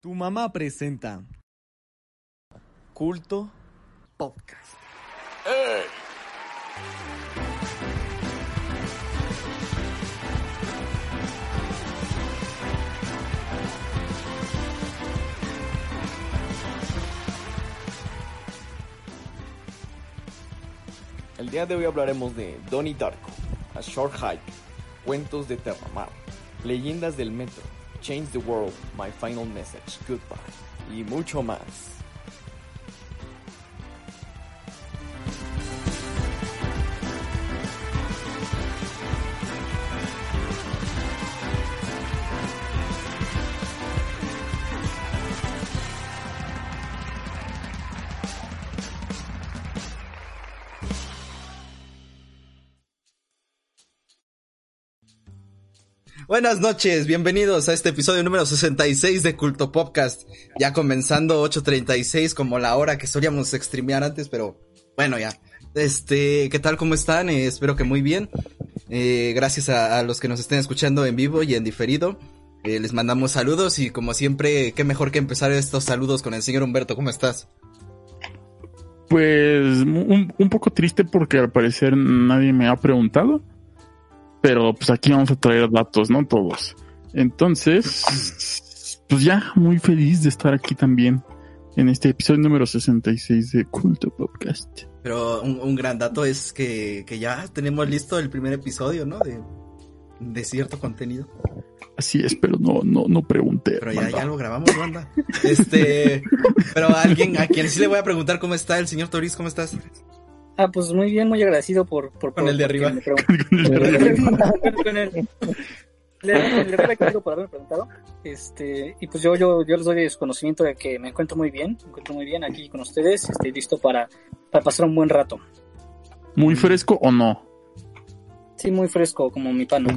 Tu mamá presenta Culto Podcast. El día de hoy hablaremos de Donnie Darko, A Short Hike, Cuentos de Terramar, Leyendas del Metro, Change the World, My Final Message, Goodbye y mucho más. Buenas noches, bienvenidos a este episodio número 66 de Culto Podcast. Ya comenzando 8.36 como la hora que solíamos streamear antes, pero bueno ya. Este, ¿qué tal? ¿Cómo están? Eh, espero que muy bien. Eh, gracias a, los que nos estén escuchando en vivo y en diferido. Eh, les mandamos saludos y como siempre, qué mejor que empezar estos saludos con el señor Humberto. ¿Cómo estás? Pues un poco triste porque al parecer nadie me ha preguntado pero pues aquí vamos a traer datos, ¿no? Todos. Entonces, pues ya, muy feliz de estar aquí también en este episodio número 66 de Culto Podcast. Pero un, un gran dato es que, que, ya tenemos listo el primer episodio, ¿no? De, de cierto contenido. Así es, pero no, no, no pregunté. Pero ya, ya lo grabamos, banda. Este, pero a alguien, a quien sí le voy a preguntar cómo está el señor Toris, ¿cómo estás? Ah, pues muy bien, muy agradecido por... por con, el de arriba. con el Le, le agradezco por haberme preguntado. Este, y pues yo, yo, yo les doy desconocimiento de que me encuentro muy bien, me encuentro muy bien aquí con ustedes, estoy listo para, para pasar un buen rato. ¿Muy fresco o no? Sí, muy fresco, como mi pana.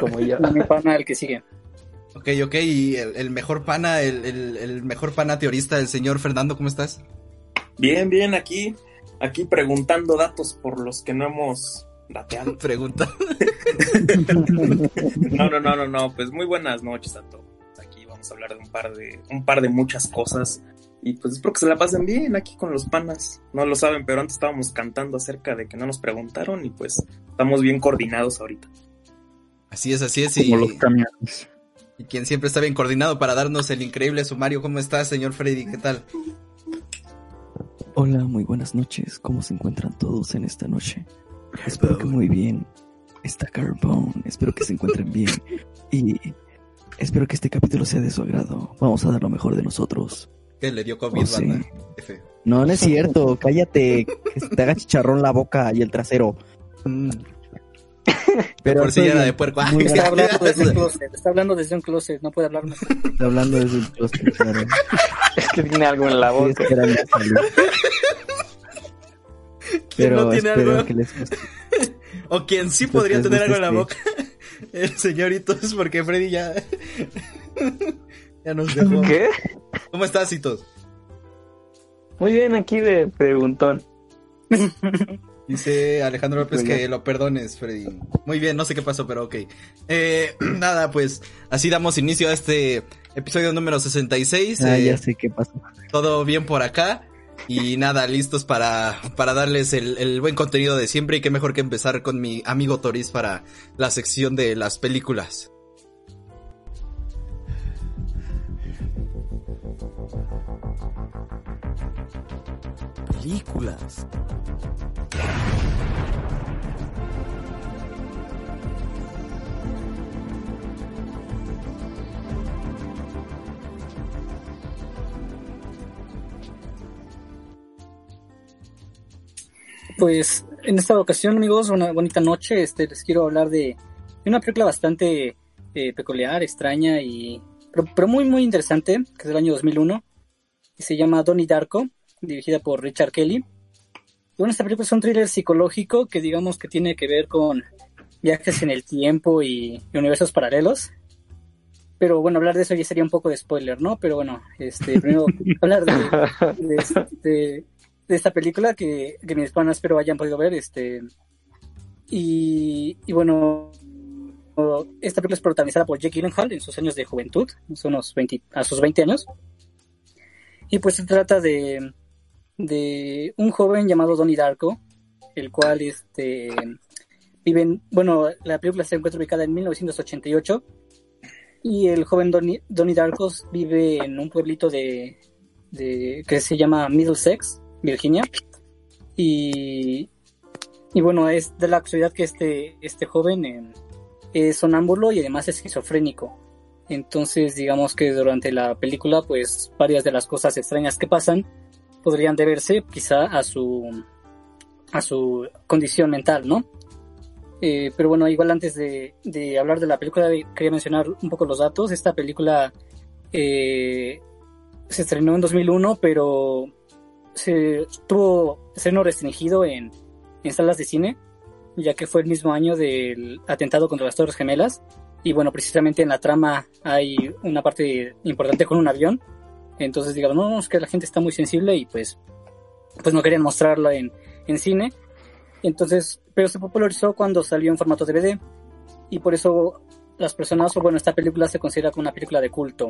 como ya. Como mi pana, el que sigue. Ok, ok, y el, el mejor pana, el, el, el, mejor pana teorista, el señor Fernando, ¿cómo estás? Bien, bien, aquí, aquí preguntando datos por los que no hemos dateado. Pregunta. no, no, no, no, no, pues muy buenas noches a todos. Aquí vamos a hablar de un par de, un par de muchas cosas. Y pues espero que se la pasen bien aquí con los panas. No lo saben, pero antes estábamos cantando acerca de que no nos preguntaron y pues estamos bien coordinados ahorita. Así es, así es. Como y, los camiones. Y quien siempre está bien coordinado para darnos el increíble sumario. ¿Cómo estás, señor Freddy? ¿Qué tal? Hola, muy buenas noches. ¿Cómo se encuentran todos en esta noche? Espero que muy bien. Está Carbone. Espero que se encuentren bien. Y espero que este capítulo sea de su agrado. Vamos a dar lo mejor de nosotros. ¿Qué le dio COVID, Oh, sí. banda? F. No, no es cierto. Cállate. Que te haga chicharrón la boca y el trasero. Mm. Pero por si estoy era de puerco. Muy Está hablando desde un closet, está hablando desde un closet, no puede hablar más. Está hablando desde el closet, claro. Es que tiene algo en la boca. ¿Quién Pero no tiene espero algo? que les guste. O quien sí podría les tener algo en la boca. El señorito es porque Freddy ya. ya nos dejó. ¿Qué? ¿Cómo estás, Citos? Muy bien, aquí de preguntón. Dice Alejandro López Muy bien. que lo perdones, Freddy. Muy bien, no sé qué pasó, pero ok. Eh, nada, pues así damos inicio a este episodio número 66. Ah, Eh, ya sé qué pasó. todo bien por acá. Y nada, listos para, para darles el, el buen contenido de siempre. Y qué mejor que empezar con mi amigo Toris para la sección de las películas. Películas. Pues en esta ocasión, amigos, una bonita noche. Este, les quiero hablar de, de una película bastante eh, peculiar, extraña y pero, pero muy muy interesante, que es del año 2001 y se llama Donnie Darko, dirigida por Richard Kelly. Y bueno, esta película es un thriller psicológico que digamos que tiene que ver con viajes en el tiempo y, y universos paralelos. Pero bueno, hablar de eso ya sería un poco de spoiler, ¿no? Pero bueno, este, primero hablar de, de, este- de esta película que, que mis panas espero hayan podido ver, este, y, y bueno, esta película es protagonizada por Jake Gyllenhaal en sus años de juventud, unos 20, a sus 20 años. Y pues se trata de, de un joven llamado Donnie Darko, el cual este, vive en, bueno, la película se encuentra ubicada en 1988 y el joven Donnie, Donnie Darko vive en un pueblito de, de que se llama Middlesex, Virginia. Y, y bueno, es de la casualidad que este, este joven eh, es sonámbulo y además es esquizofrénico. Entonces, digamos que durante la película, pues varias de las cosas extrañas que pasan podrían deberse quizá a su a su condición mental, ¿no? Eh, pero bueno, igual antes de, de, hablar de la película, quería mencionar un poco los datos. Esta película eh, se estrenó en 2001, pero se tuvo estreno restringido en, en salas de cine, ya que fue el mismo año del atentado contra las Torres Gemelas. Y bueno, precisamente en la trama hay una parte importante con un avión. Entonces, digamos, no, es que la gente está muy sensible y pues, pues no querían mostrarlo en, en cine. Entonces, pero se popularizó cuando salió en formato DVD. Y por eso las personas, o bueno, esta película se considera como una película de culto.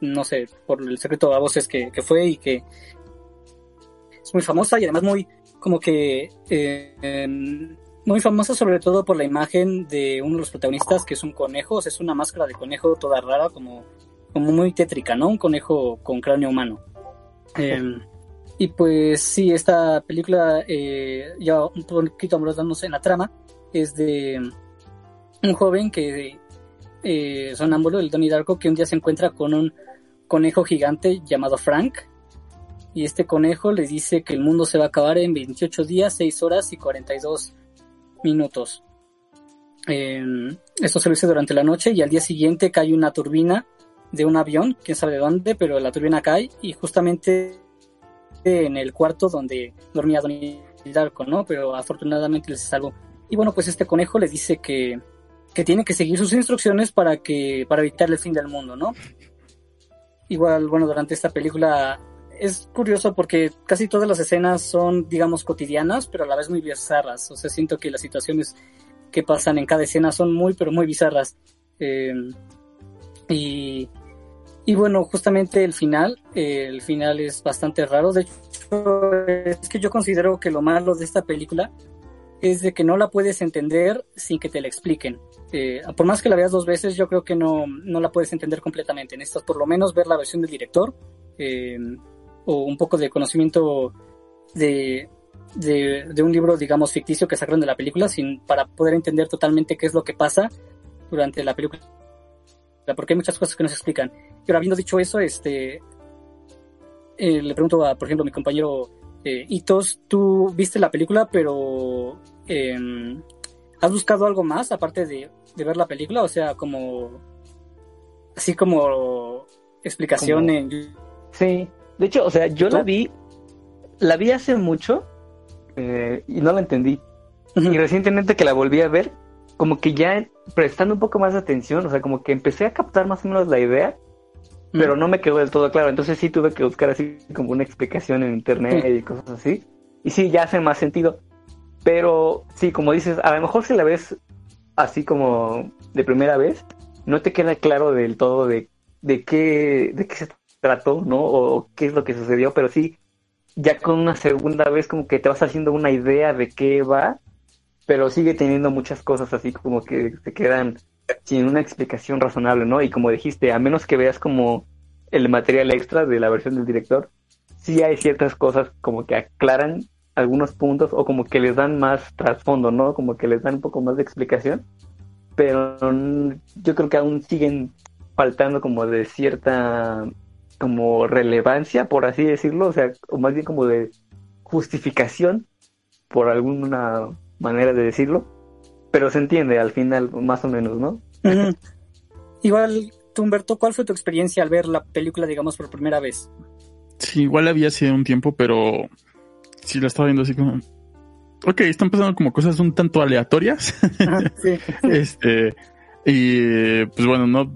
No sé, por el secreto a voces que, que fue y que es muy famosa y además muy, como que, eh, muy famosa sobre todo por la imagen de uno de los protagonistas que es un conejo, es una máscara de conejo toda rara, como, como muy tétrica, ¿no? Un conejo con cráneo humano. Eh, y pues sí, esta película, eh, ya un poquito amorosándose en la trama, es de un joven que eh, sonámbulo, el Donnie Darko, que un día se encuentra con un conejo gigante llamado Frank. Y este conejo le dice que el mundo se va a acabar en 28 días, 6 horas y 42 minutos. Eh, esto se lo dice durante la noche y al día siguiente cae una turbina de un avión, quién sabe de dónde, pero la turbina cae y justamente en el cuarto donde dormía Donnie Darko, ¿no? Pero afortunadamente les salvó. Y bueno, pues este conejo le dice que, que tiene que seguir sus instrucciones para que para evitar el fin del mundo, ¿no? Igual, bueno, durante esta película es curioso porque casi todas las escenas son, digamos, cotidianas, pero a la vez muy bizarras. O sea, siento que las situaciones que pasan en cada escena son muy, pero muy bizarras. Eh, y, y bueno, justamente el final, eh, el final es bastante raro. De hecho, es que yo considero que lo malo de esta película es de que no la puedes entender sin que te la expliquen. Eh, por más que la veas dos veces, yo creo que no, no la puedes entender completamente. Necesitas por lo menos ver la versión del director eh, o un poco de conocimiento de, de, de, un libro, digamos, ficticio que sacaron de la película sin, para poder entender totalmente qué es lo que pasa durante la película. Porque hay muchas cosas que no se explican. Pero habiendo dicho eso, este, eh, le pregunto a, por ejemplo, a mi compañero eh, Itos, tú viste la película, pero eh, ¿has buscado algo más aparte de, de, ver la película? O sea, como, así como explicación como... en... Sí, de hecho, o sea, yo la vi, la vi hace mucho eh, y no la entendí. Uh -huh. Y recientemente que la volví a ver, como que ya prestando un poco más de atención, o sea, como que empecé a captar más o menos la idea, pero no me quedó del todo claro. Entonces sí tuve que buscar así como una explicación en internet y cosas así. Y sí, ya hace más sentido. Pero sí, como dices, a lo mejor si la ves así como de primera vez, no te queda claro del todo de, de qué de qué se trató, ¿no? O qué es lo que sucedió, pero sí, ya con una segunda vez como que te vas haciendo una idea de qué va, pero sigue teniendo muchas cosas así como que se quedan sin una explicación razonable, ¿no? Y como dijiste, a menos que veas como el material extra de la versión del director, sí hay ciertas cosas como que aclaran algunos puntos o como que les dan más trasfondo, ¿no? Como que les dan un poco más de explicación, pero yo creo que aún siguen faltando como de cierta como relevancia, por así decirlo, o sea, o más bien como de justificación, por alguna manera de decirlo, pero se entiende al final, más o menos, ¿no? Uh -huh. Igual, tú, Humberto, ¿cuál fue tu experiencia al ver la película, digamos, por primera vez? Sí, igual había sido un tiempo, pero sí la estaba viendo así como. Ok, están pasando como cosas un tanto aleatorias. Ah, sí. este. Y pues bueno, no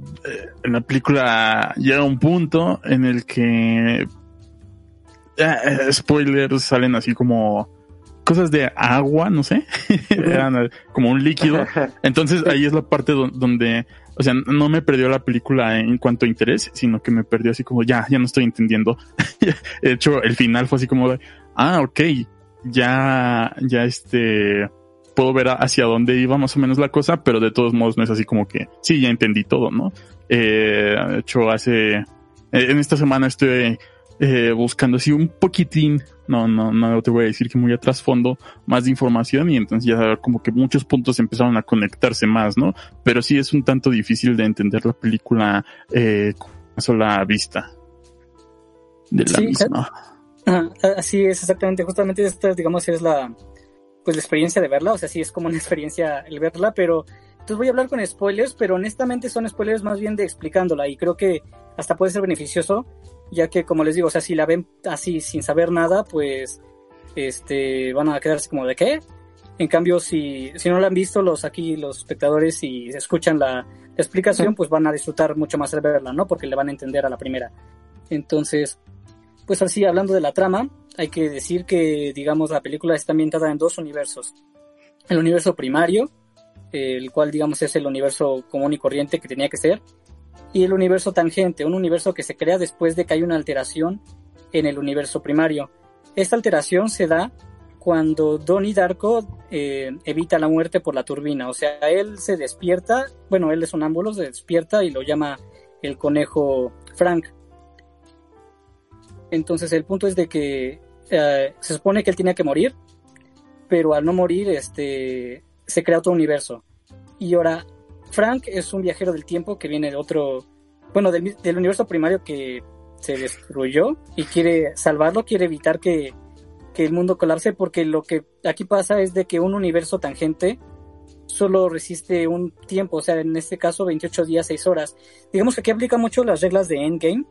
en la película llega un punto en el que eh, spoilers salen así como cosas de agua, no sé, eran como un líquido. Entonces ahí es la parte donde, o sea, no me perdió la película en cuanto a interés, sino que me perdió así como, ya, ya no estoy entendiendo. de hecho, el final fue así como, ah, ok, ya, ya este, puedo ver hacia dónde iba más o menos la cosa, pero de todos modos no es así como que, sí, ya entendí todo, ¿no? Eh, de hecho, hace, en esta semana estoy eh, buscando así un poquitín, no, no, no te voy a decir que muy a trasfondo, más de información y entonces ya como que muchos puntos empezaron a conectarse más, ¿no? Pero sí es un tanto difícil de entender la película eh, con una sola vista de la misma. así es, exactamente, justamente esta, digamos, es la, pues la experiencia de verla, o sea, sí es como una experiencia el verla, pero entonces voy a hablar con spoilers, pero honestamente son spoilers más bien de explicándola y creo que hasta puede ser beneficioso ya que como les digo, o sea, si la ven así sin saber nada, pues este van a quedarse como de qué. En cambio, si, si no la han visto los aquí los espectadores y escuchan la, explicación, pues van a disfrutar mucho más de verla, ¿no? Porque le van a entender a la primera. Entonces, pues así hablando de la trama, hay que decir que digamos la película está ambientada en dos universos. El universo primario, el cual digamos es el universo común y corriente que tenía que ser, y el universo tangente, un universo que se crea después de que hay una alteración en el universo primario. Esta alteración se da cuando Donnie Darko eh, evita la muerte por la turbina, o sea, él se despierta, bueno, él es un ámbulo, se despierta y lo llama el conejo Frank. Entonces el punto es de que eh, se supone que él tenía que morir, pero al no morir, este, se crea otro universo. Y ahora Frank es un viajero del tiempo que viene de otro, bueno, del, universo primario que se destruyó y quiere salvarlo, quiere evitar que, el mundo colapse porque lo que aquí pasa es de que un universo tangente solo resiste un tiempo, o sea, en este caso 28 días, 6 horas. Digamos que aquí aplica mucho las reglas de Endgame,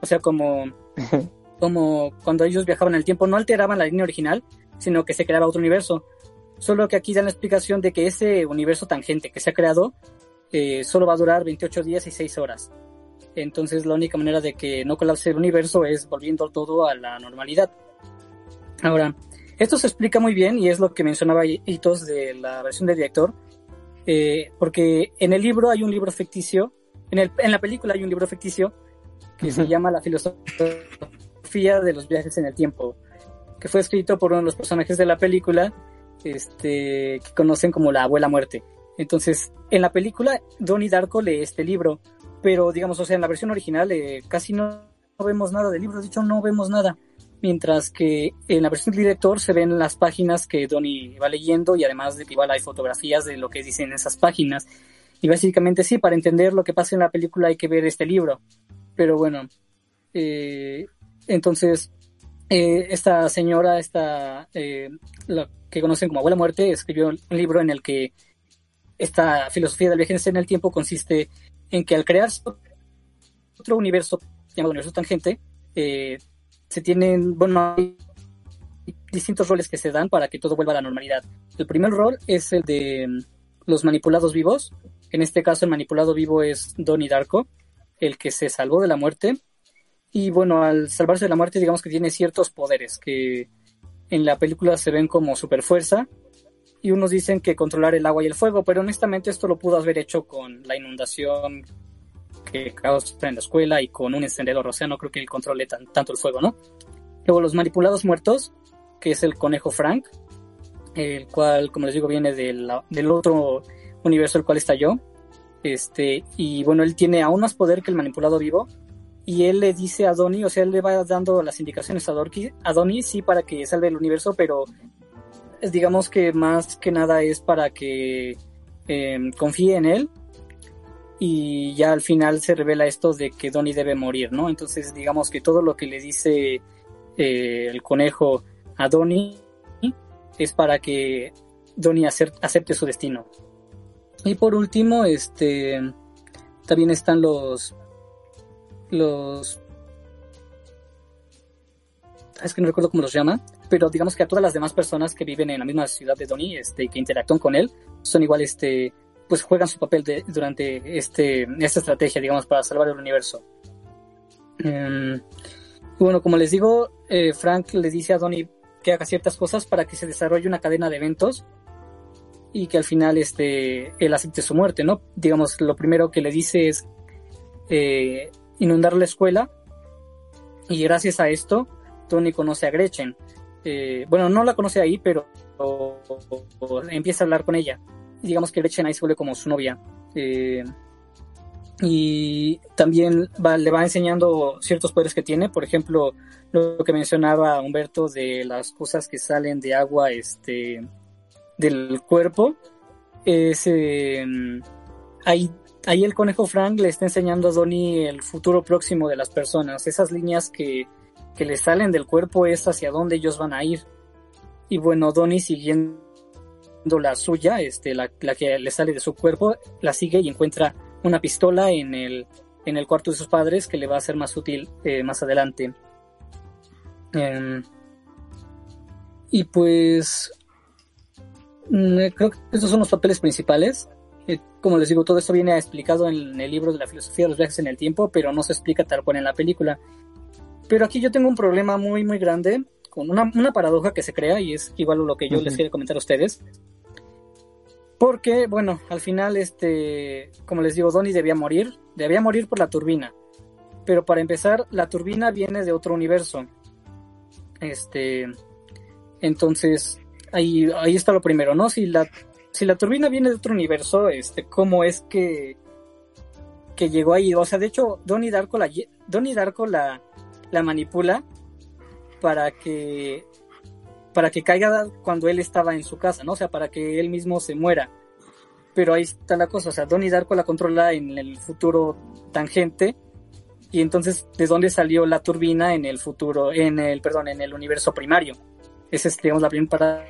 o sea, como, como cuando ellos viajaban el tiempo, no alteraban la línea original, sino que se creaba otro universo. Solo que aquí dan la explicación de que ese universo tangente que se ha creado eh, solo va a durar 28 días y 6 horas. Entonces la única manera de que no colapse el universo es volviendo todo a la normalidad. Ahora, esto se explica muy bien y es lo que mencionaba Hitos de la versión del director, eh, porque en el libro hay un libro ficticio, en, el, en la película hay un libro ficticio que se llama La filosofía de los viajes en el tiempo, que fue escrito por uno de los personajes de la película, este, que conocen como la abuela muerte. Entonces, en la película, Donnie Darko lee este libro, pero digamos, o sea, en la versión original eh, casi no, vemos nada del libro, de hecho no vemos nada, mientras que en la versión del director se ven las páginas que Donnie va leyendo y además de que igual hay fotografías de lo que dicen esas páginas. Y básicamente sí, para entender lo que pasa en la película hay que ver este libro. Pero bueno, eh, entonces, eh, esta señora, esta, la que conocen como Abuela Muerte, escribió un libro en el que esta filosofía del viaje en el tiempo consiste en que al crear otro universo llamado universo tangente, eh, se tienen, bueno, hay distintos roles que se dan para que todo vuelva a la normalidad. El primer rol es el de mm, los manipulados vivos. En este caso, el manipulado vivo es Donnie Darko, el que se salvó de la muerte. Y bueno, al salvarse de la muerte, digamos que tiene ciertos poderes que en la película se ven como super fuerza y unos dicen que controlar el agua y el fuego, pero honestamente esto lo pudo haber hecho con la inundación que causa en la escuela y con un encendedor, o sea, no creo que él controle tanto el fuego, ¿no? Luego los manipulados muertos, que es el conejo Frank, el cual, como les digo, viene del, del otro universo el cual yo, este, y bueno, él tiene aún más poder que el manipulado vivo, y él le dice a Donnie, o sea, él le va dando las indicaciones a, Dorky, a Donnie, sí, para que salve el universo, pero digamos que más que nada es para que em, confíe en él y ya al final se revela esto de que Donnie debe morir, ¿no? Entonces digamos que todo lo que le dice eh, el conejo a Donnie es para que Donnie acepte su destino. Y por último, este también están los los es que no recuerdo cómo los llama, pero digamos que a todas las demás personas que viven en la misma ciudad de Donnie, este, que interactúan con él, son igual, este, pues juegan su papel durante este, esta estrategia, digamos, para salvar el universo. Em, bueno, como les digo, eh, Frank le dice a Donnie que haga ciertas cosas para que se desarrolle una cadena de eventos y que al final este, él acepte su muerte, ¿no? Digamos, lo primero que le dice es eh, inundar la escuela y gracias a esto Tony conoce a Gretchen. Eh, bueno, no la conoce ahí, pero empieza a hablar con ella. Digamos que Gretchen ahí se vuelve como su novia. Eh, y también va, le va enseñando ciertos poderes que tiene, por ejemplo, lo que mencionaba Humberto de las cosas que salen de agua este, del cuerpo. Es, eh, ahí, ahí el conejo Frank le está enseñando a Donnie el futuro próximo de las personas, esas líneas que, que le salen del cuerpo es hacia dónde ellos van a ir. Y bueno, Donnie siguiendo la suya, este, la, la que le sale de su cuerpo, la sigue y encuentra una pistola en el, en el cuarto de sus padres que le va a ser más útil eh, más adelante. Eh, y pues mm, creo que estos son los papeles principales. Eh, como les digo, todo esto viene explicado en el libro de la filosofía de los viajes en el tiempo, pero no se explica tal cual en la película. Pero aquí yo tengo un problema muy, muy grande, con una, una paradoja que se crea, y es igual lo que yo uh -huh. les quiero comentar a ustedes. Porque, bueno, al final, este, como les digo, Donnie debía morir, debía morir por la turbina. Pero para empezar, la turbina viene de otro universo. Este, entonces, ahí, ahí está lo primero, ¿no? Si la, si la turbina viene de otro universo, este, ¿cómo es que, que llegó ahí? O sea, de hecho, Donnie Darko la, Donnie Darko la, la manipula para que para que caiga cuando él estaba en su casa, ¿no? O sea, para que él mismo se muera. Pero ahí está la cosa, o sea, Donnie Darko la controla en el futuro tangente y entonces ¿de dónde salió la turbina en el futuro, en el, perdón, en el universo primario? Esa es, digamos, la primera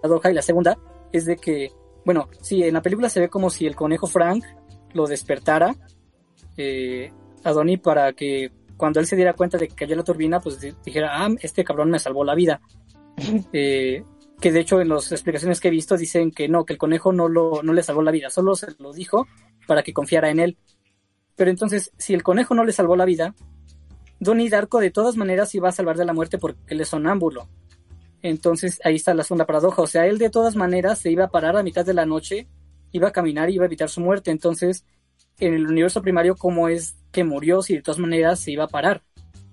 paradoja y la segunda es de que, bueno, sí, en la película se ve como si el conejo Frank lo despertara eh, a Donnie para que cuando él se diera cuenta de que cayó la turbina, pues dijera, ah, este cabrón me salvó la vida. Eh, que de hecho en las explicaciones que he visto dicen que no, que el conejo no, lo, no le salvó la vida, solo se lo dijo para que confiara en él. Pero entonces, si el conejo no le salvó la vida, Donnie Darko de todas maneras iba a salvar de la muerte porque él es sonámbulo. Entonces ahí está la segunda paradoja, o sea, él de todas maneras se iba a parar a mitad de la noche, iba a caminar y iba a evitar su muerte. Entonces, en el universo primario, ¿cómo es que murió si de todas maneras se iba a parar?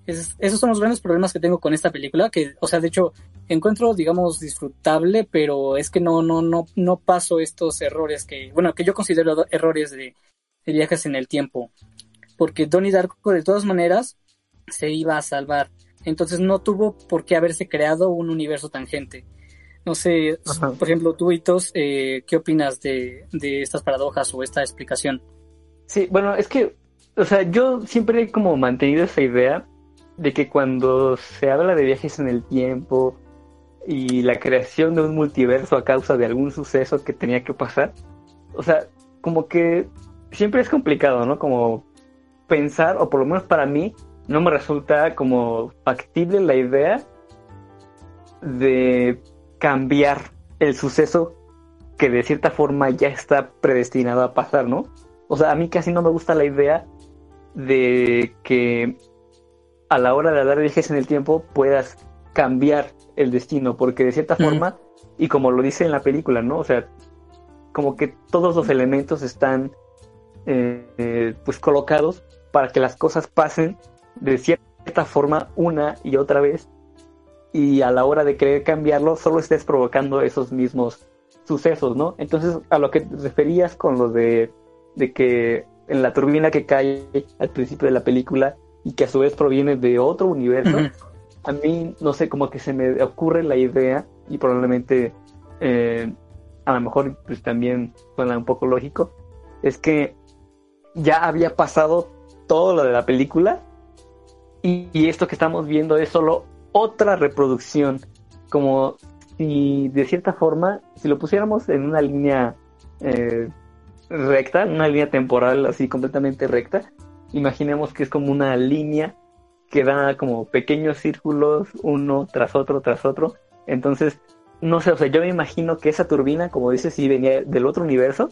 Es, esos son los grandes problemas que tengo con esta película, que, o sea, de hecho, encuentro, digamos, disfrutable, pero es que no, no, no, no paso estos errores que, bueno, que yo considero errores de, de viajes en el tiempo. Porque Donnie Darko, de todas maneras, se iba a salvar. Entonces no tuvo por qué haberse creado un universo tangente. No sé, Ajá. por ejemplo, tú, Hitos, eh, ¿qué opinas de, de estas paradojas o esta explicación? Sí, bueno, es que, o sea, yo siempre he como mantenido esa idea de que cuando se habla de viajes en el tiempo y la creación de un multiverso a causa de algún suceso que tenía que pasar, o sea, como que siempre es complicado, ¿no? Como pensar, o por lo menos para mí, no me resulta como factible la idea de cambiar el suceso que de cierta forma ya está predestinado a pasar, ¿no? O sea, a mí casi no me gusta la idea de que a la hora de dar viajes en el tiempo puedas cambiar el destino, porque de cierta mm. forma, y como lo dice en la película, ¿no? O sea, como que todos los elementos están eh, eh, pues colocados para que las cosas pasen de cierta forma una y otra vez y a la hora de querer cambiarlo solo estés provocando esos mismos sucesos, ¿no? Entonces a lo que te referías con lo de, de que en la turbina que cae al principio de la película y que a su vez proviene de otro universo, a mí no sé, como que se me ocurre la idea y probablemente eh, a lo mejor pues también suena un poco lógico, es que ya había pasado todo lo de la película y, esto que estamos viendo es solo otra reproducción, como si de cierta forma, si lo pusiéramos en una línea eh, recta, una línea temporal así completamente recta, imaginemos que es como una línea que da como pequeños círculos uno tras otro tras otro, entonces no sé, o sea, yo me imagino que esa turbina, como dices, sí venía del otro universo,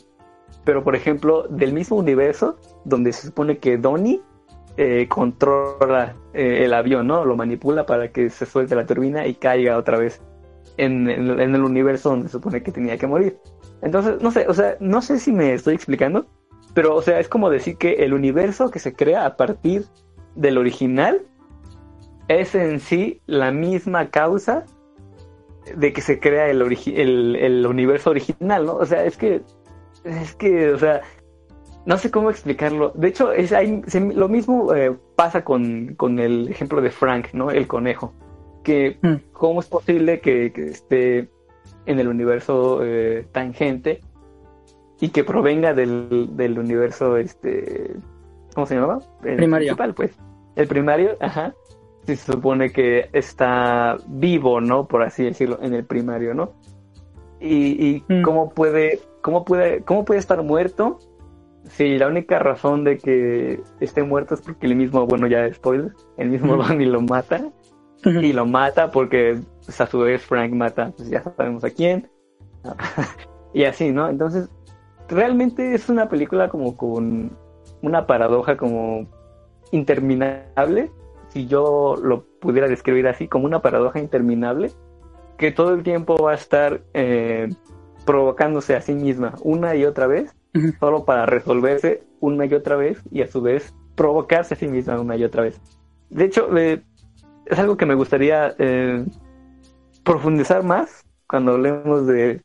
pero por ejemplo, del mismo universo, donde se supone que Donnie eh, controla eh, el avión, ¿no? Lo manipula para que se suelte la turbina y caiga otra vez en, el universo donde supone que tenía que morir. Entonces, no sé, o sea, no sé si me estoy explicando, pero, o sea, es como decir que el universo que se crea a partir del original es en sí la misma causa de que se crea el, el universo original, ¿no? O sea, es que, es que, o sea, no sé cómo explicarlo. De hecho, es, hay- se- lo mismo eh, pasa con, con el ejemplo de Frank, ¿no? El conejo. Que, Mm. ¿cómo es posible que, que esté en el universo eh, tangente y que provenga del, del universo, este, ¿cómo se llama? El Primario. principal, pues. El primario, ajá. Si se supone que está vivo, ¿no? Por así decirlo, en el primario, ¿no? Y, y Mm. cómo puede, cómo puede, cómo puede estar muerto si la única razón de que esté muerto es porque el mismo, bueno, ya spoiler, el mismo. Donnie lo mata y lo mata porque pues, a su vez Frank mata, pues ya sabemos a quién. y así, ¿no? Entonces, realmente es una película como con una paradoja como interminable, si yo lo pudiera describir así, como una paradoja interminable, que todo el tiempo va a estar eh, provocándose a sí misma una y otra vez, Solo para resolverse una y otra vez y a su vez provocarse a sí misma una y otra vez. De hecho, eh, es algo que me gustaría eh, profundizar más cuando hablemos de,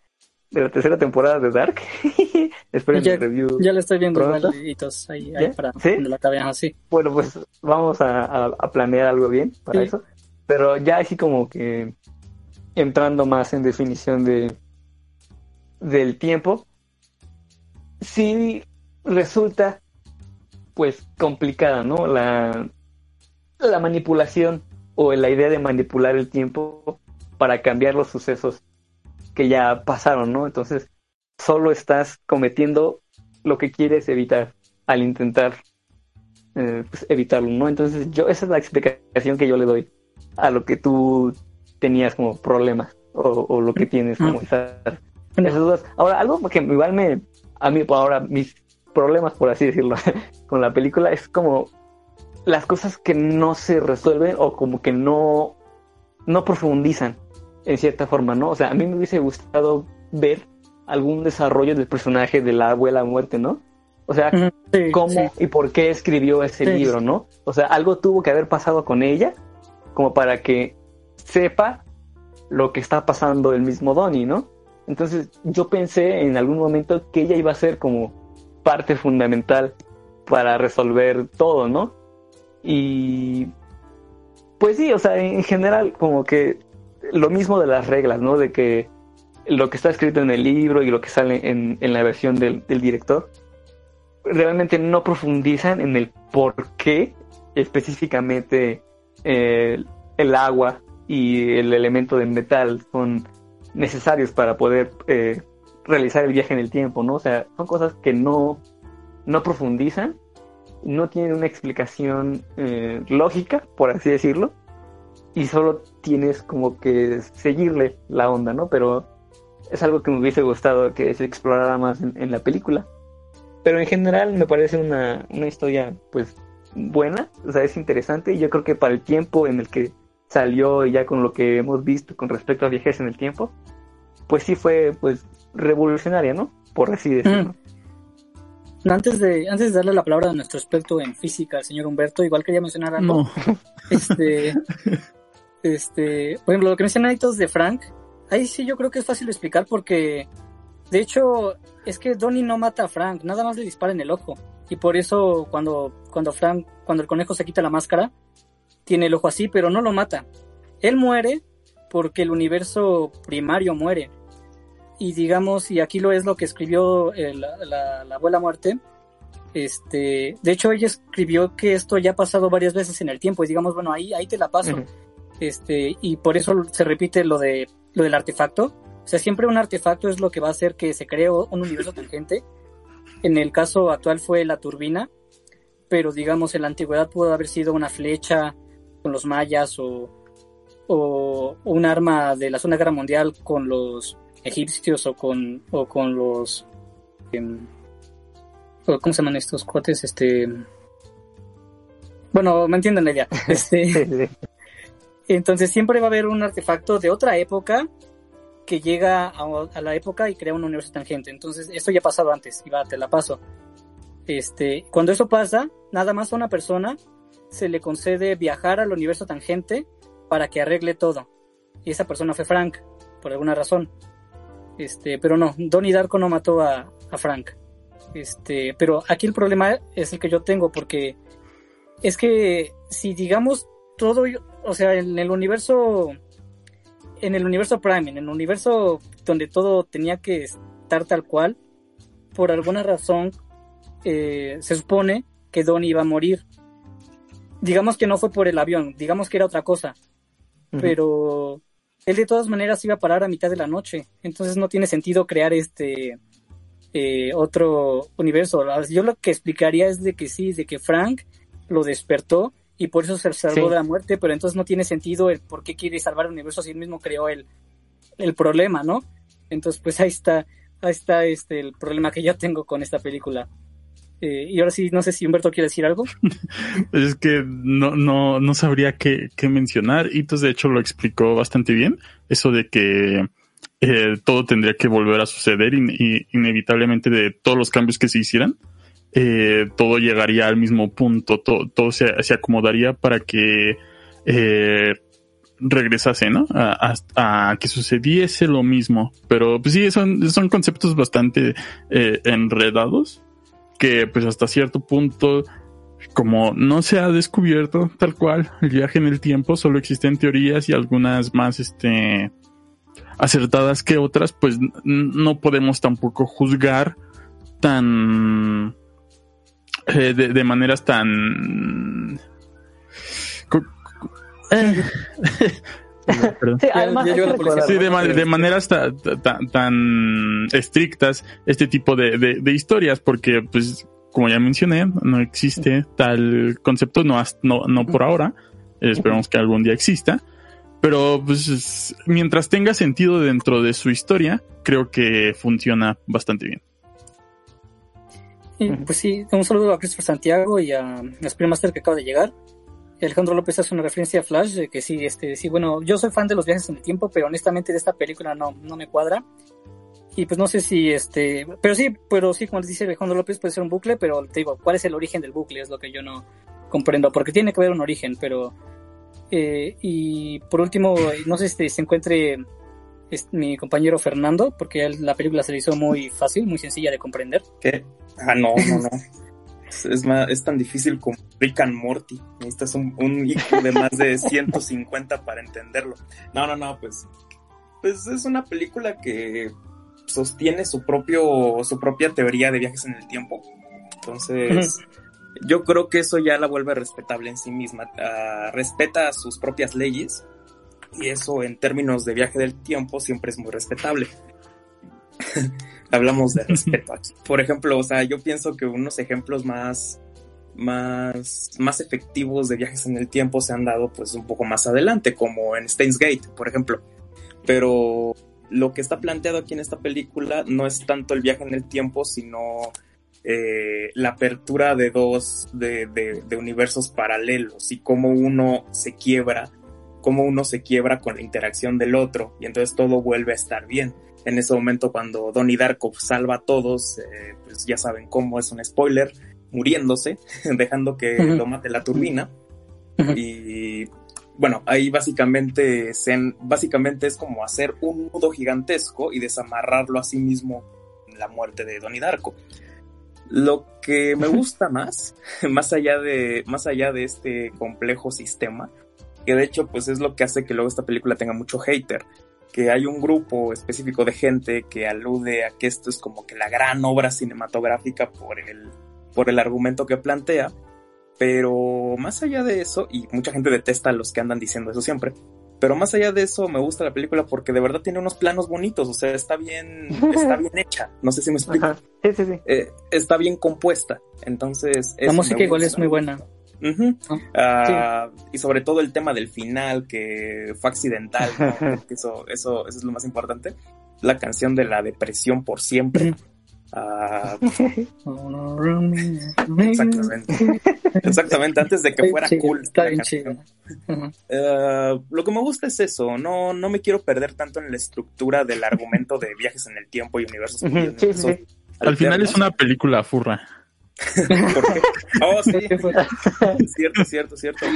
de la tercera temporada de Dark. Esperen Ya- el review. Ya lo estoy viendo hitos ahí, ahí para la acabe, ajá, sí. Bueno, pues vamos a, a- a planear algo bien para Sí. eso. Pero ya así como que entrando más en definición de del tiempo, sí resulta pues complicada, ¿no? La, la manipulación o la idea de manipular el tiempo para cambiar los sucesos que ya pasaron, ¿no? Entonces, solo estás cometiendo lo que quieres evitar al intentar eh, pues, evitarlo, ¿no? Entonces, yo esa es la explicación que yo le doy a lo que tú tenías como problemas o, o lo que tienes como esas, esas dudas. Ahora, algo que igual me, a mí, ahora mis problemas, por así decirlo, con la película es como las cosas que no se resuelven o como que no, no profundizan en cierta forma, ¿no? O sea, a mí me hubiese gustado ver algún desarrollo del personaje de la abuela muerte, ¿no? O sea, sí, cómo sí. y por qué escribió ese Sí. libro, ¿no? O sea, algo tuvo que haber pasado con ella como para que sepa lo que está pasando el mismo Donnie, ¿no? Entonces yo pensé en algún momento que ella iba a ser como parte fundamental para resolver todo, ¿no? Y pues sí, o sea, en general como que lo mismo de las reglas, ¿no? De que lo que está escrito en el libro y lo que sale en, en la versión del, del director realmente no profundizan en el por qué específicamente eh, el agua y el elemento de metal son necesarios para poder eh, realizar el viaje en el tiempo, ¿no? O sea, son cosas que no, no profundizan, no tienen una explicación eh, lógica, por así decirlo, y solo tienes como que seguirle la onda, ¿no? Pero es algo que me hubiese gustado que se explorara más en, en la película. Pero en general me parece una, una historia, pues, buena, o sea, es interesante, y yo creo que para el tiempo en el que salió y ya con lo que hemos visto con respecto a viajes en el tiempo, pues sí fue, pues, revolucionaria, ¿no? Por así decirlo. No, Antes de, antes de darle la palabra a nuestro experto en física, al señor Humberto, igual quería mencionar algo. No. Este, este, por ejemplo, lo que mencionan Hitos de Frank, ahí sí yo creo que es fácil de explicar porque, de hecho, es que Donnie no mata a Frank, nada más le dispara en el ojo. Y por eso cuando, cuando Frank, cuando el conejo se quita la máscara, tiene el ojo así, pero no lo mata. Él muere porque el universo primario muere. Y digamos, y aquí lo es lo que escribió eh, la, la- la abuela muerte, este, de hecho ella escribió que esto ya ha pasado varias veces en el tiempo y digamos, bueno, ahí, ahí te la paso. Este, y por eso se repite lo de, lo del artefacto. O sea, siempre un artefacto es lo que va a hacer que se cree un universo tangente. En el caso actual fue la turbina, pero digamos en la antigüedad pudo haber sido una flecha con los mayas o, o un arma de la Segunda Guerra Mundial con los egipcios o con, o con los... o ¿Cómo se llaman estos cuates? Este, Bueno, me entienden la idea. Este, entonces siempre va a haber un artefacto de otra época que llega a, a la época y crea un universo tangente. Entonces, esto ya ha pasado antes, y va, te la paso. Este, cuando eso pasa, nada más una persona se le concede viajar al universo tangente para que arregle todo. Y esa persona fue Frank, por alguna razón. Este, pero no, Donnie Darko no mató a, a Frank. Este, pero aquí el problema es el que yo tengo, porque es que si digamos todo, o sea, en el universo, en el universo Prime, en el universo donde todo tenía que estar tal cual, por alguna razón eh, se supone que Donnie iba a morir. Digamos que no fue por el avión, digamos que era otra cosa, pero él de todas maneras iba a parar a mitad de la noche, entonces no tiene sentido crear este eh, otro universo. Yo lo que explicaría es de que sí, de que Frank lo despertó y por eso se salvó Sí. de la muerte, pero entonces no tiene sentido el por qué quiere salvar el universo si él mismo creó el, el problema, ¿no? Entonces, pues ahí está, ahí está este el problema que yo tengo con esta película. Eh, y ahora sí, no sé si Humberto quiere decir algo. Es que no, no, no sabría qué, qué mencionar. Itos de hecho lo explicó bastante bien. Eso de que eh, todo tendría que volver a suceder y inevitablemente de todos los cambios que se hicieran. eh, todo llegaría al mismo punto, todo, todo se, se acomodaría para que regresase, ¿no? A, a- a que sucediese lo mismo. Pero pues sí, son, son conceptos bastante enredados que pues hasta cierto punto como no se ha descubierto tal cual el viaje en el tiempo, solo existen teorías y algunas más este acertadas que otras, pues no podemos tampoco juzgar tan eh, de, de maneras tan eh. Perdón. Sí, además ya hay llegó que la policía. recordar- Sí, de, ma- de maneras ta- ta- ta- tan estrictas este tipo de, de- de historias, porque pues como ya mencioné, no existe tal concepto, no, no, no por ahora, esperamos que algún día exista, pero pues es- mientras tenga sentido dentro de su historia, creo que funciona bastante bien. Y, pues sí, un saludo a Christopher Santiago y a Spring Master que acaba de llegar. Alejandro López hace una referencia a Flash, de que sí, este, sí, bueno, yo soy fan de los viajes en el tiempo, pero honestamente de esta película no, no me cuadra. Y pues no sé si este, pero sí, pero sí, como les dice Alejandro López, puede ser un bucle, pero te digo, ¿cuál es el origen del bucle? Es lo que yo no comprendo, porque tiene que haber un origen, pero, eh, y por último, no sé si se encuentre es- mi compañero Fernando, porque él la película se le hizo muy fácil, muy sencilla de comprender. ¿Qué? Ah, no, no, no. Es, es tan difícil como Rick and Morty. Necesitas un, un hijo de más de 150 para entenderlo. No, no, no, pues. Pues es una película que sostiene su propio, su propia teoría de viajes en el tiempo. Entonces, yo creo que eso ya la vuelve respetable en sí misma. Ah, respeta sus propias leyes. Y eso en términos de viaje del tiempo siempre es muy respetable. Hablamos de respeto aquí. Por ejemplo, o sea, yo pienso que unos ejemplos más, más, más efectivos de viajes en el tiempo se han dado pues un poco más adelante, como en Steins Gate, por ejemplo. Pero lo que está planteado aquí en esta película no es tanto el viaje en el tiempo, sino eh, la apertura de dos, de, universos paralelos y cómo uno se quiebra, cómo uno se quiebra con la interacción del otro y entonces todo vuelve a estar bien en ese momento cuando Donnie Darko salva a todos, eh, pues ya saben cómo es un spoiler, muriéndose, dejando que Ujú. lo mate la turbina. Y bueno, ahí básicamente, se, básicamente es como hacer un nudo gigantesco y desamarrarlo a sí mismo en la muerte de Donnie Darko. Lo que me gusta más, más allá de, más allá de este complejo sistema, que de hecho pues es lo que hace que luego esta película tenga mucho hater, que hay un grupo específico de gente que alude a que esto es como que la gran obra cinematográfica por el, por el argumento que plantea, pero más allá de eso, y mucha gente detesta a los que andan diciendo eso siempre, pero más allá de eso me gusta la película porque de verdad tiene unos planos bonitos, o sea, está bien, está bien hecha, no sé si me explico, Ajá. Sí, sí, sí. Eh, está bien compuesta, entonces... La música igual es muy buena. ¿No? Ah, Y sobre todo el tema del final, que fue accidental, eso, eso, eso es lo más importante. La canción de la depresión por siempre. Ah, Exactamente. exactamente. Antes de que fuera cool. Está bien chido. Eh, lo que me gusta es eso, no, no me quiero perder tanto en la estructura del argumento de viajes en el tiempo y universos. Sí, sí. Al final es una película furra. Oh, sí, ¿Qué fue? cierto, cierto, cierto.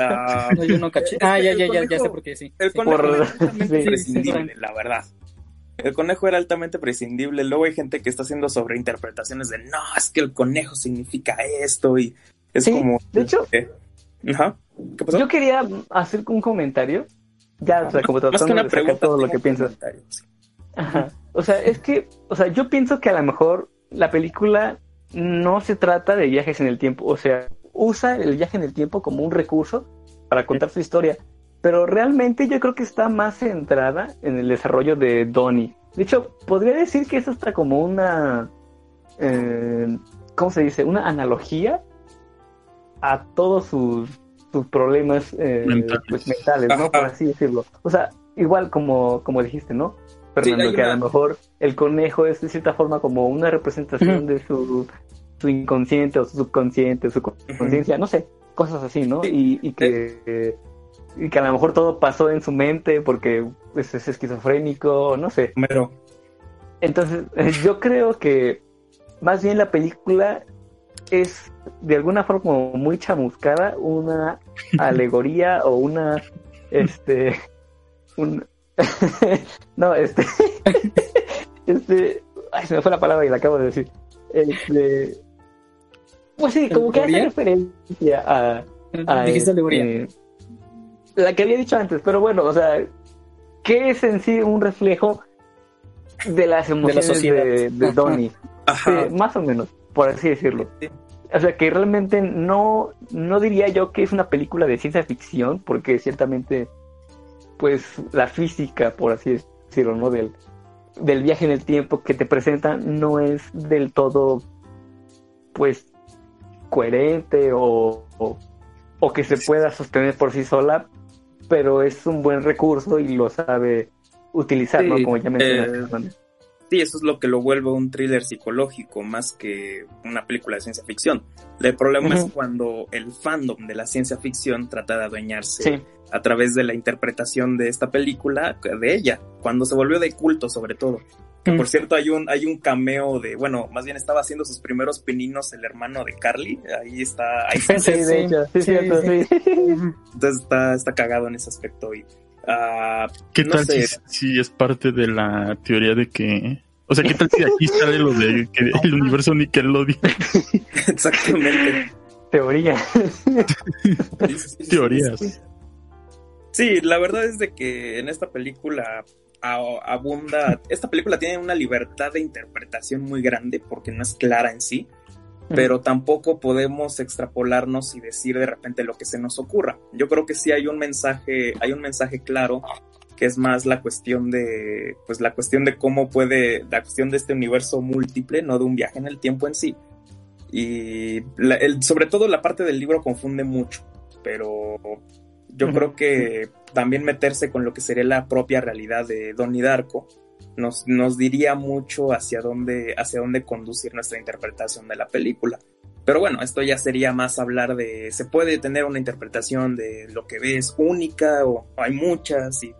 Ah, No, yo no caché. Ah, ya, ya, ya, ya sé por qué, sí. el conejo Por- era altamente sí, prescindible, la verdad. El conejo era altamente prescindible. Luego hay gente que está haciendo sobreinterpretaciones de no, es que el conejo significa esto y es Sí, como. de hecho- ¿Qué? Ajá. ¿Qué pasó? Yo quería hacer un comentario. Ya, o sea, como Más que tratando una de sacar pregunta, todo lo que piensas. Ajá. O sea, es que, o sea, yo pienso que a lo mejor la película no se trata de viajes en el tiempo. O sea, usa el viaje en el tiempo como un recurso para contar su historia. Pero realmente yo creo que está más centrada en el desarrollo de Donnie. De hecho, podría decir que eso está como una. eh, ¿Cómo se dice? Una analogía a todos sus, sus problemas eh, Mentales. pues, mentales, ¿no? Por así decirlo. O sea, igual como, como dijiste, ¿no? Fernando, que a lo mejor el conejo es de cierta forma como una representación de su, su inconsciente o su subconsciente, su conciencia, no sé, cosas así, ¿no? Sí. Y, y que eh, y que a lo mejor todo pasó en su mente porque pues, es esquizofrénico, no sé. Homero. Entonces, eh, yo creo que más bien la película es de alguna forma como muy chamuscada, una alegoría o una, este, un, no, este, este, ay, se me fue la palabra y la acabo de decir. Este, pues sí, como que hace referencia a, a, Dijiste alegoría. eh, la que había dicho antes, pero bueno, o sea, que es en sí un reflejo de las emociones de, de Ajá. Donnie, Ajá. Sí, más o menos, por así decirlo. O sea, que realmente no, no diría yo que es una película de ciencia ficción, porque ciertamente, pues, la física, por así decirlo, ¿no? Del, del viaje en el tiempo que te presentan no es del todo, pues, coherente o, o, o que se pueda sostener por sí sola, pero es un buen recurso y lo sabe utilizar, ¿no? Sí, Como ya mencionaste. eh. Sí, eso es lo que lo vuelve un thriller psicológico más que una película de ciencia ficción. El problema es cuando el fandom de la ciencia ficción trata de adueñarse Sí. a través de la interpretación de esta película, de ella, cuando se volvió de culto sobre todo. Que Mm. por cierto hay un, hay un cameo de, bueno, más bien estaba haciendo sus primeros pininos el hermano de Carly, ahí está, ahí está, Sí, de sí, hecho, sí, sí, cierto, sí. sí. entonces está, está cagado en ese aspecto y, ah, ¿Qué No tal sé. si, si es parte de la teoría de que... O sea, ¿qué tal si aquí sale lo de que el universo Nickelodeon? exactamente. Teoría. Teorías. sí. La verdad es de que en esta película abunda, esta película tiene una libertad de interpretación muy grande porque no es clara en sí, pero tampoco podemos extrapolarnos y decir de repente lo que se nos ocurra. Yo creo que sí hay un mensaje, hay un mensaje claro que es más la cuestión de, pues la cuestión de cómo puede, la cuestión de este universo múltiple, no de un viaje en el tiempo en sí. Y la- el- sobre todo la parte del libro confunde mucho, pero yo creo que también meterse con lo que sería la propia realidad de Donnie Darko nos, nos diría mucho hacia dónde, hacia dónde conducir nuestra interpretación de la película. Pero bueno, esto ya sería más hablar de, se puede tener una interpretación de lo que ves única o, o hay muchas y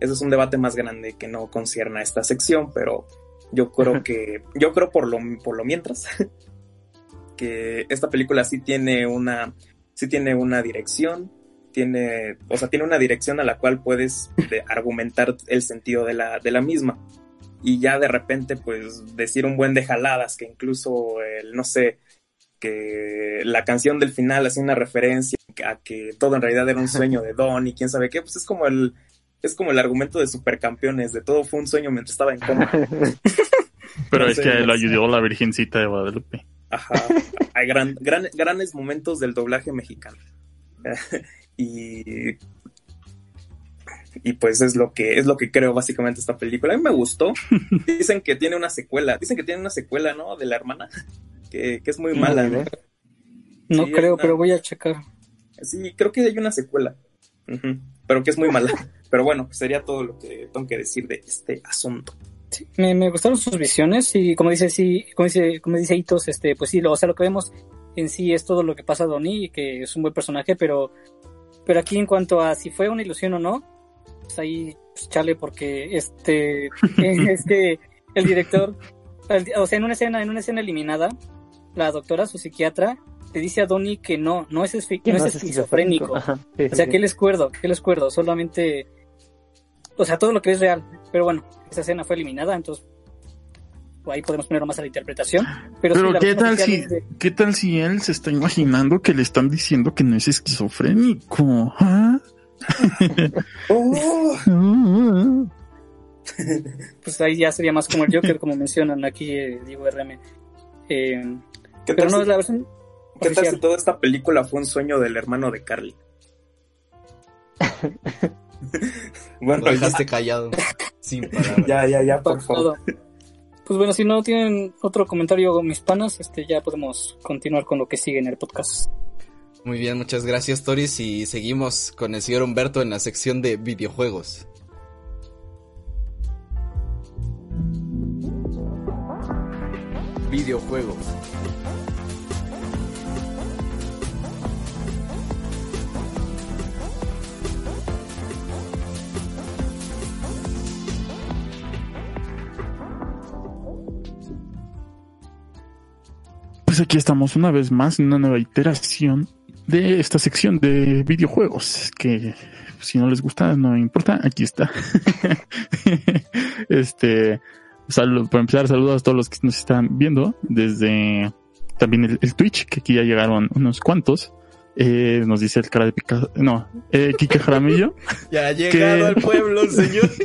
eso es un debate más grande que no concierne a esta sección, pero yo creo que, yo creo por lo, por lo mientras, que esta película sí tiene una, sí tiene una dirección, tiene, o sea, tiene una dirección a la cual puedes de- argumentar el sentido de la, de la misma. Y ya de repente, pues, decir un buen de jaladas, que incluso el, no sé, que la canción del final hace una referencia a que todo en realidad era un sueño de Don y quién sabe qué, pues es como el, es como el argumento de supercampeones, de todo fue un sueño mientras estaba en coma. Pero No es sé, que lo ayudó la Virgencita de Guadalupe. Ajá. Hay gran, gran, grandes momentos del doblaje mexicano. y, y pues es lo que es lo que creo básicamente esta película. A mí me gustó. Dicen que tiene una secuela. Dicen que tiene una secuela, ¿no? De la hermana. Que, que es muy No, mala. ¿no? idea. No Sí, creo, una- pero voy a checar. Sí, creo que hay una secuela. Pero que es muy mala. Pero bueno, sería todo lo que tengo que decir de este asunto. Sí, me, me gustaron sus visiones y como dice sí, como dice, como dice Hitos, este, pues sí, lo, o sea, lo que vemos en sí es todo lo que pasa a Donnie y que es un buen personaje, pero, pero aquí en cuanto a si fue una ilusión o no, pues ahí pues, chale porque este, es que el director, el- o sea, en una escena, en una escena eliminada, la doctora, su psiquiatra, le dice a Donnie que no, no es, esfi- no es esquizofrénico. Ajá, sí, O sea, sí. que él es cuerdo, que él es cuerdo, solamente. O sea, todo lo que es real. Pero bueno, esa escena fue eliminada, entonces. Ahí podemos ponerlo más a la interpretación. Pero, sí, Pero la qué tal si, de- qué tal si él se está imaginando que le están diciendo que no es esquizofrénico, ¿ah? Oh, Pues ahí ya sería más como el Joker, como mencionan aquí, eh, digo RM. Eh, ¿Qué pero tal, no si, es la versión. qué tal si toda esta película fue un sueño del hermano de Carly? bueno, Lo dejaste callado. Sin palabras. ya, ya, ya, por favor. Todo. Pues bueno, si no tienen otro comentario, mis panas, este ya podemos continuar con lo que sigue en el podcast. Muy bien, muchas gracias, Toris. Y seguimos con el señor Humberto en la sección de videojuegos. Videojuegos. Aquí estamos una vez más en una nueva iteración de esta sección de videojuegos que si no les gusta no importa, aquí está. este, salud, para empezar, saludos a todos los que nos están viendo desde también el Twitch, que aquí ya llegaron unos cuantos. Eh, nos dice el cara de Picasso, no, eh, Kike Jaramillo. Ya ha llegado al pueblo, señor.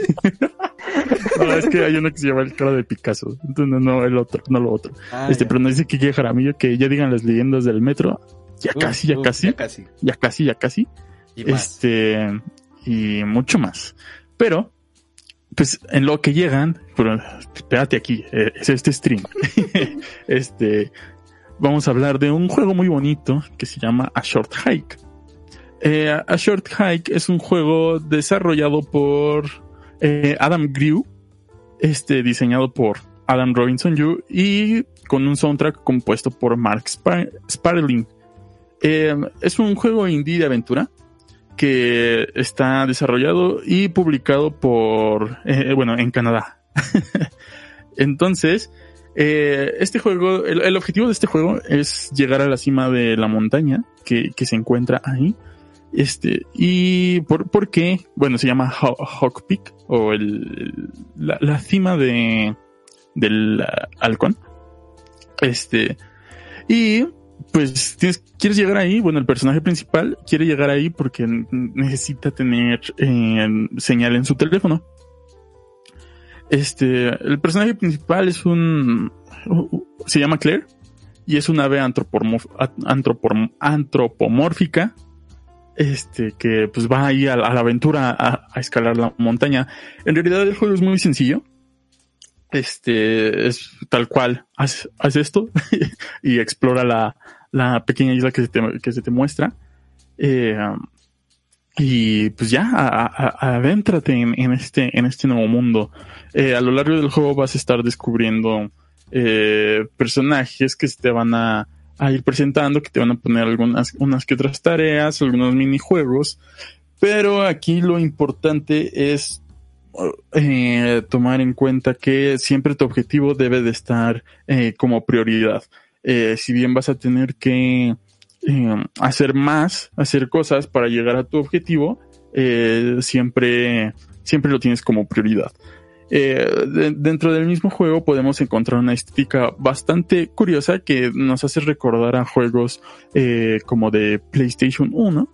No, es que hay uno que se llama el cara de Picasso. Entonces, no, no, el otro, no lo otro. Ah, este, ya. pero nos dice Kike Jaramillo que ya digan las leyendas del metro. Ya casi, ya casi, Ya casi. ya casi, ya casi. Y más. Este, y mucho más. Pero, pues, en lo que llegan, pero espérate aquí, eh, es este stream. este, vamos a hablar de un juego muy bonito que se llama A Short Hike. Eh, A Short Hike es un juego desarrollado por eh, Adam Grew, este, diseñado por Adam Robinson Yu y con un soundtrack compuesto por Mark Spa- Sparling. Eh, es un juego indie de aventura que está desarrollado y publicado por, bueno, en Canadá. Entonces, eh, este juego, el, objetivo de este juego es llegar a la cima de la montaña que, que se encuentra ahí. Este, y por, ¿por qué? Bueno, se llama Haw- Hawk Peak o el, la, la cima de, del halcón. Este, y pues tienes, quieres llegar ahí, bueno, el personaje principal quiere llegar ahí porque necesita tener eh, señal en su teléfono. Este, el personaje principal es un, se llama Claire y es una ave antropomórfica, este, que pues va ahí a, la- aventura a, escalar la montaña. En realidad el juego es muy sencillo. Este, es tal cual, haz, esto y explora la, la pequeña isla que se te, que se te muestra. Eh, y pues ya, a- adéntrate en, este, en este nuevo mundo. Eh, a lo largo del juego vas a estar descubriendo eh, personajes que te van a, a ir presentando, que te van a poner algunas, unas que otras tareas, algunos minijuegos. Pero aquí lo importante es eh, tomar en cuenta que siempre tu objetivo debe de estar eh, como prioridad. Eh, si bien vas a tener que eh, hacer más, hacer cosas para llegar a tu objetivo, eh, siempre, siempre lo tienes como prioridad. Eh, de- dentro del mismo juego podemos encontrar una estética bastante curiosa que nos hace recordar a juegos eh, como de PlayStation 1.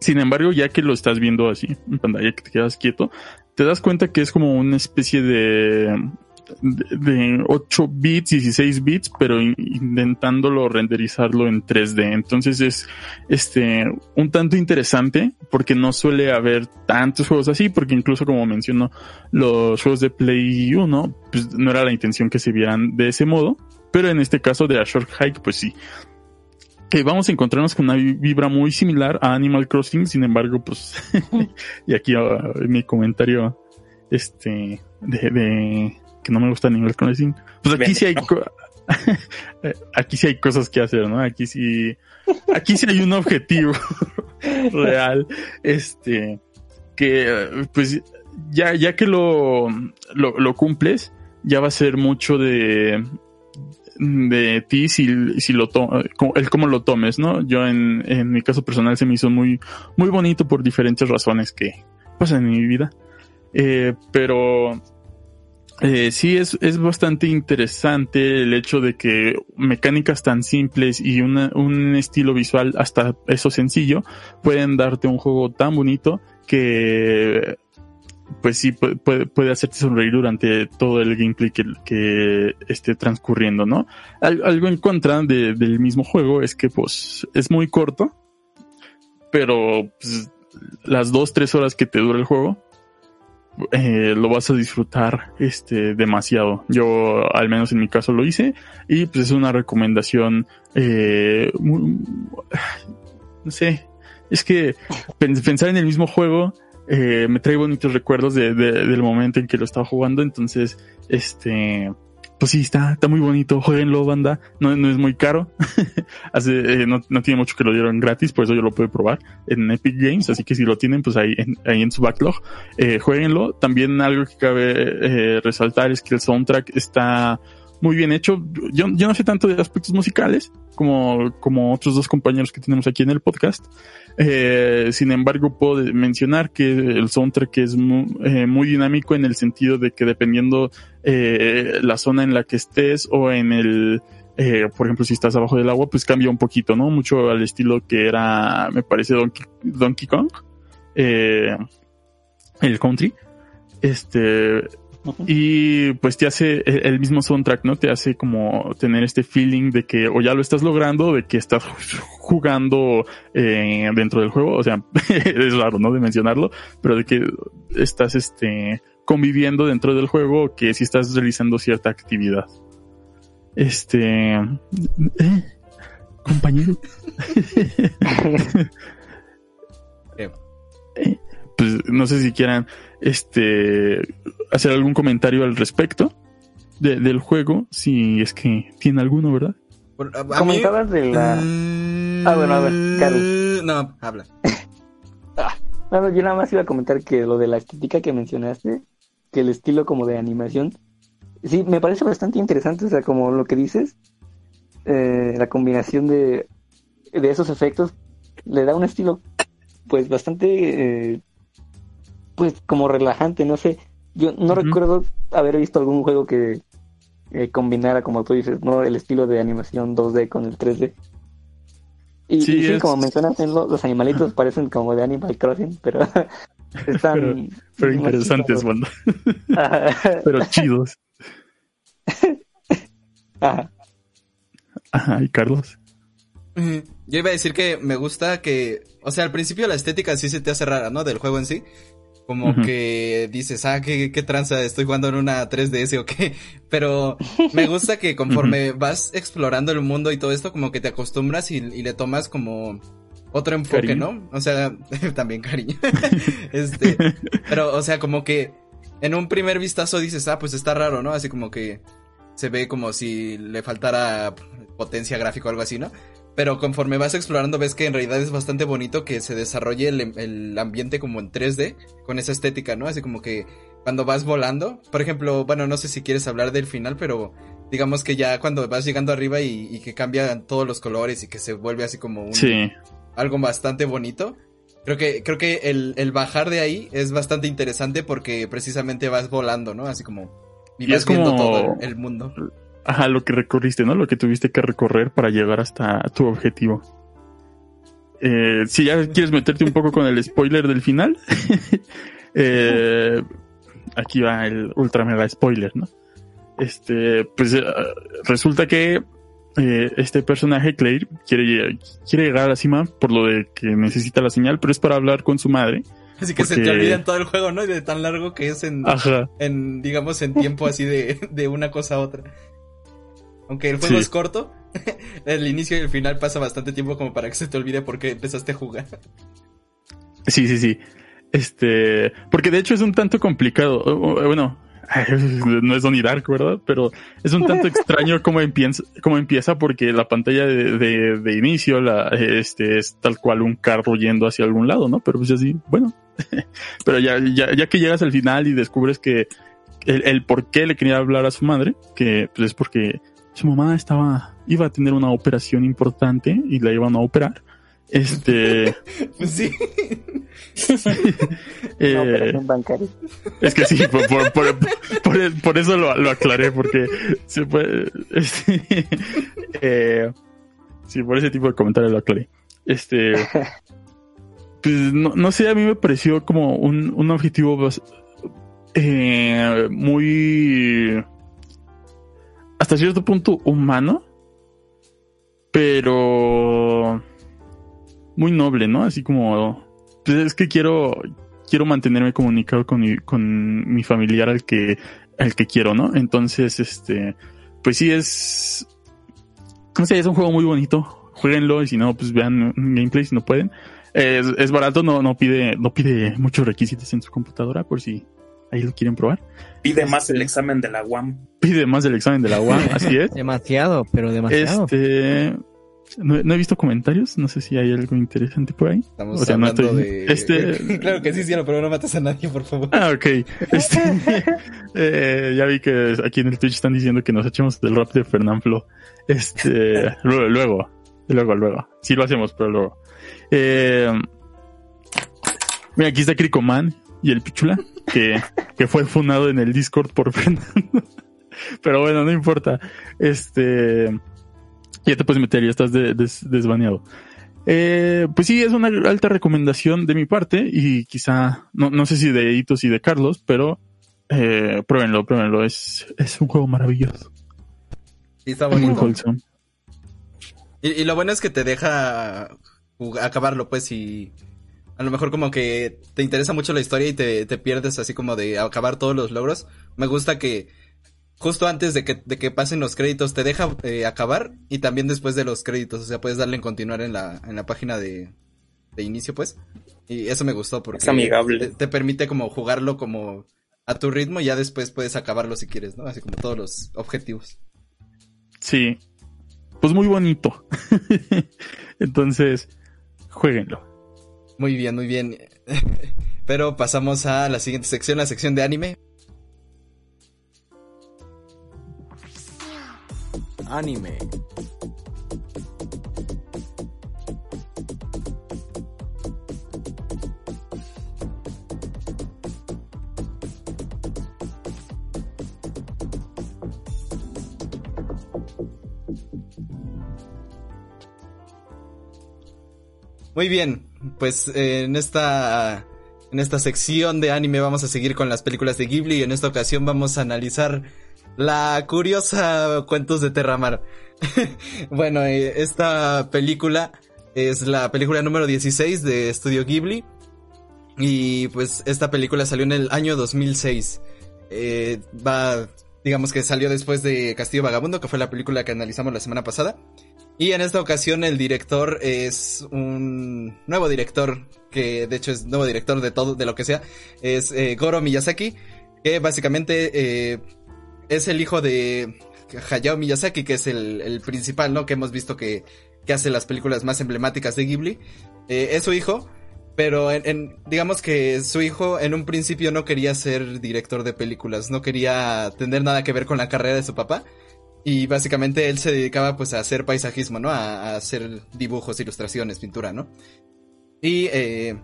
Sin embargo, ya que lo estás viendo así en pantalla, que te quedas quieto, te das cuenta que es como una especie de, de, de 8 bits, 16 bits, pero in- intentándolo renderizarlo en 3D. Entonces es este un tanto interesante porque no suele haber tantos juegos así, porque incluso como menciono, los juegos de Play 1, pues no era la intención que se vieran de ese modo, pero en este caso de A Short Hike, pues sí. Que vamos a encontrarnos con una vi- vibra muy similar a Animal Crossing, sin embargo, pues, y aquí ah, mi comentario este, de que no me gusta Animal Crossing. Pues aquí sí hay, aquí sí hay cosas que hacer, ¿no? Aquí sí, aquí sí hay un objetivo real, este, que, pues, ya, ya que lo, lo, lo cumples, ya va a ser mucho de, de ti si, si lo el cómo lo tomes, ¿no? Yo en, en mi caso personal se me hizo muy, muy bonito por diferentes razones que pasan en mi vida. Eh, pero eh, sí es, es bastante interesante el hecho de que mecánicas tan simples y un estilo visual hasta eso sencillo pueden darte un juego tan bonito que pues sí puede, puede, hacerte sonreír durante todo el gameplay que, que esté transcurriendo, ¿no? Al- algo en contra de- del mismo juego es que pues es muy corto, pero pues, las dos, tres horas que te dura el juego, eh, lo vas a disfrutar este demasiado. Yo al menos en mi caso lo hice y pues es una recomendación eh, muy- no sé, es que pen- pensar en el mismo juego eh, me trae bonitos recuerdos de- del momento en que lo estaba jugando, entonces este pues sí, está, está muy bonito. Jueguenlo, banda. No, es muy caro. Hace, eh, no, tiene mucho que lo dieron gratis, por eso yo lo puedo probar en Epic Games. Así que si lo tienen, pues ahí en, ahí en su backlog, eh, jueguenlo. También algo que cabe eh, resaltar es que el soundtrack está muy bien hecho. Yo, yo no sé tanto de aspectos musicales como, como otros dos compañeros que tenemos aquí en el podcast. Eh, sin embargo, puedo mencionar que el soundtrack es eh, muy dinámico en el sentido de que dependiendo eh, la zona en la que estés o en el, por ejemplo, si estás abajo del agua, pues cambia un poquito, ¿no? Mucho al estilo que era, me parece, Donkey, Donkey Kong, eh, el country. Este, y pues te hace el mismo soundtrack, ¿no? Te hace como tener este feeling de que o ya lo estás logrando, de que estás jugando eh, dentro del juego. O sea, es raro, ¿no? De mencionarlo, pero de que estás este conviviendo dentro del juego que si estás realizando cierta actividad. Este eh, compañero. Pues no sé si quieran este hacer algún comentario al respecto de- del juego, si es que tiene alguno, ¿verdad? por- a- a mí- Comentabas de la... Mm, Ah, bueno, a ver, Carlos. No, habla. Bueno, yo nada más iba a comentar que lo de la estética que mencionaste, que el estilo como de animación, sí, me parece bastante interesante, o sea, como lo que dices, eh, la combinación de, de esos efectos le da un estilo, pues, bastante, eh, pues, como relajante, no sé, yo no recuerdo haber visto algún juego que eh, combinara, como tú dices, ¿no? El estilo de animación 2D con el 3D. Y Sí, y sí, es- como mencionas, lo- los animalitos parecen como de Animal Crossing, pero están... Pero- Pero interesantes, banda. Ajá. Pero chidos. Ajá. Ajá, y Carlos. Ujú. Yo iba a decir que me gusta que, o sea, al principio la estética sí se te hace rara, ¿no? Del juego en sí. Como que dices, ah, qué, qué tranza, estoy jugando en una 3DS o qué. Pero me gusta que conforme vas explorando el mundo y todo esto, como que te acostumbras y, y le tomas como otro enfoque, Cariño. ¿no? O sea, también cariño. este, pero, o sea, como que en un primer vistazo dices, ah, pues está raro, ¿no? Así como que se ve como si le faltara potencia gráfica o algo así, ¿no? Pero conforme vas explorando ves que en realidad es bastante bonito que se desarrolle el, el ambiente como en 3D con esa estética, ¿no? Así como que cuando vas volando, por ejemplo, bueno, no sé si quieres hablar del final, pero digamos que ya cuando vas llegando arriba y, y que cambian todos los colores y que se vuelve así como un, Sí. algo bastante bonito. Creo que, creo que el, el bajar de ahí es bastante interesante porque precisamente vas volando, ¿no? Así como, y Y vas es viendo todo el, el mundo. Ajá, lo que recorriste, ¿no? Lo que tuviste que recorrer para llegar hasta tu objetivo. Eh, si ya quieres meterte un poco con el spoiler del final, eh, aquí va el ultra mega spoiler, ¿no? Este, pues eh, resulta que este personaje, Claire, quiere, quiere llegar a la cima por lo de que necesita la señal, pero es para hablar con su madre. Así que se te olvida en todo el juego, ¿no? Y de tan largo que es en, Ajá. en digamos, en tiempo así de, de una cosa a otra. Aunque el juego Sí. es corto, el inicio y el final pasa bastante tiempo como para que se te olvide por qué empezaste a jugar. Sí, sí, sí. Este, porque de hecho es un tanto complicado. O- Bueno, no es Donnie Dark, ¿verdad? Pero es un tanto extraño cómo empieza, cómo empieza porque la pantalla de, de, de inicio la, este, es tal cual un carro yendo hacia algún lado, ¿no? Pero pues así, bueno. Pero ya, ya, ya que llegas al final y descubres que el, el por qué le quería hablar a su madre, que pues es porque su mamá estaba, iba a tener una operación importante y la iban a operar. Este, Pues sí. eh, Una operación bancaria. es que sí, por, por, por, por- por eso lo, lo aclaré, porque se puede. este, eh, sí, por ese tipo de comentarios lo aclaré. Este. Pues no, no sé, a mí me pareció como un, un objetivo eh, muy. Hasta cierto punto humano, pero. muy noble, ¿no? Así como. Pues es que quiero quiero mantenerme comunicado con mi, con mi familiar al que, al que quiero, ¿no? Entonces, este, pues sí es, no sé, es un juego muy bonito. Jueguenlo y si no, pues vean gameplay si no pueden. Es, es barato, no, no pide, no pide muchos requisitos en su computadora por si ahí lo quieren probar. Pide más el examen de la UAM. Pide más del examen de la UAM, así es. Demasiado, pero demasiado. Este, no, no he visto comentarios, no sé si hay algo interesante por ahí. Estamos O sea, no hablando estoy- de... este- claro que sí, cielo, pero no mates a nadie, por favor. Ah, ok. Este, eh, ya vi que aquí en el Twitch están diciendo que nos echemos del rap de Fernanfloo. Este, luego, luego, luego, luego. Sí lo hacemos, pero luego. Eh, mira, aquí está Cricoman y el Pichula, que, que fue fundado en el Discord por Fernando. Pero bueno, no importa. Este, ya te puedes meter, ya estás de- des- desbaneado. Eh, pues sí, es una alta recomendación de mi parte y quizá, no, no sé si de Hitos y de Carlos, pero eh, pruébenlo, pruébenlo. Es, es un juego maravilloso. Y está Muy bonito. wholesome. Y, y lo bueno es que te deja acabarlo, pues, y a lo mejor como que te interesa mucho la historia y te, te pierdes así como de acabar todos los logros. Me gusta que justo antes de que, de que pasen los créditos te deja eh, acabar y también después de los créditos, o sea, puedes darle en continuar en la, en la página de, de inicio, pues. Y eso me gustó porque Es amigable. Te, te permite como jugarlo como a tu ritmo y ya después puedes acabarlo si quieres, ¿no? Así como todos los objetivos. Sí. Pues muy bonito. Entonces, jueguenlo. Muy bien, muy bien. Pero pasamos a la siguiente sección, la sección de anime. Anime. Muy bien, pues eh, en esta en esta sección de anime vamos a seguir con las películas de Ghibli y en esta ocasión vamos a analizar la curiosa Cuentos de Terramar. bueno, eh, esta película es la película número 16 de Estudio Ghibli y pues esta película salió en el año 2006. Eh, va, digamos que salió después de Castillo Vagabundo, que fue la película que analizamos la semana pasada. Y en esta ocasión el director es un nuevo director, que de hecho es nuevo director de todo, de lo que sea, es eh, Goro Miyazaki, que básicamente eh, es el hijo de Hayao Miyazaki, que es el, principal, ¿no? Que hemos visto que, que hace las películas más emblemáticas de Ghibli. Eh, es su hijo, pero en, en- digamos que su hijo en un principio no quería ser director de películas, no quería tener nada que ver con la carrera de su papá. Y básicamente él se dedicaba pues a hacer paisajismo, ¿no? A, a hacer dibujos, ilustraciones, pintura, ¿no? Y eh,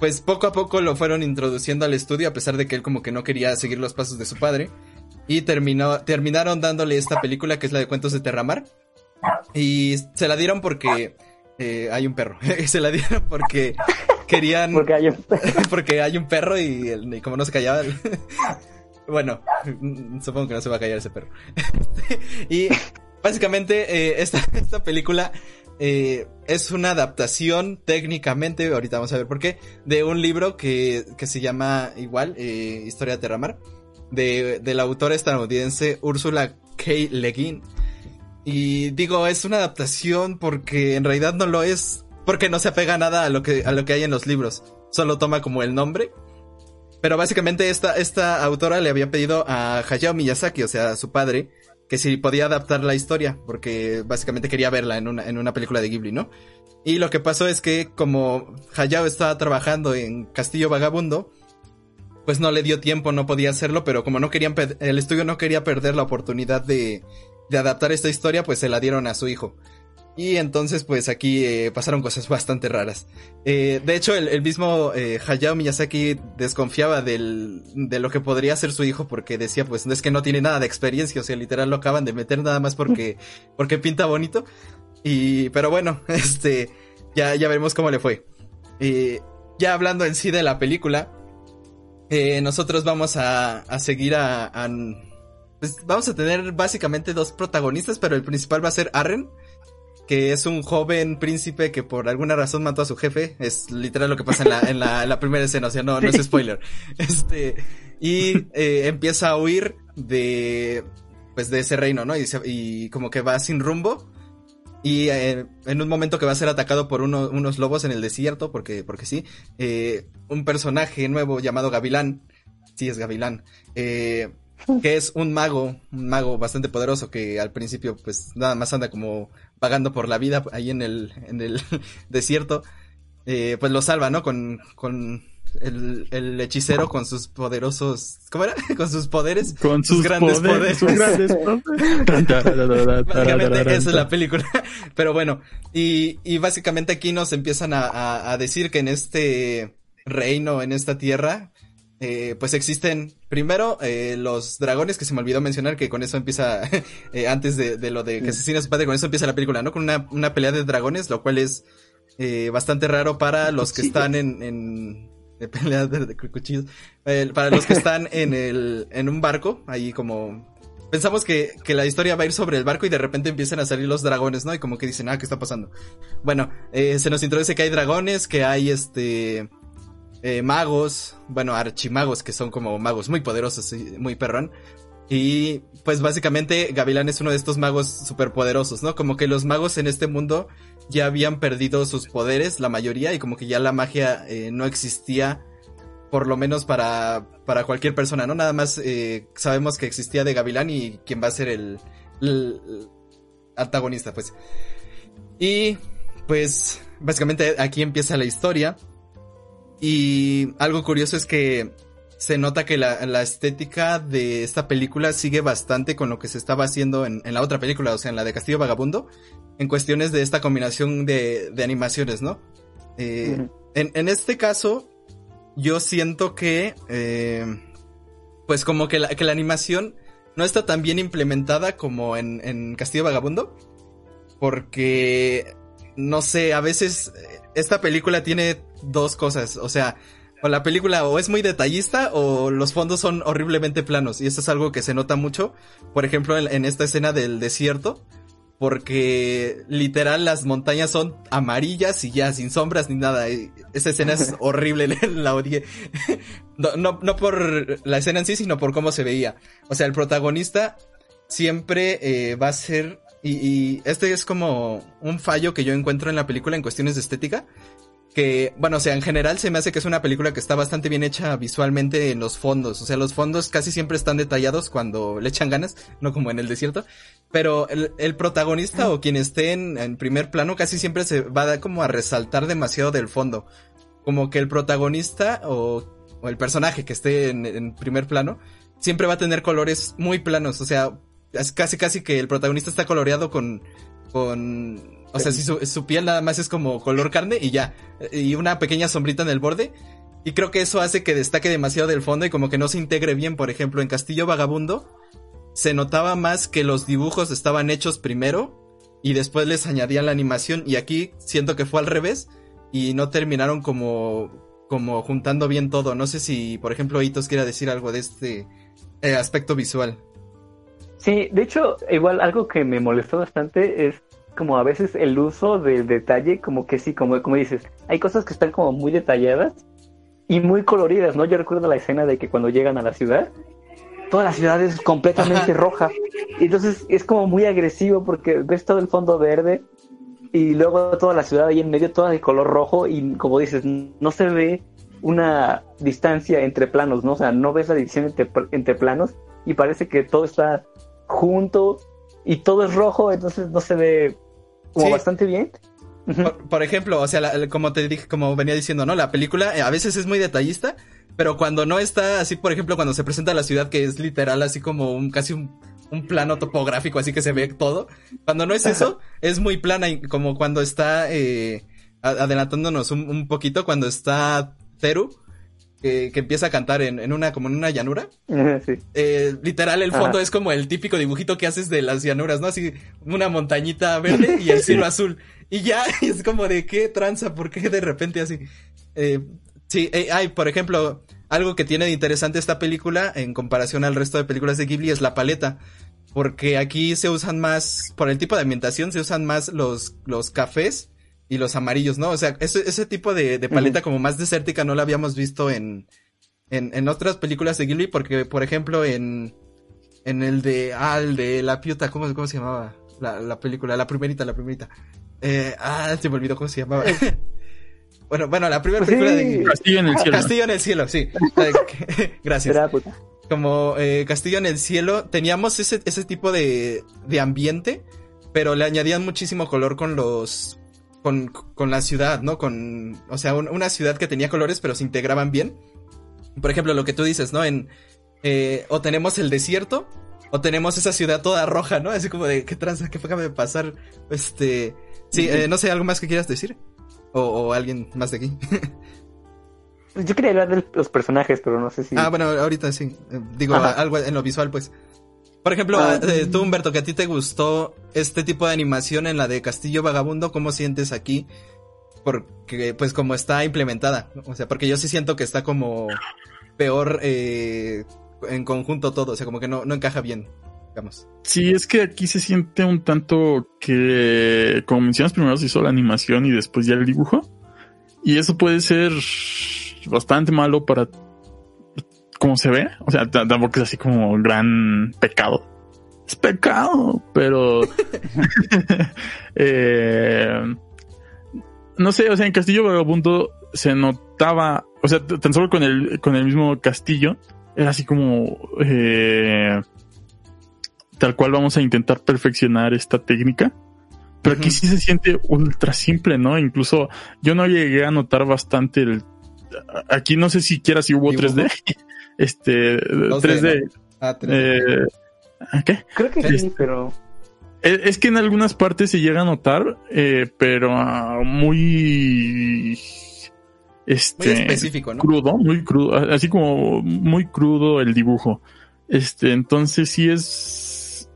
pues poco a poco lo fueron introduciendo al estudio a pesar de que él como que no quería seguir los pasos de su padre. Y terminó, terminaron dándole esta película que es la de Cuentos de Terramar. Y se la dieron porque eh, hay un perro. se la dieron porque querían... Porque hay un... porque hay un perro y, y como no se callaba. bueno, supongo que no se va a callar ese perro. y básicamente eh, esta, esta película eh, es una adaptación técnicamente, ahorita vamos a ver por qué, de un libro que, que se llama igual, eh, Historia de Terramar, de, de la autora estadounidense Úrsula K. Le Guin. Y digo, es una adaptación porque en realidad no lo es, porque no se apega nada a lo que, a lo que hay en los libros. solo toma como el nombre. Pero básicamente esta, esta autora le había pedido a Hayao Miyazaki, o sea, a su padre, que si podía adaptar la historia, porque básicamente quería verla en una, en una película de Ghibli, ¿no? Y lo que pasó es que como Hayao estaba trabajando en Castillo Vagabundo, pues no le dio tiempo, no podía hacerlo, pero como no querían, el estudio no quería perder la oportunidad de, de adaptar esta historia, pues se la dieron a su hijo. Y entonces, pues aquí eh, pasaron cosas bastante raras. Eh, de hecho, el, mismo eh, Hayao Miyazaki desconfiaba del, de lo que podría ser su hijo porque decía, pues no es que no tiene nada de experiencia, o sea, literal lo acaban de meter nada más porque, porque pinta bonito. Y, pero bueno, este, ya, ya veremos cómo le fue. ya hablando en sí de la película, nosotros vamos a, a seguir a, a pues vamos a tener básicamente dos protagonistas, pero el principal va a ser Arren que es un joven príncipe que por alguna razón mató a su jefe. Es literal lo que pasa en la, en la, la primera escena, o sea, no, no es spoiler. Este, y eh, empieza a huir de, pues de ese reino, ¿no? Y, y como que va sin rumbo. Y eh, en un momento que va a ser atacado por uno, unos lobos en el desierto, porque, porque sí, eh, un personaje nuevo llamado Gavilán, sí es Gavilán, eh, que es un mago, un mago bastante poderoso que al principio pues nada más anda como vagando por la vida ahí en el, en el desierto, eh, pues lo salva, ¿no? Con, con el, el, hechicero con sus poderosos, ¿cómo era? Con sus poderes. Con sus, grandes poderes. Sus grandes básicamente esa es la película. Pero bueno, y, y básicamente aquí nos empiezan a, a, a decir que en este reino, en esta tierra, eh, pues existen. Primero eh, los dragones que se me olvidó mencionar que con eso empieza eh, antes de, de, lo de que asesina a su padre con eso empieza la película no con una, una pelea de dragones lo cual es eh, bastante raro para los que están en, en de pelea de, de cuchillos para los que están en el en un barco ahí como pensamos que, que la historia va a ir sobre el barco y de repente empiezan a salir los dragones no y como que dicen ah qué está pasando bueno eh, se nos introduce que hay dragones que hay este eh, magos, bueno, archimagos que son como magos muy poderosos y muy perrón. Y pues básicamente Gavilán es uno de estos magos superpoderosos, ¿no? Como que los magos en este mundo ya habían perdido sus poderes, la mayoría, y como que ya la magia eh, no existía, por lo menos para, para cualquier persona, ¿no? Nada más eh, sabemos que existía de Gavilán y quien va a ser el, el, antagonista, pues. Y pues básicamente aquí empieza la historia. Y algo curioso es que se nota que la, la, estética de esta película sigue bastante con lo que se estaba haciendo en, en, la otra película, o sea, en la de Castillo Vagabundo, en cuestiones de esta combinación de, de animaciones, ¿no? Eh, uh -huh. en, en, este caso, yo siento que, eh, pues como que la, que la animación no está tan bien implementada como en, en Castillo Vagabundo, porque, no sé, a veces esta película tiene dos cosas, o sea, o la película o es muy detallista o los fondos son horriblemente planos y eso es algo que se nota mucho, por ejemplo, en, en esta escena del desierto, porque literal las montañas son amarillas y ya sin sombras ni nada. Esa escena es horrible, la odié. No, no, no por la escena en sí, sino por cómo se veía. O sea, el protagonista siempre eh, va a ser y, y, este es como un fallo que yo encuentro en la película en cuestiones de estética. Que, bueno, o sea, en general se me hace que es una película que está bastante bien hecha visualmente en los fondos. O sea, los fondos casi siempre están detallados cuando le echan ganas, no como en el desierto. Pero el, protagonista o quien esté en, primer plano casi siempre se va a dar como a resaltar demasiado del fondo. Como que el protagonista o, o el personaje que esté en, en primer plano siempre va a tener colores muy planos. O sea, es casi casi que el protagonista está coloreado con con o sea, si su, piel nada más es como color carne y ya y una pequeña sombrita en el borde y creo que eso hace que destaque demasiado del fondo y como que no se integre bien, por ejemplo, en Castillo Vagabundo se notaba más que los dibujos estaban hechos primero y después les añadían la animación y aquí siento que fue al revés y no terminaron como como juntando bien todo. No sé si, por ejemplo, Hitos quiera decir algo de este eh, aspecto visual. Sí, de hecho, igual algo que me molestó bastante es como a veces el uso del detalle, como que sí, como, como dices, hay cosas que están como muy detalladas y muy coloridas, ¿no? Yo recuerdo la escena de que cuando llegan a la ciudad, toda la ciudad es completamente roja. Y entonces es como muy agresivo porque ves todo el fondo verde y luego toda la ciudad ahí en medio, toda de color rojo y como dices, no se ve una distancia entre planos, ¿no? O sea, no ves la división entre, entre planos y parece que todo está junto y todo es rojo, entonces no se ve como Sí. bastante bien. Por, por ejemplo, o sea, la- como te dije, como venía diciendo, ¿no? La película eh, a veces es muy detallista, pero cuando no está así, por ejemplo, cuando se presenta la ciudad que es literal así como un casi un, un plano topográfico, así que se ve todo. Cuando no es eso, es muy plana, como cuando está eh, adelantándonos un, un poquito, cuando está Teru, que, que empieza a cantar en, en una, como en una llanura. sí. Eh, literal, el fondo Ajá. es como el típico dibujito que haces de las llanuras, ¿no? Así, una montañita verde y el cielo azul. Y ya, es como de qué tranza, ¿por qué de repente así? Eh, sí, eh, hay, por ejemplo, algo que tiene de interesante esta película en comparación al resto de películas de Ghibli es la paleta. Porque aquí se usan más, por el tipo de ambientación, se usan más los, los cafés y los amarillos, ¿no? O sea, ese, ese tipo de, de paleta como más desértica no la habíamos visto en, en, en otras películas de Ghibli, porque, por ejemplo, en, en el de, ah, el de La Piuta, ¿cómo, cómo se llamaba? La, la película, la primerita, la primerita. Eh, ah, se me olvidó cómo se llamaba. bueno, bueno, la primera Pues película sí. de Ghibli. Castillo en el cielo. Castillo en el cielo, sí. Gracias como eh, Castillo en el Cielo, teníamos ese, ese tipo de, de ambiente, pero le añadían muchísimo color con los... Con, con la ciudad, ¿no? Con... O sea, un- una ciudad que tenía colores, pero se integraban bien. Por ejemplo, lo que tú dices, ¿no? En... eh, o tenemos el desierto, o tenemos esa ciudad toda roja, ¿no? Así como de, ¿qué tranza? ¿Qué acaba de pasar? Este... Sí, eh, no sé, ¿algo más que quieras decir? O, o alguien más de aquí. Yo quería hablar de los personajes, pero no sé si. Ah, bueno, ahorita sí. Eh, Digo, Ajá. algo en lo visual, pues. Por ejemplo, Ah. eh, tú, Humberto, que a ti te gustó este tipo de animación en la de Castillo Vagabundo, ¿cómo sientes aquí? Porque, pues, como está implementada. ¿no? O sea, porque yo sí siento que está como peor eh, en conjunto todo. O sea, como que no, no encaja bien, digamos. Sí, es que aquí se siente un tanto que, como mencionas, primero se hizo la animación y después ya el dibujo. Y eso puede ser bastante malo para cómo se ve. O sea, tampoco es así como gran pecado. Es pecado, pero... eh, no sé, o sea, en Castillo Vagabundo se notaba, o sea, tan solo con el, con el mismo castillo, era así como... eh, tal cual vamos a intentar perfeccionar esta técnica. Pero aquí sí se siente ultra simple, ¿no? Incluso yo no llegué a notar bastante el... Aquí no sé siquiera si hubo ¿Dibujo? 3D. Este, 2D, 3D. Ah, tres- eh, ¿Qué? Creo que Este- sí, pero. Es que en algunas partes se llega a notar, eh, pero ah, muy... Este, muy específico, ¿no? crudo, muy crudo, así como muy crudo el dibujo. Este, entonces sí es...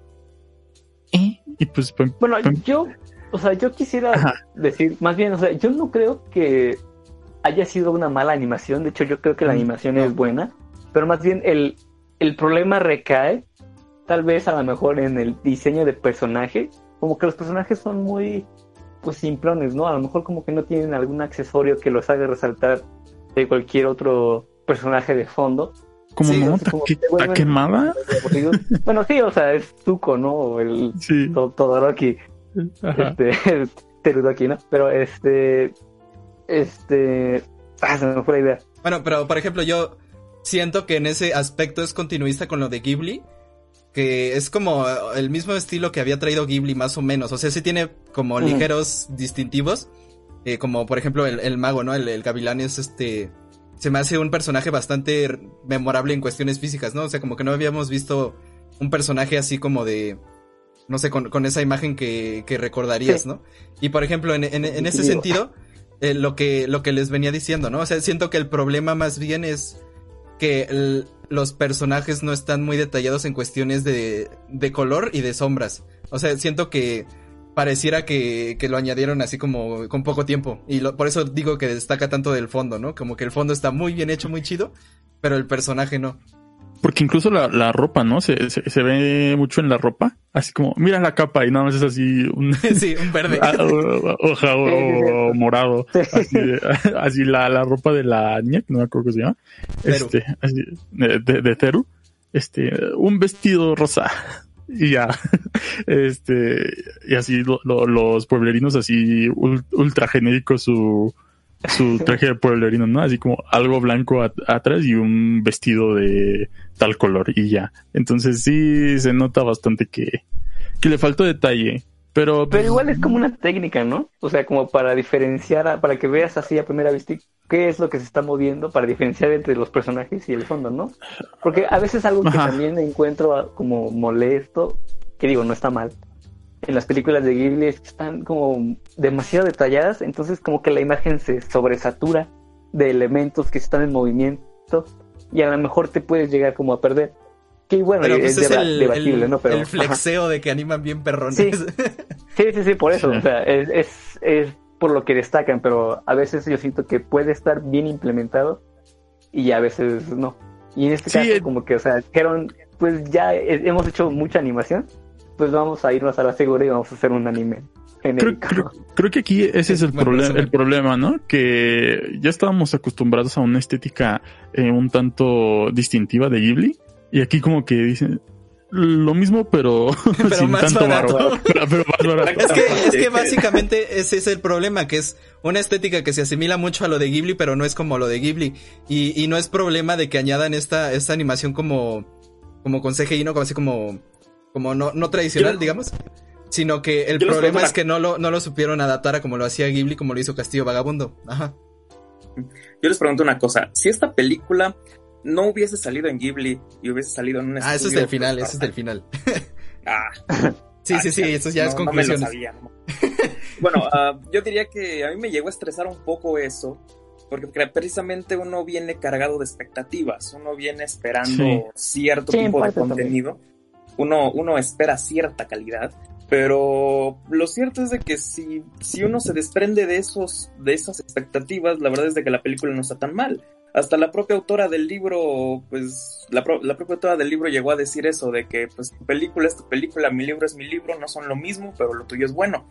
¿Eh? Y pues, Bueno, Pam- yo. O sea, yo quisiera Ajá. decir, más bien, o sea, yo no creo que haya sido una mala animación. De hecho, yo creo que la Mm, animación no. es buena. Pero más bien el, el problema recae, tal vez a lo mejor en el diseño de personaje. Como que los personajes son muy, pues, simplones, ¿no? A lo mejor como que no tienen algún accesorio que los haga resaltar de cualquier otro personaje de fondo. como Sí, no, ¿Está que- quemada. bueno, sí, o sea, es Zuko, ¿no? El Sí. To- Todoroki este, Terudoki, ¿no? Pero este, este, ah, se me fue la idea. Bueno, pero por ejemplo, yo siento que en ese aspecto es continuista con lo de Ghibli. Que es como el mismo estilo que había traído Ghibli, más o menos. O sea, sí tiene como ligeros distintivos. eh, como por ejemplo el, el mago, ¿no? El, el gavilán es este. Se me hace un personaje bastante memorable en cuestiones físicas, ¿no? O sea, como que no habíamos visto un personaje así como de. No sé, con, con esa imagen que, que recordarías, Sí. ¿no? Y por ejemplo, en, en- en ese sentido, eh, lo que lo que les venía diciendo, ¿no? O sea, siento que el problema más bien es que los personajes no están muy detallados en cuestiones de, de color y de sombras. O sea, siento que pareciera que, que lo añadieron así como con poco tiempo. Y lo- por eso digo que destaca tanto del fondo, ¿no? Como que el fondo está muy bien hecho, muy chido, pero el personaje no. Porque incluso la, la ropa, ¿no? Se, se, se ve mucho en la ropa. Así como, mira la capa y nada más es así un sí, un verde. ah, o- hoja o, o morado. Así, así la, la ropa de la niña, que no me acuerdo cómo se llama. Este, así, de, de, de Teru. Este, un vestido rosa. Y ya. Este, y así lo- lo- los pueblerinos así ul- ultra genéricos su, su traje de pueblerino, ¿no? Así como algo blanco at- atrás y un vestido de tal color y ya. Entonces sí se nota bastante que, que le faltó detalle. Pero, Pero pues, igual es como una técnica, ¿no? O sea, como para diferenciar, a- para que veas así a primera vista qué es lo que se está moviendo, para diferenciar entre los personajes y el fondo, ¿no? Porque a veces algo que Ajá. también encuentro como molesto, que digo, no está mal, en las películas de Ghibli es que están como demasiado detalladas, entonces como que la imagen se sobresatura de elementos que están en movimiento y a lo mejor te puedes llegar como a perder. Que bueno, Pero es, pues es deba- el, debatible, el- ¿no? Pero, el ajá. flexeo de que animan bien perrones. Sí. Sí, sí, sí, por eso. O sea, es, es, es por lo que destacan, pero a veces yo siento que puede estar bien implementado y a veces no. Y en este Sí, caso, eh. como que, o sea, dijeron, pues ya he- hemos hecho mucha animación, pues vamos a irnos a la segura y vamos a hacer un anime creo, creo- creo que aquí ese es el, Bueno, proble- resumen. el problema, ¿no? Que ya estábamos acostumbrados a una estética eh, un tanto distintiva de Ghibli. Y aquí como que dicen lo mismo, pero, Pero sin más tanto barato. Pero, pero más barato. Es que, es que básicamente ese es el problema, que es una estética que se asimila mucho a lo de Ghibli, pero no es como lo de Ghibli. Y, y no es problema de que añadan esta, esta animación como, como con CGI, ¿no? Como así como, como no, no tradicional, Yo- digamos. Sino que el problema es que no lo, no lo supieron adaptar a como lo hacía Ghibli, como lo hizo Castillo Vagabundo. Ajá. Yo les pregunto una cosa. Si esta película no hubiese salido en Ghibli y hubiese salido en un Ah, eso es estudio, del final, eso es del final. Ah, Sí, sí, sí, eso ya no, es sabía, no. bueno, ah, yo diría que a mí me llegó a estresar un poco eso, porque precisamente uno viene cargado de expectativas, uno viene esperando Sí. cierto Sí, tipo de también. Uno, uno espera cierta calidad, pero lo cierto es de que si, si uno se desprende de esos, de esas expectativas, la verdad es de que la película no está tan mal. Hasta la propia autora del libro, pues, la, la propia autora del libro llegó a decir eso, de que, pues, tu película es tu película, mi libro es mi libro, no son lo mismo, pero lo tuyo es bueno.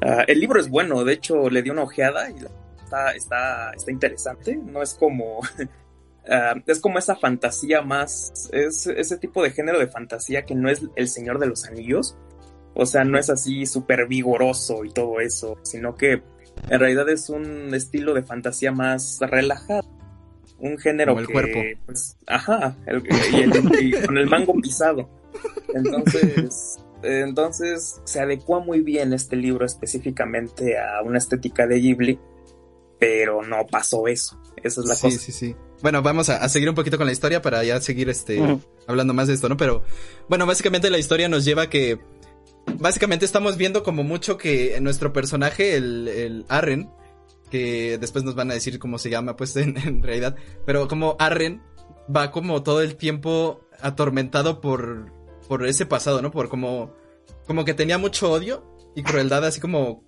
Ah, el libro es bueno, de hecho, le di una ojeada y está, está, está interesante, no es como... ah, es como esa fantasía más, es ese tipo de género de fantasía que no es el Señor de los Anillos, o sea, no es así súper vigoroso y todo eso, sino que en realidad es un estilo de fantasía más relajado. Un género Como el que, cuerpo. pues, ajá, el- y, el- y con el mango pisado. Entonces, entonces se adecua muy bien este libro específicamente a una estética de Ghibli, pero no pasó eso. Esa es la sí, cosa. sí, sí. Bueno, vamos a, a seguir un poquito con la historia para ya seguir este hablando más de esto, ¿no? Pero bueno, básicamente la historia nos lleva a que básicamente estamos viendo como mucho que nuestro personaje, el, el Arren, que después nos van a decir cómo se llama, pues en, en realidad, pero como Arren va como todo el tiempo atormentado por por ese pasado, ¿no? Por como como que tenía mucho odio y crueldad, así como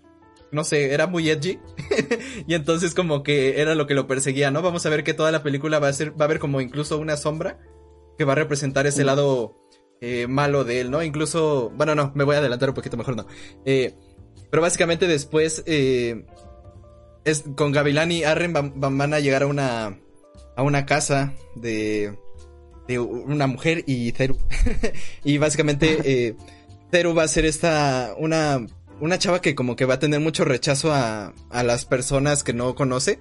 no sé, era muy edgy. y entonces como que era lo que lo perseguía, ¿no? Vamos a ver que toda la película va a ser, va a haber como incluso una sombra que va a representar ese lado eh, malo de él, ¿no? Incluso, bueno, no, me voy a adelantar un poquito, mejor no. Eh, pero básicamente después, eh, es, con Gavilán y Arren van, van- a llegar a una, a una casa de, de una mujer y Zeru. y básicamente, eh, Zeru va a ser esta, una, una chava que como que va a tener mucho rechazo a, a las personas que no conoce.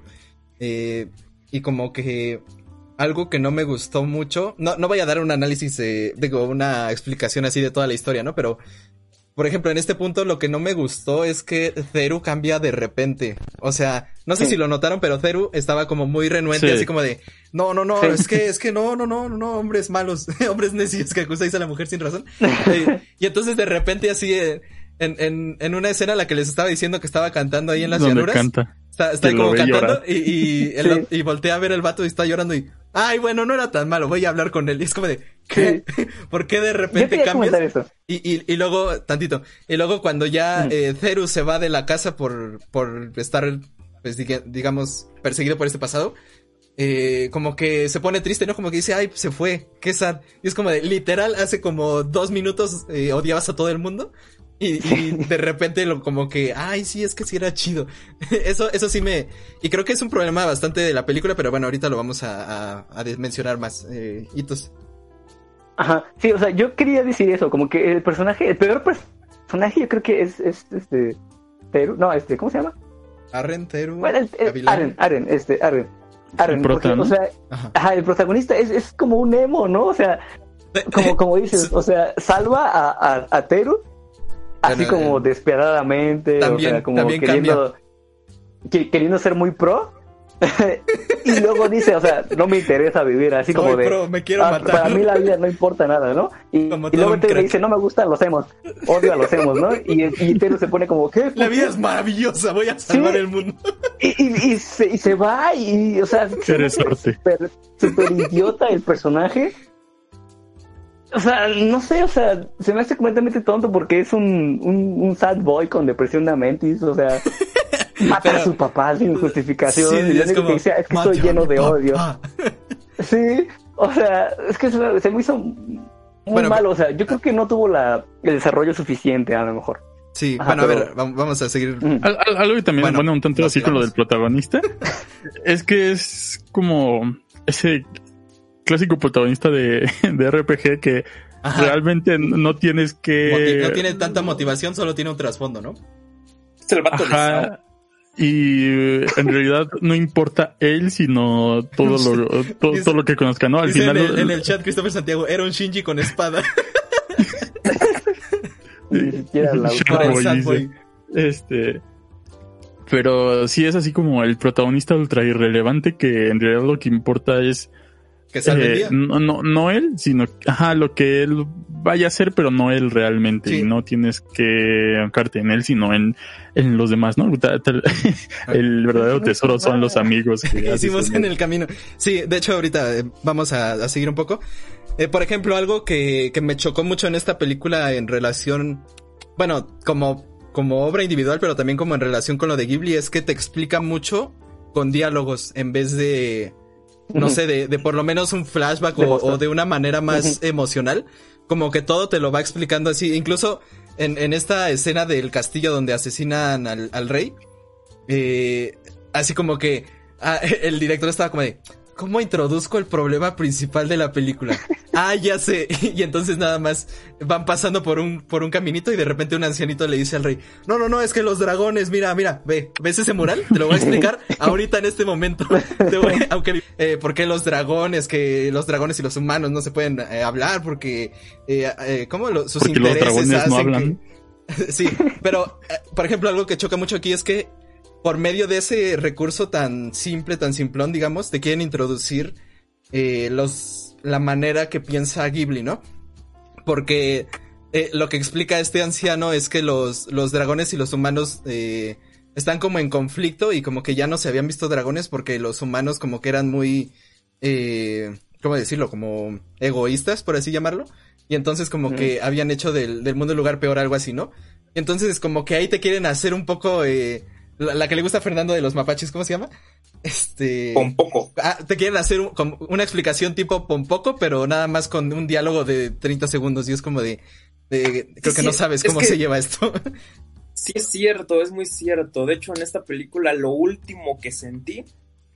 eh, y como que algo que no me gustó mucho. No, no voy a dar un análisis, eh, digo, una explicación así de toda la historia, ¿no? Pero, por ejemplo, en este punto lo que no me gustó es que Zeru cambia de repente. O sea, no sé Sí. si lo notaron, pero Zeru estaba como muy renuente, Sí. así como de, no, no, no, Sí. es que, es que no, no, no, no, no, hombres malos, hombres necios que acusáis a la mujer sin razón. Eh, y entonces de repente así, eh, en, en, en una escena en la que les estaba diciendo que estaba cantando ahí en las llanuras. canta. Está, está Que como cantando y, y, el- Sí. y voltea a ver el vato y está llorando y, ay, bueno, no era tan malo, voy a hablar con él. Y es como de, ¿qué? ¿Por qué de repente cambias? eso. Y, y, y luego, tantito, y luego cuando ya Mm. eh, Zeru se va de la casa por, por estar, pues diga- digamos, perseguido por este pasado, eh, como que se pone triste, ¿no? Como que dice, ay, se fue, qué sad. Y es como de, literal, hace como dos minutos eh, odiabas a todo el mundo. Y, y de repente lo, como que, ay, sí, es que sí era chido. Eso, eso sí me... Y creo que es un problema bastante de la película, pero bueno, ahorita lo vamos a, a, a mencionar más. Eh, hitos. Ajá, sí, o sea, yo quería decir eso, como que el personaje, el peor personaje yo creo que es, es este, Teru, no, este, ¿cómo se llama? Arren, Teru, Bueno, el- el-. Aren, Aren, este, Aren. Aren, El prota, porque, ¿no? o sea, Ajá. ajá, el protagonista es, es como un emo, ¿no? O sea, como, como dices, o sea, salva a, a, a Teru así Bueno, como eh, despiadadamente, también- o sea, como también queriendo, que- queriendo ser muy pro. y luego dice, o sea, no me interesa vivir así como de. pro, me quiero "Ah, matar. Para mí la vida no importa nada, ¿no? Y, luego crack. dice, no me gustan los emos, odio a los emos, ¿no? Y, y se pone como, ¿qué? La ¿Por vida qué?". es maravillosa, voy a salvar Sí. el mundo. Y, y- y se, y se va y, o sea, súper idiota el personaje. O sea, no sé, o sea, se me hace completamente tonto porque es un, un, un sad boy con depresión de mentis, o sea, mata Pero- a su papá sin justificación. Sí, y lo es como, que dice es que "Mate estoy a lleno de papá". odio. Sí, o sea, es que se, me- se me hizo muy Bueno, malo, o sea, yo creo que no tuvo la, el desarrollo suficiente a lo mejor. Sí, Ajá, bueno, a ver, vam- vamos a seguir. Al- al- algo que también Bueno, bueno, un tanto así con lo del protagonista es que es como ese clásico protagonista de, de RPG que Ajá. realmente no tienes que no tiene tanta motivación, solo tiene un trasfondo, ¿no? Es el vato. Ajá. Y eh, en realidad no importa él, sino todo lo, todo, Dice- todo lo que conozca, ¿no? Al Dice final. en, el, en el chat Christopher Santiago, era un Shinji con espada. Ni siquiera la. Este. Pero sí es así como el protagonista ultra irrelevante que en realidad lo que importa es Que salve el eh, día. no, no, no él, sino ajá, lo que él vaya a hacer, pero no él realmente. Sí. Y no tienes que enfocarte en él, sino en, en los demás, ¿no? El verdadero tesoro son los amigos que hicimos en el camino. Sí, de hecho ahorita eh, vamos a, a seguir un poco. Eh, por ejemplo, algo que, que me chocó mucho en esta película en relación, bueno, como, como obra individual, pero también como en relación con lo de Ghibli, es que te explica mucho con diálogos en vez de, no sé, de, de por lo menos un flashback o de una manera más emocional. Como que todo te lo va explicando así. Incluso en, en esta escena del castillo donde asesinan al, al rey, eh, así como que ah, el director estaba como de, ¿cómo introduzco el problema principal de la película? Ah, ya sé. Y entonces nada más van pasando por un, por un caminito y de repente un ancianito le dice al rey, no, no, no, es que los dragones, mira, mira, ve, ¿ves ese mural? Te lo voy a explicar ahorita en este momento. Te voy- aunque, eh, ¿por qué los dragones, que los dragones y los humanos no se pueden eh, hablar? Porque, eh, eh, ¿cómo lo- sus Porque los intereses dragones no hacen hablan. que- sí, pero, eh, por ejemplo, algo que choca mucho aquí es que por medio de ese recurso tan simple, tan simplón, digamos, te quieren introducir eh, los la manera que piensa Ghibli, ¿no? Porque eh, lo que explica este anciano es que los, los dragones y los humanos eh, están como en conflicto y como que ya no se habían visto dragones porque los humanos como que eran muy, eh, ¿cómo decirlo? Como egoístas, por así llamarlo. Y entonces como que habían hecho del, del mundo un lugar peor, algo así, ¿no? Y entonces como que ahí te quieren hacer un poco... Eh, la, la que le gusta a Fernando de los mapaches, ¿cómo se llama? Este... Con poco. Ah, te quieren hacer un- como una explicación tipo pompoco, pero nada más con un diálogo de 30 segundos y es como de... de- creo que no sabes es cómo que- se lleva esto. Sí, es cierto, es muy cierto. De hecho, en esta película lo último que sentí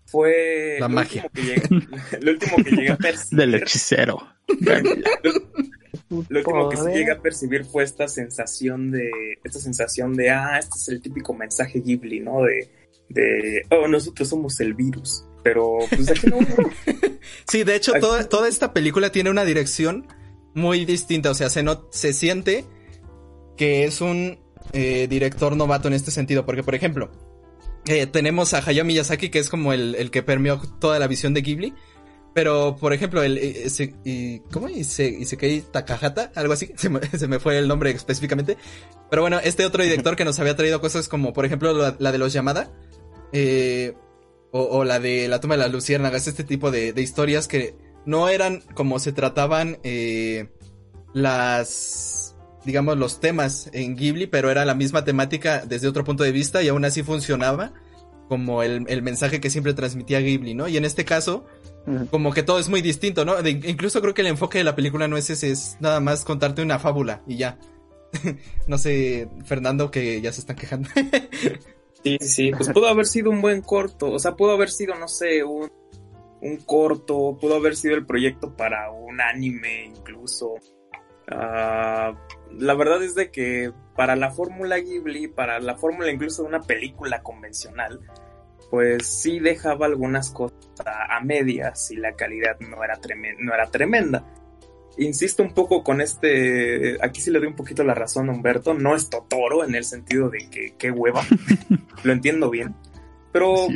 fue. La lo magia. último que llegué- lo último que llegué a percibir. Del hechicero. Lo último que Poder. llegué a percibir fue esta sensación de. Esta sensación de, ah, este es el típico mensaje Ghibli, ¿no? De. de oh, nosotros somos el virus. Pero, pues aquí no. Sí, de hecho, Aquí- toda, toda esta película tiene una dirección muy distinta. O sea, se, no, se siente que es un eh, director novato en este sentido. Porque, por ejemplo, eh, tenemos a Hayao Miyazaki, que es como el, el que permeó toda la visión de Ghibli. Pero, por ejemplo, el, eh, ese- y, ¿cómo? Ise, Isekei Takahata, algo así, se me, fue el nombre específicamente. Pero bueno, este otro director que nos había traído cosas como, por ejemplo, la, de los Yamada, eh, o, o la de la toma de las luciérnagas, este tipo de, historias que no eran como se trataban eh, las, digamos, los temas en Ghibli, pero era la misma temática desde otro punto de vista y aún así funcionaba como el, el mensaje que siempre transmitía Ghibli, ¿no? Y en este caso. Como que todo es muy distinto, ¿no? De- incluso creo que el enfoque de la película no es ese, es nada más contarte una fábula y ya. no sé, Fernando, que ya se están quejando. Sí, sí, sí. Pues pudo haber sido un buen corto. O sea, pudo haber sido, no sé, un, un corto. Pudo haber sido el proyecto para un anime, incluso. Ah, la verdad es de que para la fórmula Ghibli, para la fórmula incluso de una película convencional, pues sí dejaba algunas cosas a, a medias y la calidad no era, no era tremenda. Insisto un poco con este, aquí sí le doy un poquito la razón a Humberto, no es Totoro en el sentido de que qué hueva, lo entiendo bien, pero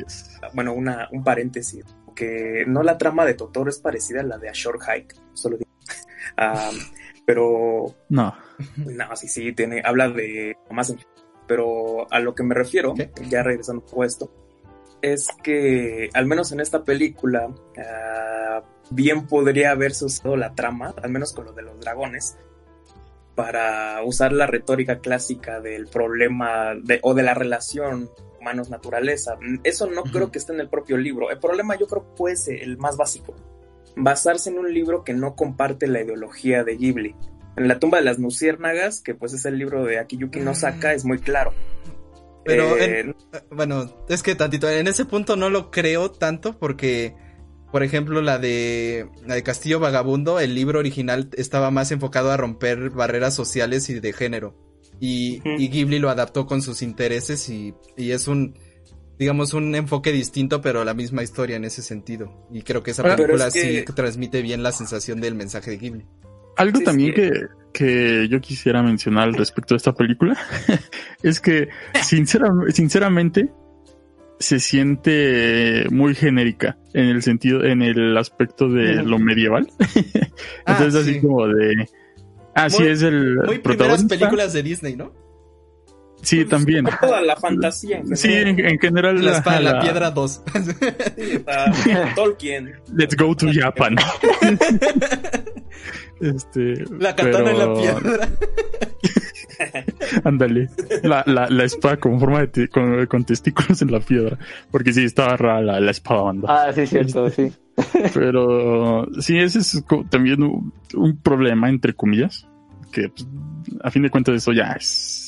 bueno, una, un paréntesis, que no la trama de Totoro es parecida a la de A Short Hike, solo digo. Pero No. no, sí, sí, tiene, habla de más en- pero a lo que me refiero, ¿Qué? ya regresando a esto, es que al menos en esta película ah, bien podría haberse usado la trama, al menos con lo de los dragones, para usar la retórica clásica del problema de, o de la relación humanos-naturaleza. Eso no creo que esté en el propio libro. El problema yo creo que puede ser el más básico. Basarse en un libro que no comparte la ideología de Ghibli. En la tumba de las luciérnagas, que pues es el libro de Akiyuki Nosaka, es muy claro. Pero Eh, en- bueno, es que tantito, en ese punto no lo creo tanto porque, por ejemplo, la de, la de Castillo Vagabundo, el libro original estaba más enfocado a romper barreras sociales y de género. Y, y Ghibli lo adaptó con sus intereses y, y es un, digamos, un enfoque distinto, pero la misma historia en ese sentido. Y creo que esa película es que- sí transmite bien la sensación del mensaje de Ghibli. Algo también que, que yo quisiera mencionar al respecto de esta película es que sincera- sinceramente se siente muy genérica en el sentido, en el aspecto de lo medieval. Ah, Entonces así sí. como de... Ah, sí, Muy- es el Muy primeras películas de Disney, ¿no? Sí, también. toda la fantasía en Sí, en, en general. La espada la la- piedra 2. Sí, o sea, Tolkien. Let's go to Japan. este, La katana en la pero- piedra. Ándale. La, la, la espada con forma de te- con, con testículos en la piedra. Porque sí, estaba rara la, la espada banda. Ah, sí, cierto, sí. Pero sí, ese es también un, un problema, entre comillas. Que pues, a fin de cuentas eso ya es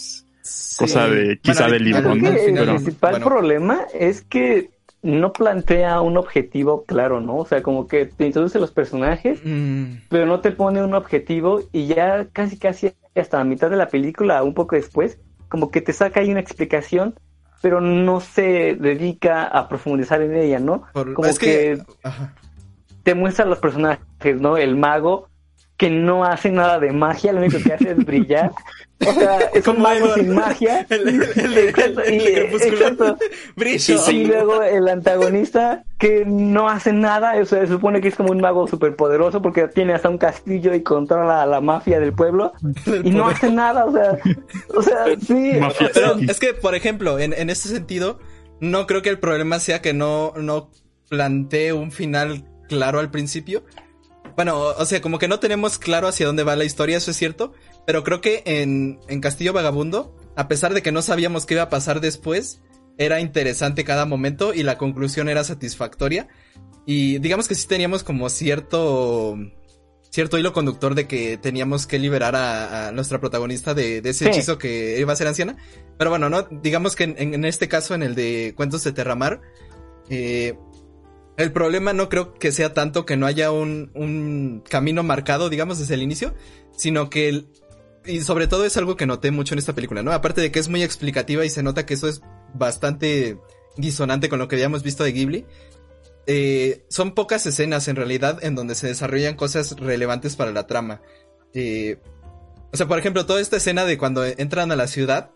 cosa de quizá Bueno, del libro, el Pero- principal bueno. problema es que no plantea un objetivo claro, ¿no? O sea, como que te introduce los personajes, Mm, pero no te pone un objetivo y ya casi casi hasta la mitad de la película, un poco después, como que te saca ahí una explicación, pero no se dedica a profundizar en ella, ¿no? por- Como es que, ajá. te muestra los personajes, ¿no? El mago que no hace nada de magia, lo único que hace es brillar. O sea, es un Como mago sin magia. El, el, el, el, Exacto, el y- luego el antagonista que no hace nada, o sea, se supone que es como un mago superpoderoso porque tiene hasta un castillo y controla a la mafia del pueblo y no hace nada, o sea, o sea, sí, Mafia. Pero es que, por ejemplo, en, en ese sentido, no creo que el problema sea que no, no plantee un final claro al principio. Bueno, o sea, como que no tenemos claro hacia dónde va la historia, eso es cierto. Pero creo que en, en Castillo Vagabundo, a pesar de que no sabíamos qué iba a pasar después, era interesante cada momento y la conclusión era satisfactoria. Y digamos que sí teníamos como cierto cierto hilo conductor de que teníamos que liberar a, a nuestra protagonista de, de ese Sí. hechizo que iba a ser anciana. Pero bueno, no, digamos que en, en este caso, en el de Cuentos de Terramar, eh, el problema no creo que sea tanto que no haya un, un camino marcado, digamos, desde el inicio, sino que el, y sobre todo es algo que noté mucho en esta película, ¿no? Aparte de que es muy explicativa y se nota que eso es bastante disonante con lo que habíamos visto de Ghibli. eh, son pocas escenas en realidad en donde se desarrollan cosas relevantes para la trama. Eh, o sea, por ejemplo, toda esta escena de cuando entran a la ciudad,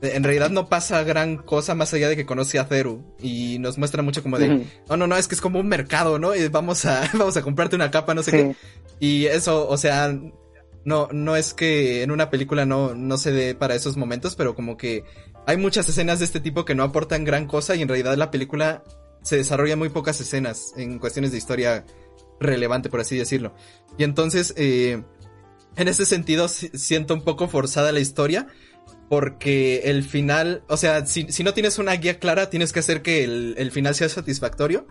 en realidad no pasa gran cosa más allá de que conoce a Zeru y nos muestra mucho como de, Ujú. no, no, no, es que es como un mercado, ¿no? Y vamos a, vamos a comprarte una capa, no sé Sí. qué. Y eso, o sea, no, no es que en una película no, no se dé para esos momentos, pero como que hay muchas escenas de este tipo que no aportan gran cosa y en realidad la película se desarrolla muy pocas escenas en cuestiones de historia relevante, por así decirlo. Y entonces, eh, en ese sentido, si- siento un poco forzada la historia. Porque el final, o sea, si, si no tienes una guía clara, tienes que hacer que el, el final sea satisfactorio.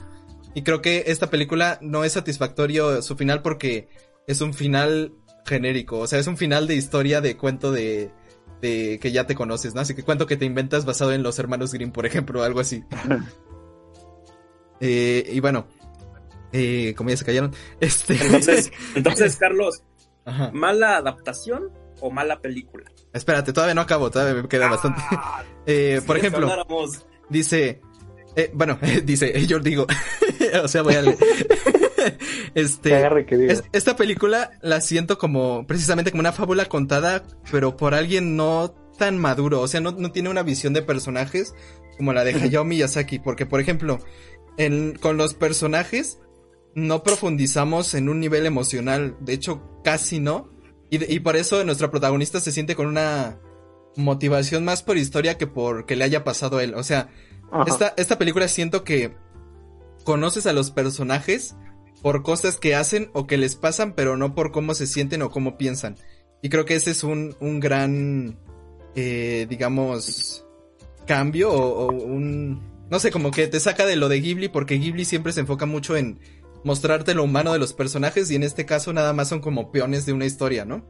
Y creo que esta película no es satisfactorio su final porque es un final genérico. O sea, es un final de historia de cuento de, de que ya te conoces, ¿no? Así que cuento que te inventas basado en los hermanos Grimm, por ejemplo, algo así. Eh, y bueno, eh, como ya se callaron, este. Entonces, entonces Carlos, Ajá. ¿mala adaptación o mala película? Espérate, todavía no acabo, todavía me queda bastante. Ah, Eh, si por ejemplo, habláramos- dice, eh, bueno, dice, yo digo, o sea, voy a leer. Que este, agarre que diga. es- esta película la siento como, precisamente como una fábula contada, pero por alguien no tan maduro, o sea, no, no tiene una visión de personajes como la de Hayao Miyazaki, porque por ejemplo, en, con los personajes no profundizamos en un nivel emocional, de hecho casi no, y, y por eso nuestro protagonista se siente con una motivación más por historia que por que le haya pasado a él, o sea, esta, esta película siento que conoces a los personajes por cosas que hacen o que les pasan, pero no por cómo se sienten o cómo piensan. Y creo que ese es un, un gran, eh, digamos, cambio o, o un... No sé, como que te saca de lo de Ghibli porque Ghibli siempre se enfoca mucho en mostrarte lo humano de los personajes y en este caso nada más son como peones de una historia, ¿no?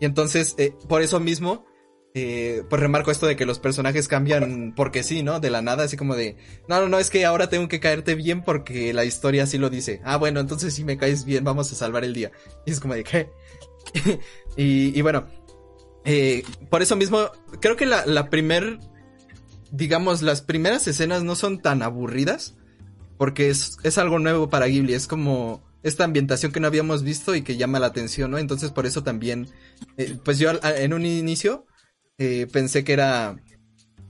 Y entonces, eh, por eso mismo, eh, pues remarco esto de que los personajes cambian porque sí, ¿no? De la nada, así como de, no, no, no, es que ahora tengo que caerte bien porque la historia así lo dice. Ah, bueno, entonces si me caes bien, vamos a salvar el día. Y es como de, ¿qué? y, bueno, eh, por eso mismo, creo que la, la primer, digamos, las primeras escenas no son tan aburridas porque es, es algo nuevo para Ghibli, es como esta ambientación que no habíamos visto y que llama la atención, ¿no? Entonces por eso también, eh, pues yo en un inicio eh, pensé que era,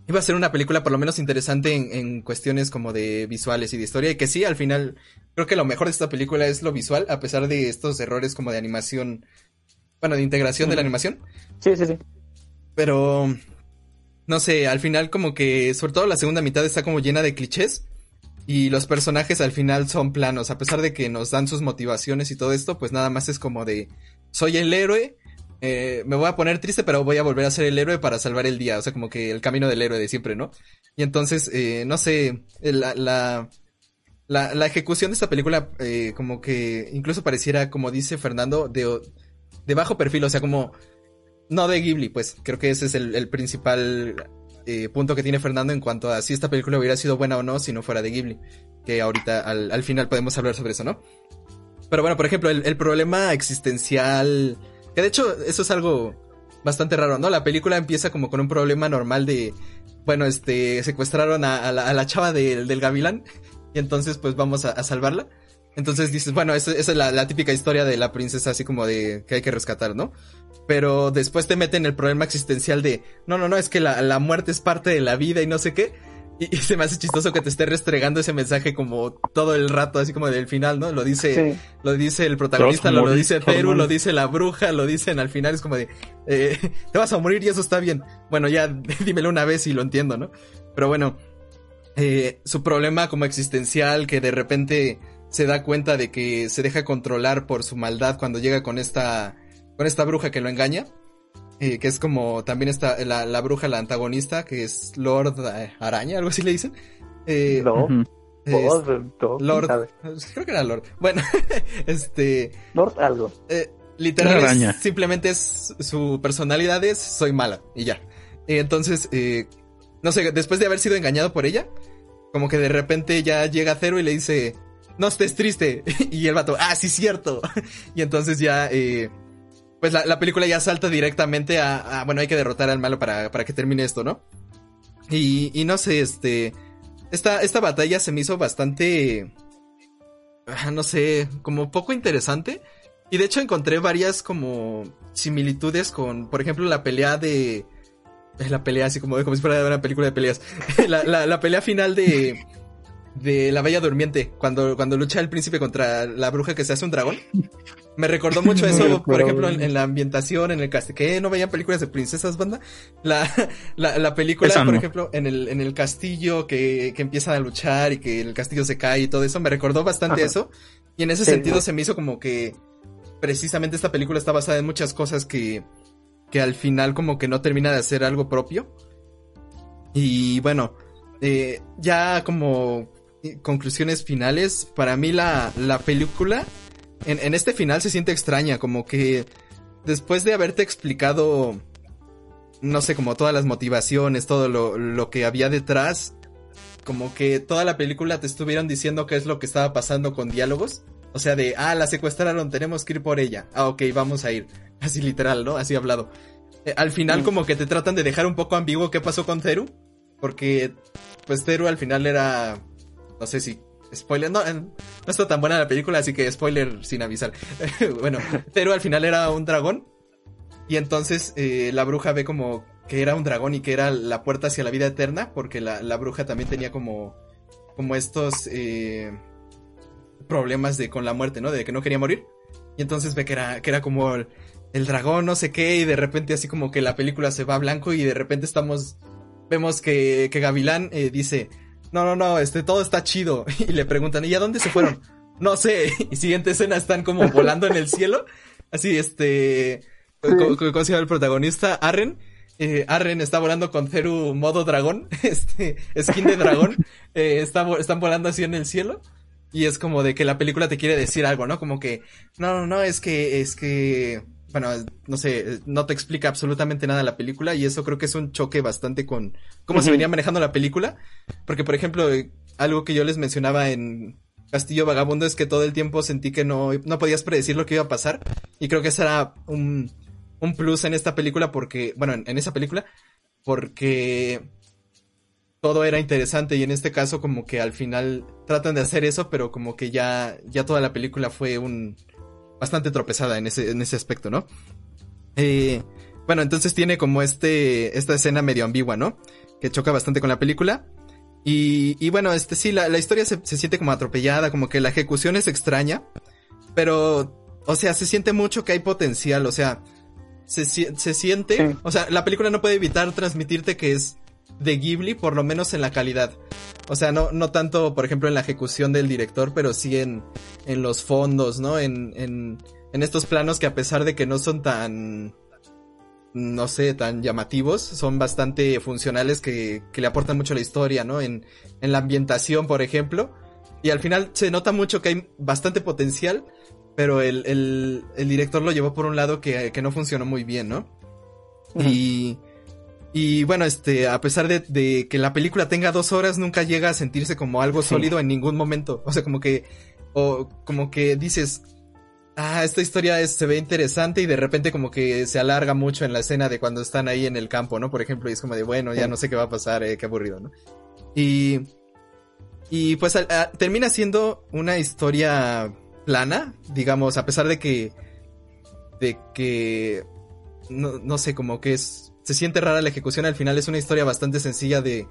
iba a ser una película por lo menos interesante en, en cuestiones como de visuales y de historia y que sí, al final creo que lo mejor de esta película es lo visual, a pesar de estos errores como de animación, bueno, de integración de la animación. Sí, sí, sí. Pero no sé, al final como que sobre todo la segunda mitad está como llena de clichés y los personajes al final son planos, a pesar de que nos dan sus motivaciones y todo esto, pues nada más es como de soy el héroe, eh, me voy a poner triste, pero voy a volver a ser el héroe para salvar el día, o sea, como que el camino del héroe de siempre, ¿no? Y entonces, eh, no sé, la, la, la, la ejecución de esta película eh, como que incluso pareciera, como dice Fernando, de, de bajo perfil, o sea, como no de Ghibli, pues creo que ese es el principal eh, punto que tiene Fernando en cuanto a si esta película hubiera sido buena o no si no fuera de Ghibli. Que ahorita al, al final podemos hablar sobre eso, ¿no? Pero bueno, por ejemplo, el, problema existencial, que de hecho eso es algo bastante raro, ¿no? La película empieza como con un problema normal de, bueno, este, secuestraron a, la, a la chava del- del gavilán y entonces pues vamos a, salvarla. Entonces dices, bueno, esa, esa es la, la típica historia de la princesa así como de que hay que rescatar, ¿no? Pero después te meten el problema existencial de, no, no, no, es que la, la muerte es parte de la vida y no sé qué. Y, y se me hace chistoso que te esté restregando ese mensaje como todo el rato, así como del final, ¿no? Lo dice, Sí. lo dice el protagonista, lo, lo dice Teru, lo dice la bruja, lo dicen al final, es como de, eh, te vas a morir y eso está bien. Bueno, ya dímelo una vez y lo entiendo, ¿no? Pero bueno, eh, su problema como existencial que de repente se da cuenta de que se deja controlar por su maldad cuando llega con esta, con esta bruja que lo engaña. eh, que es como también está la, la bruja, la antagonista, que es Lord eh, Araña, algo así le dicen. Eh, No. Es todo, Lord, sabe. creo que era Lord. Bueno, este, Lord algo. eh, literal, es- simplemente es su personalidad es soy mala y ya. Eh, entonces, eh, no sé, después de haber sido engañado por ella, como que de repente ya llega Cero y le dice, no estés triste. y el vato, ah, sí, cierto. y entonces ya, eh, pues la, la película ya salta directamente a, a, bueno, hay que derrotar al malo para, para que termine esto, ¿no? Y, y no sé, este, esta, esta batalla se me hizo bastante, ah, no sé, como poco interesante. Y de hecho encontré varias como similitudes con, por ejemplo, la pelea de... eh, La pelea así como, como si fuera una película de peleas. la, la, la pelea final de... De la Bella Durmiente, cuando, cuando lucha el príncipe contra la bruja que se hace un dragón. Me recordó mucho No eso, por ejemplo, en, en la ambientación, en el castillo. ¿Qué? ¿No veían películas de princesas, banda? La, la, la película, Esa por no. ejemplo, en el, en el castillo que, que empiezan a luchar y que el castillo se cae y todo eso, me recordó bastante Ajá. eso. Y en ese Sí, sentido se me hizo como que precisamente esta película está basada en muchas cosas que, que al final como que no termina de hacer algo propio. Y bueno, eh, ya como eh, conclusiones finales, para mí la, la película en, en este final se siente extraña, como que después de haberte explicado, no sé, como todas las motivaciones, todo lo, lo que había detrás, como que toda la película te estuvieron diciendo qué es lo que estaba pasando con diálogos. O sea, de, ah, la secuestraron, tenemos que ir por ella. Ah, ok, vamos a ir. Así literal, ¿no? Así hablado. Eh, al final como que te tratan de dejar un poco ambiguo qué pasó con Teru. Porque, pues Teru al final era, no sé si Spoiler, no, no está tan buena la película, así que spoiler sin avisar. bueno, Teru al final era un dragón. Y entonces eh, la bruja ve como que era un dragón y que era la puerta hacia la vida eterna, porque la, la bruja también tenía como, como estos eh, problemas de con la muerte, ¿no? De que no quería morir. Y entonces ve que era, que era como el, el dragón, no sé qué, y de repente así como que la película se va a blanco y de repente estamos, vemos que, que Gavilán eh, dice, no, no, no, este, todo está chido. Y le preguntan, ¿y a dónde se fueron? No sé. Y siguiente escena están como volando en el cielo. Así, este, ¿cómo, cómo se llama el protagonista? Arren. Eh, Arren está volando con Zeru modo dragón, este, skin de dragón, eh, está, están volando así en el cielo. Y es como de que la película te quiere decir algo, ¿no? Como que, no, no, no, es que, es que, bueno, no sé, no te explica absolutamente nada la película y eso creo que es un choque bastante con cómo se venía manejando la película. Porque, por ejemplo, eh, algo que yo les mencionaba en Castillo Vagabundo es que todo el tiempo sentí que no, no podías predecir lo que iba a pasar. Y creo que ese era un, un plus en esta película porque, bueno, en, en esa película, porque todo era interesante y en este caso como que al final tratan de hacer eso, pero como que ya, ya toda la película fue un bastante tropezada en ese, en ese aspecto, ¿no? Eh, bueno, entonces tiene como este, esta escena medio ambigua, ¿no? Que choca bastante con la película. Y, y bueno, este sí, la, la historia se, se siente como atropellada, como que la ejecución es extraña, pero, o sea, se siente mucho que hay potencial, o sea, se, se siente, Sí. o sea, la película no puede evitar transmitirte que es de Ghibli, por lo menos en la calidad. O sea, no, no tanto, por ejemplo, en la ejecución del director, pero sí en, en los fondos, ¿no? En, en, en estos planos que a pesar de que no son tan, no sé, tan llamativos, son bastante funcionales que, que le aportan mucho a la historia, ¿no? En, en la ambientación, por ejemplo. Y al final se nota mucho que hay bastante potencial, pero el, el, el director lo llevó por un lado que, que no funcionó muy bien, ¿no? Y, y bueno, este, a pesar de, de, que la película tenga dos horas, nunca llega a sentirse como algo Sí. sólido en ningún momento. O sea, como que, o como que dices, ah, esta historia es- se ve interesante y de repente como que se alarga mucho en la escena de cuando están ahí en el campo, ¿no? Por ejemplo, y es como de, bueno, ya Sí. no sé qué va a pasar, eh, qué aburrido, ¿no? Y, y pues a- termina siendo una historia plana, digamos, a pesar de que, de que, no, no sé, como que es, se siente rara la ejecución, al final es una historia bastante sencilla de,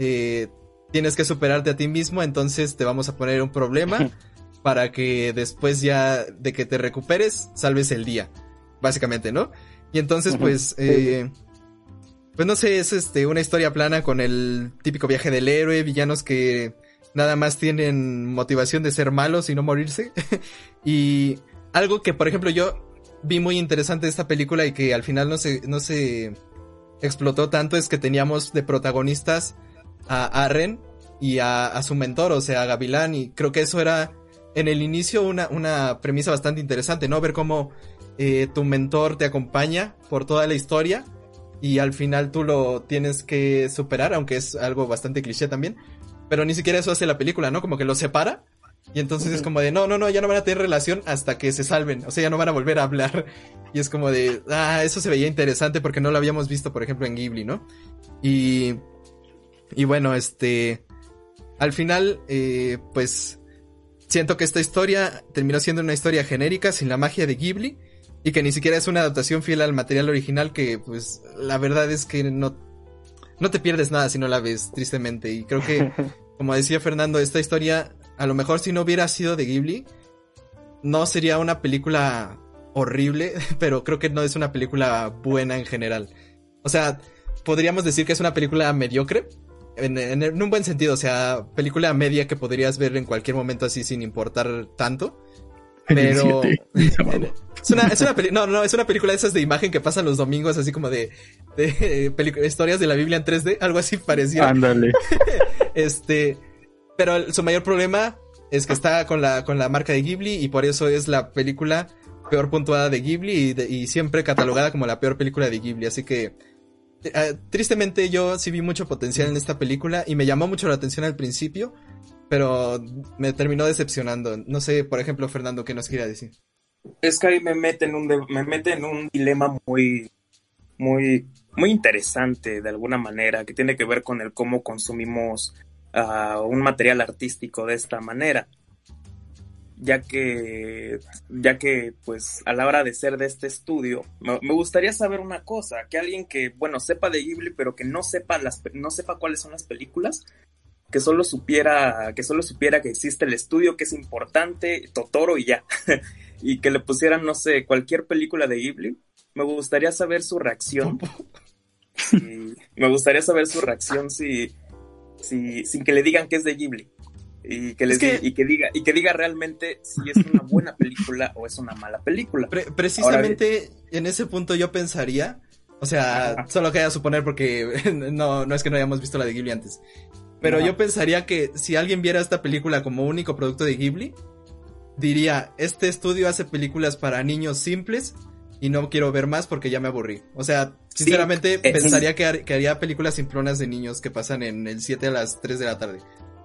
de tienes que superarte a ti mismo, entonces te vamos a poner un problema para que después ya de que te recuperes, salves el día, básicamente, ¿no? Y entonces, pues, eh, pues no sé, es este, una historia plana con el típico viaje del héroe, villanos que nada más tienen motivación de ser malos y no morirse. y algo que, por ejemplo, yo vi muy interesante esta película y que al final no se, no se explotó tanto es que teníamos de protagonistas a Arren y a, su mentor, o sea, a Gavilán, y creo que eso era en el inicio una, una premisa bastante interesante, ¿no? Ver cómo eh, tu mentor te acompaña por toda la historia y al final tú lo tienes que superar, aunque es algo bastante cliché también, pero ni siquiera eso hace la película, ¿no? Como que lo separa y entonces es como de, no, no, no, ya no van a tener relación hasta que se salven, o sea, ya no van a volver a hablar y es como de, ah, eso se veía interesante porque no lo habíamos visto, por ejemplo, en Ghibli, ¿no? Y, y bueno, este, al final, eh, pues, siento que esta historia terminó siendo una historia genérica sin la magia de Ghibli y que ni siquiera es una adaptación fiel al material original que pues la verdad es que no no te pierdes nada si no la ves tristemente. Y creo que como decía Fernando esta historia a lo mejor si no hubiera sido de Ghibli no sería una película horrible pero creo que no es una película buena en general o sea podríamos decir que es una película mediocre en, en- en un buen sentido, o sea, película media que podrías ver en cualquier momento así sin importar tanto. Pero 7, sábado. es una, es una peli- no, no, es una película de esas de imagen que pasan los domingos, así como de, de pelicu- historias de la Biblia en 3D, algo así pareciera. Ándale. Este, pero el- su mayor problema es que está con la, con la marca de Ghibli y por eso es la película peor puntuada de Ghibli y, siempre catalogada como la peor película de Ghibli. Así que, eh, tristemente yo sí vi mucho potencial en esta película y me llamó mucho la atención al principio, pero me terminó decepcionando. No sé, por ejemplo, Fernando, ¿qué nos quiere decir? Es que ahí me mete en un, me mete en un dilema muy, muy, muy interesante de alguna manera, que tiene que ver con el cómo consumimos ah, un material artístico de esta manera. Ya que, ya que, pues, a la hora de ser de este estudio, me, me gustaría saber una cosa, que alguien que, bueno, sepa de Ghibli, pero que no sepa las, no sepa cuáles son las películas, que solo supiera, que solo supiera que existe el estudio, que es importante, Totoro y ya. y que le pusieran, no sé, cualquier película de Ghibli, me gustaría saber su reacción. Me gustaría saber su reacción si, si, sin que le digan que es de Ghibli. Y que, les Es que- di- y que diga, y que diga realmente si es una buena película o es una mala película. Pre- precisamente en ese punto yo pensaría, o sea, Ajá. solo queda suponer porque no, no es que no hayamos visto la de Ghibli antes, pero Ajá. yo pensaría que si alguien viera esta película como único producto de Ghibli, diría, este estudio hace películas para niños simples y no quiero ver más porque ya me aburrí. O sea, sinceramente eh, pensaría que, har- que haría películas simplonas de niños que pasan en el 7 a las 3 de la tarde.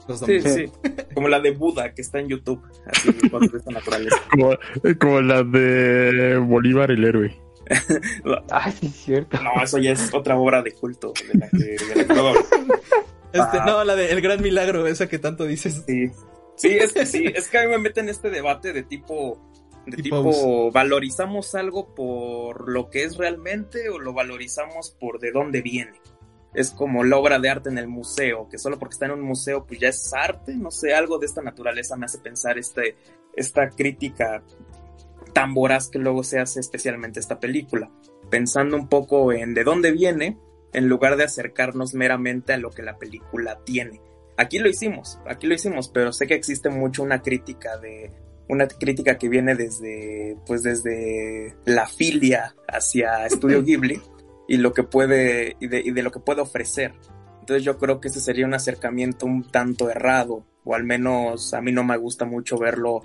Los Sí, domingos. sí. Como la de Buda que está en YouTube. Así, con esta naturaleza. Como, como la de Bolívar el héroe. Ah, sí, es cierto. No, eso ya es otra obra de culto de la que, de la Este, Ah. no, la de El Gran Milagro, esa que tanto dices. Sí. Sí, es que sí, es que a mí me mete en este debate de tipo, de Tipo tipo, ¿valorizamos algo por lo que es realmente o lo valorizamos por de dónde viene? Es como la obra de arte en el museo, que solo porque está en un museo pues ya es arte, no sé, algo de esta naturaleza me hace pensar este, esta crítica tan voraz que luego se hace especialmente esta película, pensando un poco en de dónde viene, en lugar de acercarnos meramente a lo que la película tiene. Aquí lo hicimos, aquí lo hicimos, pero sé que existe mucho una crítica de una crítica que viene desde pues desde la filia hacia Estudio Ghibli y lo que puede y de, y de lo que puede ofrecer. Entonces yo creo que ese sería un acercamiento un tanto errado o al menos a mí no me gusta mucho verlo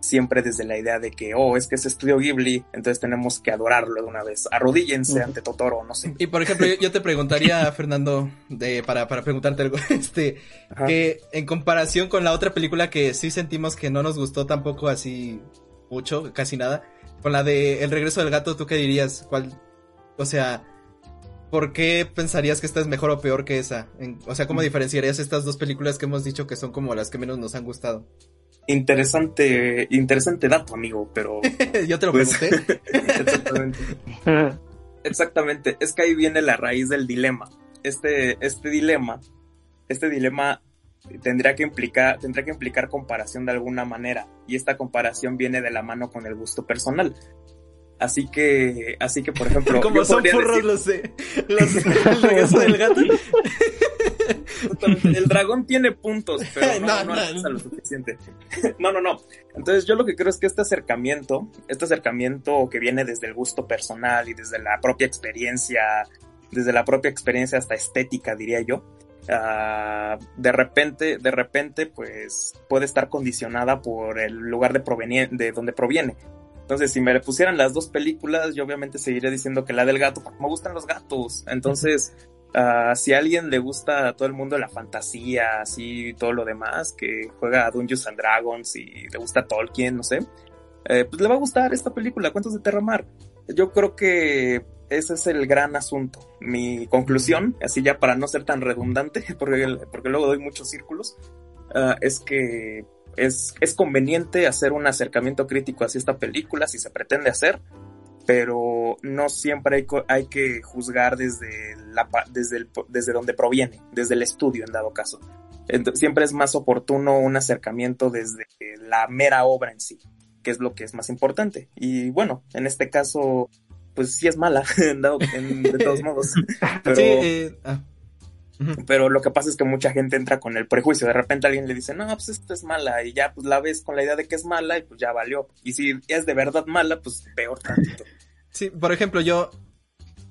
siempre desde la idea de que, oh, es que es Estudio Ghibli, entonces tenemos que adorarlo de una vez. Arrodíllense ante Totoro, no sé. Y por ejemplo, yo, yo te preguntaría, Fernando, de, para, para preguntarte algo, este, Ajá. que en comparación con la otra película que sí sentimos que no nos gustó tampoco así mucho, casi nada, con la de El regreso del gato, ¿tú qué dirías? ¿Cuál, o sea, ¿por qué pensarías que esta es mejor o peor que esa? En- o sea, ¿cómo diferenciarías estas dos películas que hemos dicho que son como las que menos nos han gustado? Interesante, interesante dato, amigo, pero yo te lo Pues- pregunté. exactamente. Exactamente, es que ahí viene la raíz del dilema. Este, este dilema, este dilema tendría que implicar, tendría que implicar comparación de alguna manera, y esta comparación viene de la mano con el gusto personal. Así que, así que, por ejemplo, Como son furros los de, los, el regreso del gato. El dragón tiene puntos, pero no, No, no, no. alcanza lo suficiente. No, no, no. Entonces yo lo que creo es que este acercamiento, este acercamiento que viene desde el gusto personal y desde la propia experiencia, desde la propia experiencia hasta estética, diría yo, ah, de repente, de repente, pues puede estar condicionada por el lugar de, de donde proviene. Entonces, si me pusieran las dos películas, yo obviamente seguiría diciendo que la del gato, porque me gustan los gatos. Entonces, ah, si a alguien le gusta a todo el mundo la fantasía, así todo lo demás, que juega a Dungeons and Dragons y le gusta Tolkien, no sé, eh, pues le va a gustar esta película, Cuentos de Terramar. Yo creo que ese es el gran asunto. Mi conclusión, así ya para no ser tan redundante, porque, porque luego doy muchos círculos, ah, es que es, es conveniente hacer un acercamiento crítico hacia esta película si se pretende hacer, pero no siempre hay, hay que juzgar desde, la, desde, el, desde donde proviene, desde el estudio en dado caso. Ent- siempre es más oportuno un acercamiento desde la mera obra en sí, que es lo que es más importante. Y bueno, en este caso, pues sí es mala, en dado- en- de todos modos. Pero, Sí, eh, ah. Pero lo que pasa es que mucha gente entra con el prejuicio. De repente alguien le dice, no, pues esto es mala. Y ya pues la ves con la idea de que es mala y pues ya valió. Y si es de verdad mala, pues peor tantito. Sí, por ejemplo, yo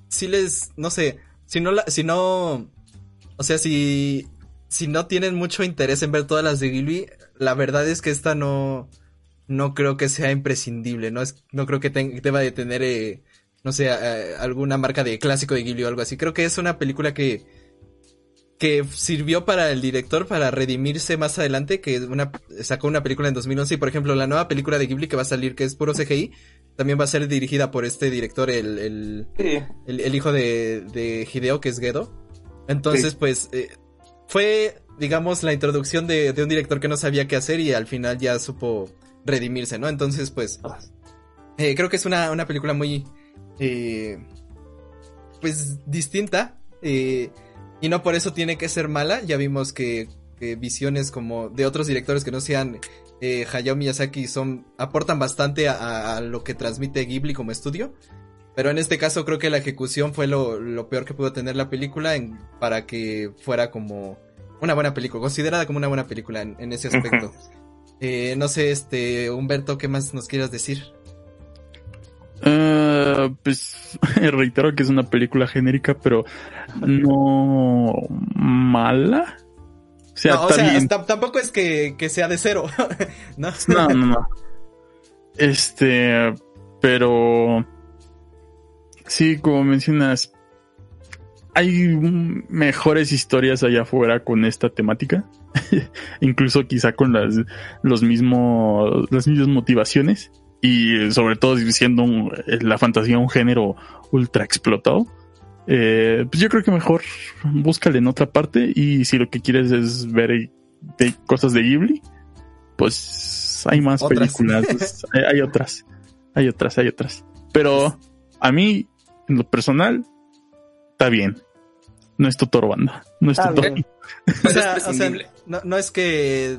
si les, no sé, si no la, si no, o sea, si, si no tienen mucho interés en ver todas las de Ghibli, la verdad es que esta no, no creo que sea imprescindible, no es, no creo que ten- deba de tener, eh, no sé, eh, alguna marca de clásico de Ghibli o algo así. Creo que es una película que, que sirvió para el director para redimirse más adelante, que una, sacó una película en 2011 y por ejemplo la nueva película de Ghibli que va a salir que es puro CGI, también va a ser dirigida por este director, el, el, Sí. el, el hijo de, de Hideo, que es Gedo. Entonces, pues, eh, fue, digamos, la introducción de, de un director que no sabía qué hacer y al final ya supo redimirse, ¿no? Entonces, pues, eh, creo que es una, una película muy, eh, pues, distinta. eh, y no por eso tiene que ser mala. Ya vimos que, que visiones como de otros directores que no sean eh, Hayao Miyazaki son, aportan bastante a, a lo que transmite Ghibli como estudio. Pero en este caso creo que la ejecución fue lo, lo peor que pudo tener la película en- para que fuera como una buena película, considerada como una buena película en, en ese aspecto. Eh, no sé, este, Humberto, ¿qué más nos quieras decir? Eh, pues reitero que es una película genérica, pero no mala. O sea, no, o sea, tampoco es que, que sea de cero, ¿no? No, no, no. Este, pero sí, como mencionas, hay mejores historias allá afuera con esta temática. Incluso quizá con las los mismos las mismas motivaciones y sobre todo siendo un- la fantasía un género ultra explotado. Eh, pues yo creo que mejor búscale en otra parte y si lo que quieres es ver de cosas de Ghibli, pues hay más Otras. películas, hay, hay otras, hay otras, hay otras. Pero a mí, en lo personal, está bien. No es Totoro banda, no es Totoro. O sea, o sea, no es que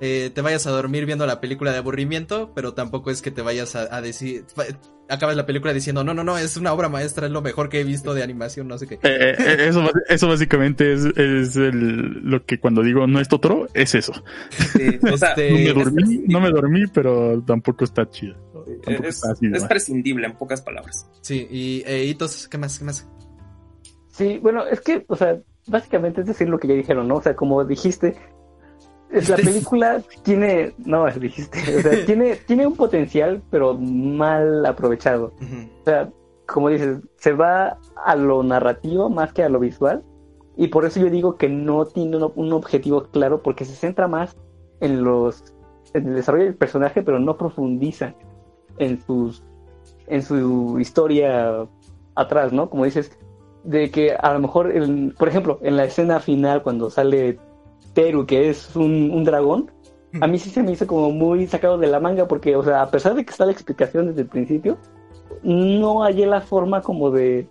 eh, te vayas a dormir viendo la película de aburrimiento, pero tampoco es que te vayas a, a decir, acabas la película diciendo, no, no, no, es una obra maestra, es lo mejor que he visto de animación, no sé qué. Eh, eh, eso, eso básicamente es, es el- lo que cuando digo no es Totoro, es eso. Sí, o sea, No me es dormí, no me dormí, pero tampoco está chido. Tampoco es, está así de es mal. prescindible en pocas palabras. Sí, y eh, Hitos, ¿qué más? ¿Qué más? Sí, bueno, es que, o sea, básicamente es decir lo que ya dijeron, ¿no? O sea, como dijiste, la película tiene, no, dijiste, o sea, tiene, tiene un potencial, pero mal aprovechado. O sea, como dices, se va a lo narrativo más que a lo visual. Y por eso yo digo que no tiene un, un objetivo claro, porque se centra más en los en el desarrollo del personaje, pero no profundiza en sus en su historia atrás, ¿no? Como dices, de que a lo mejor, el- por ejemplo, en la escena final cuando sale Teru, que es un, un dragón, a mí sí se me hizo como muy sacado de la manga, porque, o sea, a pesar de que está la explicación desde el principio, no hallé la forma como de,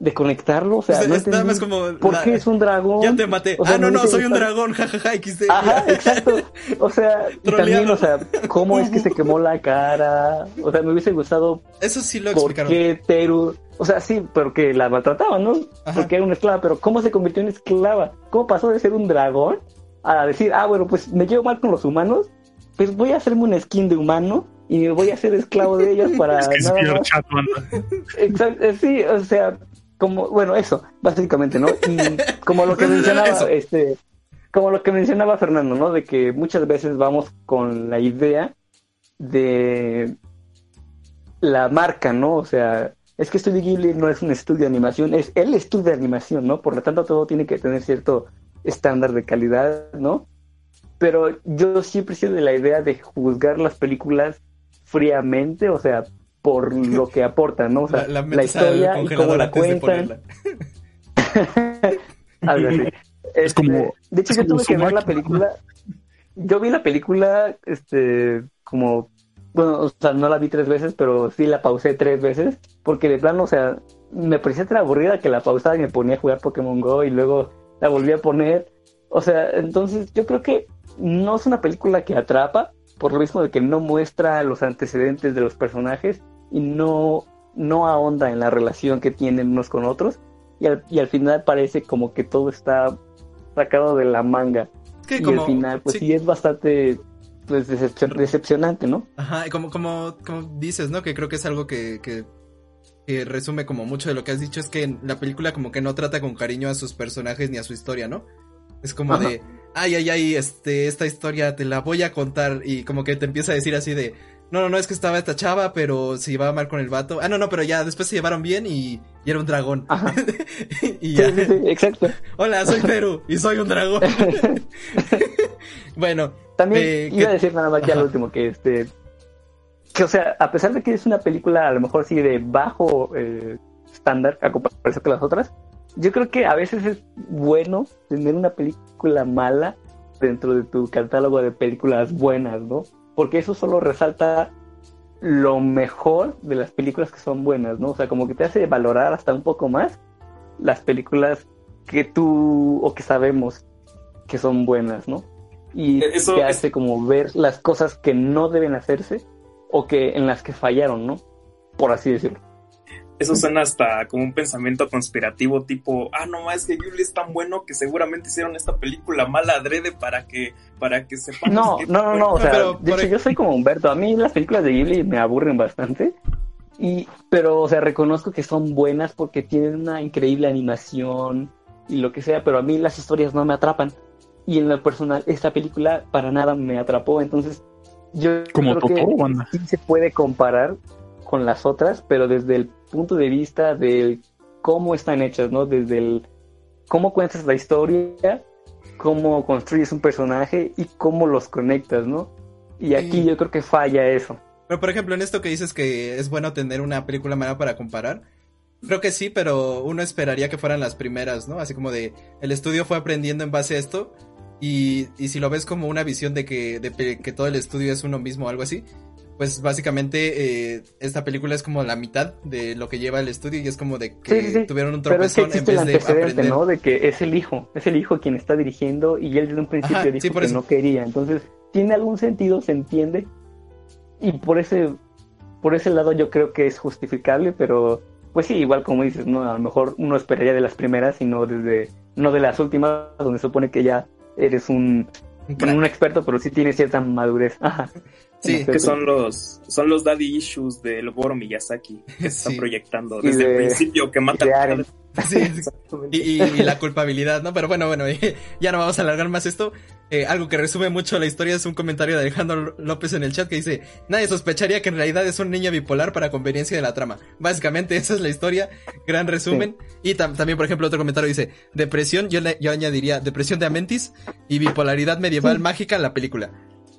de conectarlo, o sea, Pues no es nada más como... por la- qué es un dragón. Ya te maté. O sea, ah, no, no, soy un dragón, jajaja, XD. Ajá, exacto. O sea, y también, o sea, cómo es que se quemó la cara. O sea, me hubiese gustado Eso sí lo por explicaron. qué Teru. O sea, sí, porque la maltrataban, ¿no? Ajá. Porque era una esclava, pero ¿cómo se convirtió en esclava? ¿Cómo pasó de ser un dragón a decir, ah, bueno, pues me llevo mal con los humanos, pues voy a hacerme un skin de humano y me voy a hacer esclavo de ellos para Es que es nada más? Exacto, sí, o sea, como, bueno, eso, básicamente, ¿no? Y como lo que mencionaba, este, como lo que mencionaba Fernando, ¿no? De que muchas veces vamos con la idea de la marca, ¿no? O sea, es que Studio Ghibli no es un estudio de animación, es el estudio de animación, ¿no? Por lo tanto, todo tiene que tener cierto estándar de calidad, ¿no? Pero yo siempre he sido de la idea de juzgar las películas fríamente, o sea, por lo que aportan, ¿no? O sea, la, metes al historia y cómo la cuentan. Algo así. Este, como- de hecho, es yo como tuve que ver la película. Yo vi la película, este, como, bueno, o sea, no la vi tres veces, pero sí la pausé tres veces, porque de plano, o sea, me parecía tan aburrida que la pausaba y me ponía a jugar Pokémon Go y luego la volví a poner. O sea, entonces yo creo que no es una película que atrapa, por lo mismo de que no muestra los antecedentes de los personajes y no, no ahonda en la relación que tienen unos con otros. Y al, y al final parece como que todo está sacado de la manga. Es que y como... al final, pues sí, sí, es bastante pues, decepcion- decepcionante, ¿no? Ajá, y como, como, como dices, ¿no? Que creo que es algo que, que, que resume como mucho de lo que has dicho, es que la película como que no trata con cariño a sus personajes ni a su historia, ¿no? Es como de, ay, ay, ay, este, esta historia te la voy a contar y como que te empieza a decir así de, no, no, no, es que estaba esta chava, pero se llevaba mal con el vato. Ah, no, no, pero ya después se llevaron bien y, y era un dragón. Ajá. y Sí, ya. sí, sí, exacto. Hola, soy Perú y soy un dragón. bueno, También eh, iba a decir nada más ya lo último, que este, que o sea, a pesar de que es una película a lo mejor sí de bajo eh, estándar a comparación con las otras, yo creo que a veces es bueno tener una película mala dentro de tu catálogo de películas buenas, ¿no? Porque eso solo resalta lo mejor de las películas que son buenas, ¿no? O sea, como que te hace valorar hasta un poco más las películas que tú o que sabemos que son buenas, ¿no? Y Eso te es- hace como ver las cosas que no deben hacerse o que en las que fallaron, ¿no? Por así decirlo. Eso suena hasta como un pensamiento conspirativo tipo, ah, no, es que Ghibli es tan bueno que seguramente hicieron esta película mala adrede para que, para que sepamos No, que- no, no, no, o sea, Pero, de por hecho ej- yo soy como Humberto, a mí las películas de Ghibli me aburren bastante, y, pero, o sea, reconozco que son buenas porque tienen una increíble animación y lo que sea, pero a mí las historias no me atrapan, y en lo personal esta película para nada me atrapó, entonces yo Como creo que Totoro, banda. sí se puede comparar con las otras, pero desde el punto de vista de cómo están hechas, ¿no? Desde el cómo cuentas la historia, cómo construyes un personaje y cómo los conectas, ¿no? Y aquí yo creo que falla eso. Pero por ejemplo, en esto que dices que es bueno tener una película mala para comparar, creo que sí, pero uno esperaría que fueran las primeras, ¿no? Así como de, el estudio fue aprendiendo en base a esto, y, y si lo ves como una visión de que, de que todo el estudio es uno mismo o algo así, pues básicamente eh, esta película es como la mitad de lo que lleva el estudio y es como de que Sí, sí, sí. tuvieron un Pero es que tropezón en existe el vez de aprender. ¿no? De que es el hijo, es el hijo quien está dirigiendo y él desde un principio Ajá, dijo sí, por que eso. no quería. Entonces, tiene algún sentido, se entiende. Y por ese, por ese lado yo creo que es justificable, pero pues sí, igual como dices, ¿no? A lo mejor uno esperaría de las primeras y no desde, no de las últimas, donde supone que ya eres un, Un experto, pero sí tienes cierta madurez. Ajá. Sí, que son los, son los daddy issues del Goro Miyazaki que se están Sí. proyectando desde el principio que mata de al Aren. Sí. Y, y- y la culpabilidad, ¿no? Pero bueno, bueno, ya no vamos a alargar más esto. Eh, algo que resume mucho la historia es un comentario de Alejandro López en el chat que dice, nadie sospecharía que en realidad es un niño bipolar para conveniencia de la trama. Básicamente esa es la historia, gran resumen. Y tam- también, por ejemplo, otro comentario dice, depresión, yo, le- yo añadiría depresión de Amentis y bipolaridad medieval mágica en la película.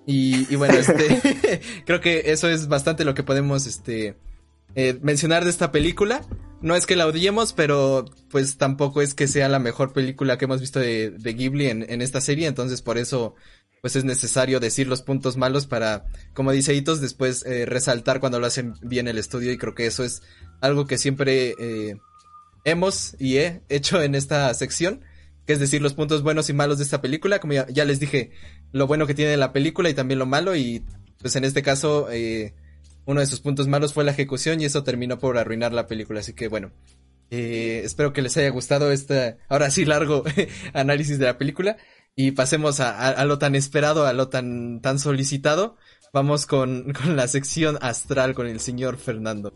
Y, y bueno, este, creo que eso es bastante lo que podemos, este, eh, mencionar de esta película. No es que la odiemos, pero pues tampoco es que sea la mejor película que hemos visto de, de Ghibli en, en esta serie, entonces por eso pues es necesario decir los puntos malos para, como dice Hitos, después eh, resaltar cuando lo hacen bien el estudio. Y creo que eso es algo que siempre eh, hemos y he hecho en esta sección, es decir los puntos buenos y malos de esta película, como ya, les dije, lo bueno que tiene la película y también lo malo y pues en este caso eh, uno de sus puntos malos fue la ejecución y eso terminó por arruinar la película. Así que bueno, eh, espero que les haya gustado este, ahora sí largo análisis de la película y pasemos a, a- a lo tan esperado, a lo tan, tan solicitado. Vamos con, con la sección astral con el señor Fernando.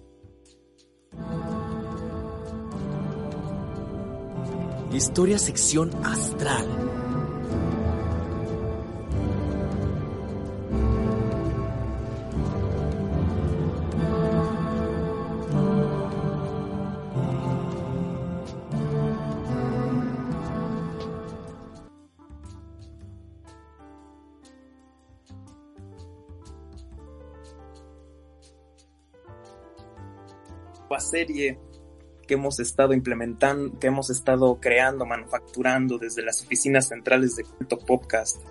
Historia sección astral. serie que hemos estado implementando, que hemos estado creando, manufacturando desde las oficinas centrales de Culto Podcast,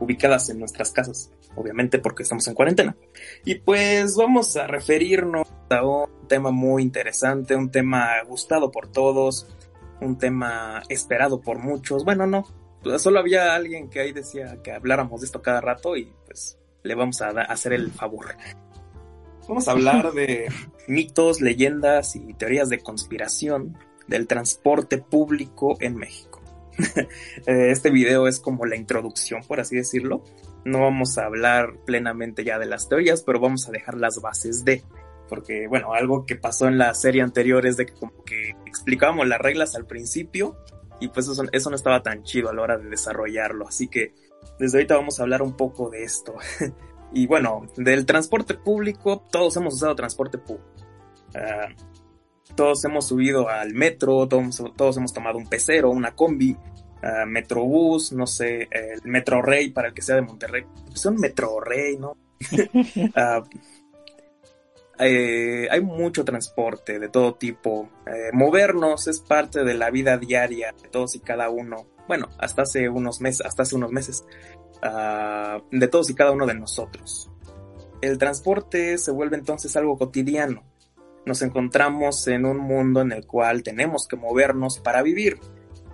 ubicadas en nuestras casas, obviamente porque estamos en cuarentena. Y pues vamos a referirnos a un tema muy interesante, un tema gustado por todos, un tema esperado por muchos. Bueno, no, solo había alguien que ahí decía que habláramos de esto cada rato y pues le vamos a hacer el favor. Vamos a hablar de mitos, leyendas y teorías de conspiración del transporte público en México. Eh, este video es como la introducción, por así decirlo. No vamos a hablar plenamente ya de las teorías, pero vamos a dejar las bases de. Porque, bueno, algo que pasó en la serie anterior es de que como que explicábamos las reglas al principio y pues eso, eso no estaba tan chido a la hora de desarrollarlo. Así que desde ahorita vamos a hablar un poco de esto. Y bueno, del transporte público, todos hemos usado transporte público. Ah, todos hemos subido al metro, todos, todos hemos tomado un pecero, una combi, uh, Metrobús, no sé, el Metro Rey para el que sea de Monterrey. Es un Metro Rey, ¿no? eh, hay mucho transporte de todo tipo. Eh, movernos es parte de la vida diaria de todos y cada uno. Bueno, hasta hace unos meses, hasta hace unos meses, uh, de todos y cada uno de nosotros. El transporte se vuelve entonces algo cotidiano. Nos encontramos en un mundo en el cual tenemos que movernos para vivir.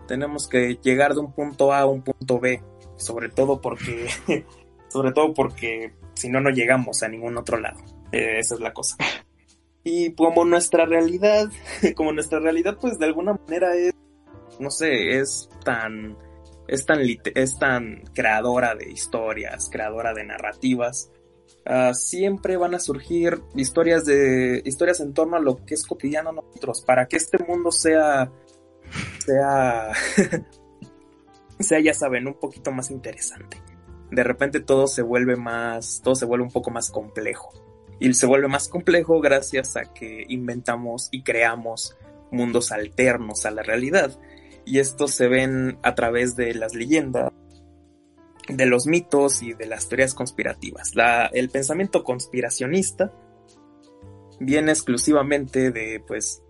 Tenemos que llegar de un punto A a un punto B, sobre todo porque, sobre todo porque si no no llegamos a ningún otro lado. Eh, esa es la cosa. Y como nuestra realidad, como nuestra realidad, pues de alguna manera es, no sé, es tan, es tan, es tan creadora de historias, creadora de narrativas. Uh, siempre van a surgir historias de, historias en torno a lo que es cotidiano a nosotros, para que este mundo sea, sea, sea, ya saben, un poquito más interesante. De repente todo se vuelve más, todo se vuelve un poco más complejo y se vuelve más complejo gracias a que inventamos y creamos mundos alternos a la realidad. Y estos se ven a través de las leyendas, de los mitos y de las teorías conspirativas. La, el pensamiento conspiracionista viene exclusivamente de, pues,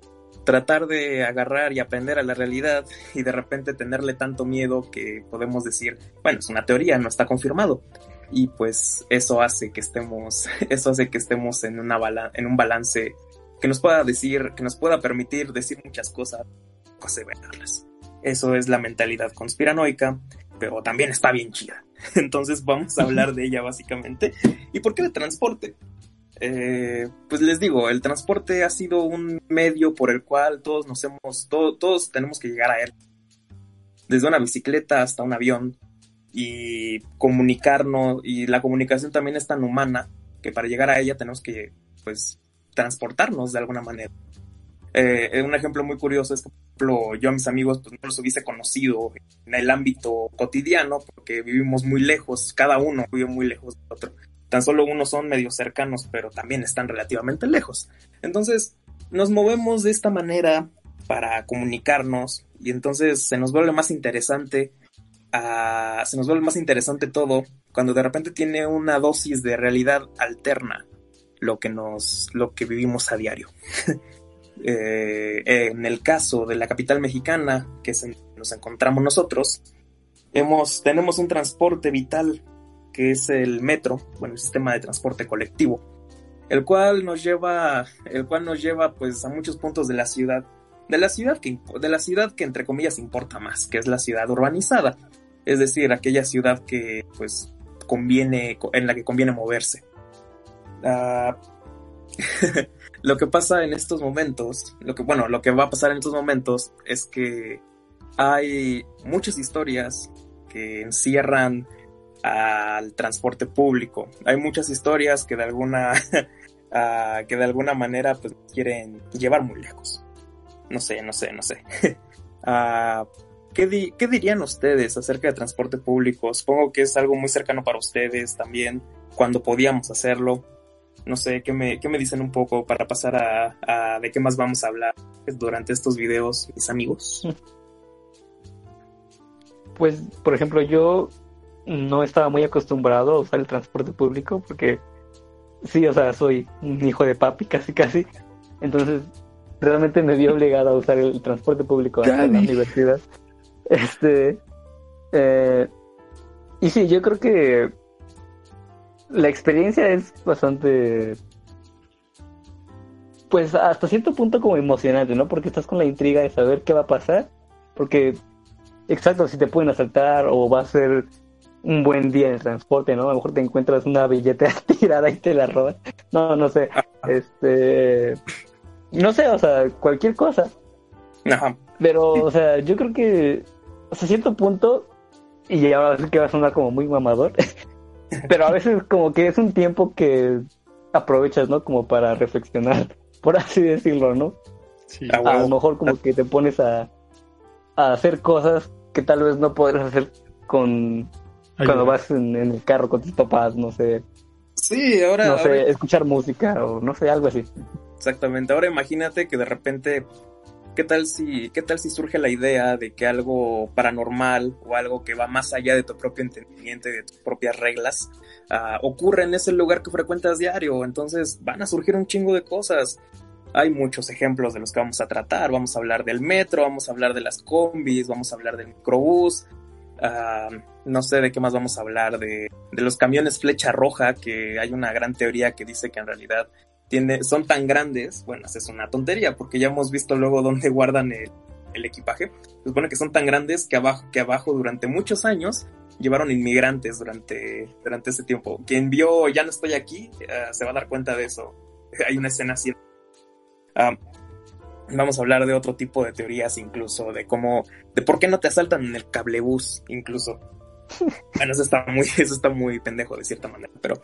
tratar de agarrar y aprender a la realidad y de repente tenerle tanto miedo que podemos decir, bueno, es una teoría, no está confirmado y pues eso hace que estemos, eso hace que estemos en, una en un balance que nos pueda decir, que nos pueda permitir decir muchas cosas, aseverarlas. Eso es la mentalidad conspiranoica, pero también está bien chida. Entonces vamos a hablar de ella básicamente. ¿Y por qué de transporte? Eh, pues les digo, el transporte ha sido un medio por el cual todos nos hemos, todos tenemos que llegar a él. Desde una bicicleta hasta un avión, y comunicarnos y la comunicación también es tan humana que para llegar a ella tenemos que pues transportarnos de alguna manera. Eh, un ejemplo muy curioso es que, por ejemplo, yo a mis amigos pues, no los hubiese conocido en el ámbito cotidiano porque vivimos muy lejos, cada uno vive muy lejos del otro. Tan solo unos son medio cercanos, pero también están relativamente lejos. Entonces, nos movemos de esta manera para comunicarnos y entonces se nos vuelve más interesante se nos vuelve más interesante todo cuando de repente tiene una dosis de realidad alterna lo que nos, lo que vivimos a diario. Eh, en el caso de la capital mexicana, que nos encontramos nosotros, tenemos un transporte vital que es el metro, bueno, el sistema de transporte colectivo, el cual nos lleva, el cual nos lleva pues a muchos puntos de la ciudad, de la ciudad que, de la ciudad que entre comillas importa más, que es la ciudad urbanizada es decir, aquella ciudad que pues conviene, en la que conviene moverse. Uh, lo que pasa en estos momentos, lo que, bueno, lo que va a pasar en estos momentos es que hay muchas historias que encierran al transporte público. Hay muchas historias que de alguna, uh, que de alguna manera pues quieren llevar muy lejos. No sé, no sé, no sé. uh, ¿Qué, dirían ustedes acerca de transporte público? Supongo que es algo muy cercano para ustedes también, cuando podíamos hacerlo. No sé, ¿qué me, qué me dicen un poco para pasar a, de qué más vamos a hablar durante estos videos, mis amigos? Pues, por ejemplo, yo no estaba muy acostumbrado a usar el transporte público porque sí, o sea, soy un hijo de papi, casi, casi. Entonces, realmente me vi obligado a usar el transporte público en la universidad. Este. Eh, y sí, yo creo que la experiencia es bastante. Pues hasta cierto punto como emocionante, ¿no? Porque estás con la intriga de saber qué va a pasar. Porque, exacto, si te pueden asaltar o va a ser un buen día en transporte, ¿no? A lo mejor te encuentras una billetera tirada y te la roban. No, no sé. Este. No sé, o sea, cualquier cosa. Ajá. Pero, o sea, yo creo que hasta cierto punto, y ahora sí que va a sonar como muy mamador, pero a veces como que es un tiempo que aprovechas, ¿no? Como para reflexionar, por así decirlo, ¿no? Sí. A lo mejor como que te pones a, a hacer cosas que tal vez no podrás hacer con cuando vas en, el carro con tus papás, no sé. Sí, ahora. no sé, ahora- escuchar música o no sé, algo así. Exactamente. Ahora imagínate que de repente, ¿qué tal si, qué tal si surge la idea de que algo paranormal o algo que va más allá de tu propio entendimiento y de tus propias reglas ah, ocurre en ese lugar que frecuentas diario? Entonces van a surgir un chingo de cosas. Hay muchos ejemplos de los que vamos a tratar. Vamos a hablar del metro, vamos a hablar de las combis, vamos a hablar del microbús. ah, no sé de qué más vamos a hablar, de, de los camiones flecha roja, que hay una gran teoría que dice que en realidad tiene, son tan grandes, bueno, es una tontería, porque ya hemos visto luego dónde guardan el, equipaje. Se supone que son tan grandes que abajo, que abajo durante muchos años llevaron inmigrantes durante, durante ese tiempo. Quien vio Ya no estoy aquí eh, se va a dar cuenta de eso. Hay una escena así. Ah, vamos a hablar de otro tipo de teorías incluso, de cómo, de por qué no te asaltan en el cablebús incluso. Bueno, eso está muy, eso está muy pendejo de cierta manera, pero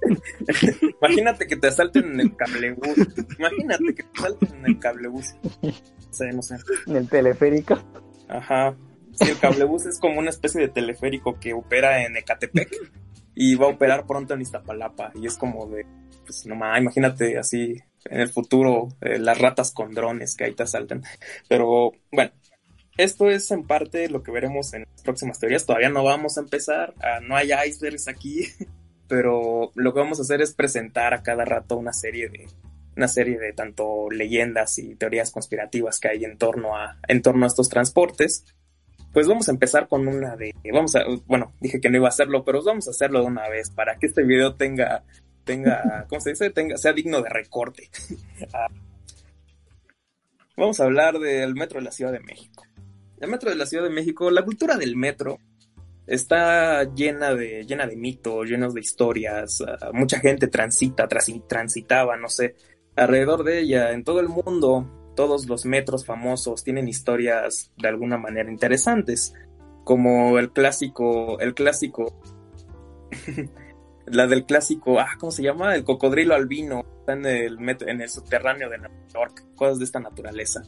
imagínate que te asalten en el cablebús. Imagínate que te asalten en el cablebús. No sé, no sé. En el teleférico. Ajá. Sí, el cablebús es como una especie de teleférico que opera en Ecatepec y va a operar pronto en Iztapalapa. Y es como de, pues nomás, imagínate así en el futuro eh, las ratas con drones que ahí te asaltan. Pero bueno, esto es en parte lo que veremos en las próximas teorías. Todavía no vamos a empezar, ah, no hay icebergs aquí, pero lo que vamos a hacer es presentar a cada rato una serie de una serie de tanto leyendas y teorías conspirativas que hay en torno a en torno a estos transportes. Pues vamos a empezar con una de vamos a bueno, dije que no iba a hacerlo, pero vamos a hacerlo de una vez para que este video tenga tenga, ¿cómo se dice? Tenga, sea digno de recorte. Ah, Vamos a hablar del metro de la Ciudad de México. El metro de la Ciudad de México, la cultura del metro está llena de, llena de mitos, llenos de historias. ah, mucha gente transita, transitaba, no sé, alrededor de ella. En todo el mundo, todos los metros famosos tienen historias de alguna manera interesantes. Como el clásico, el clásico la del clásico, ah, ¿cómo se llama? El cocodrilo albino, está en el, met- en el subterráneo de Nueva York, cosas de esta naturaleza.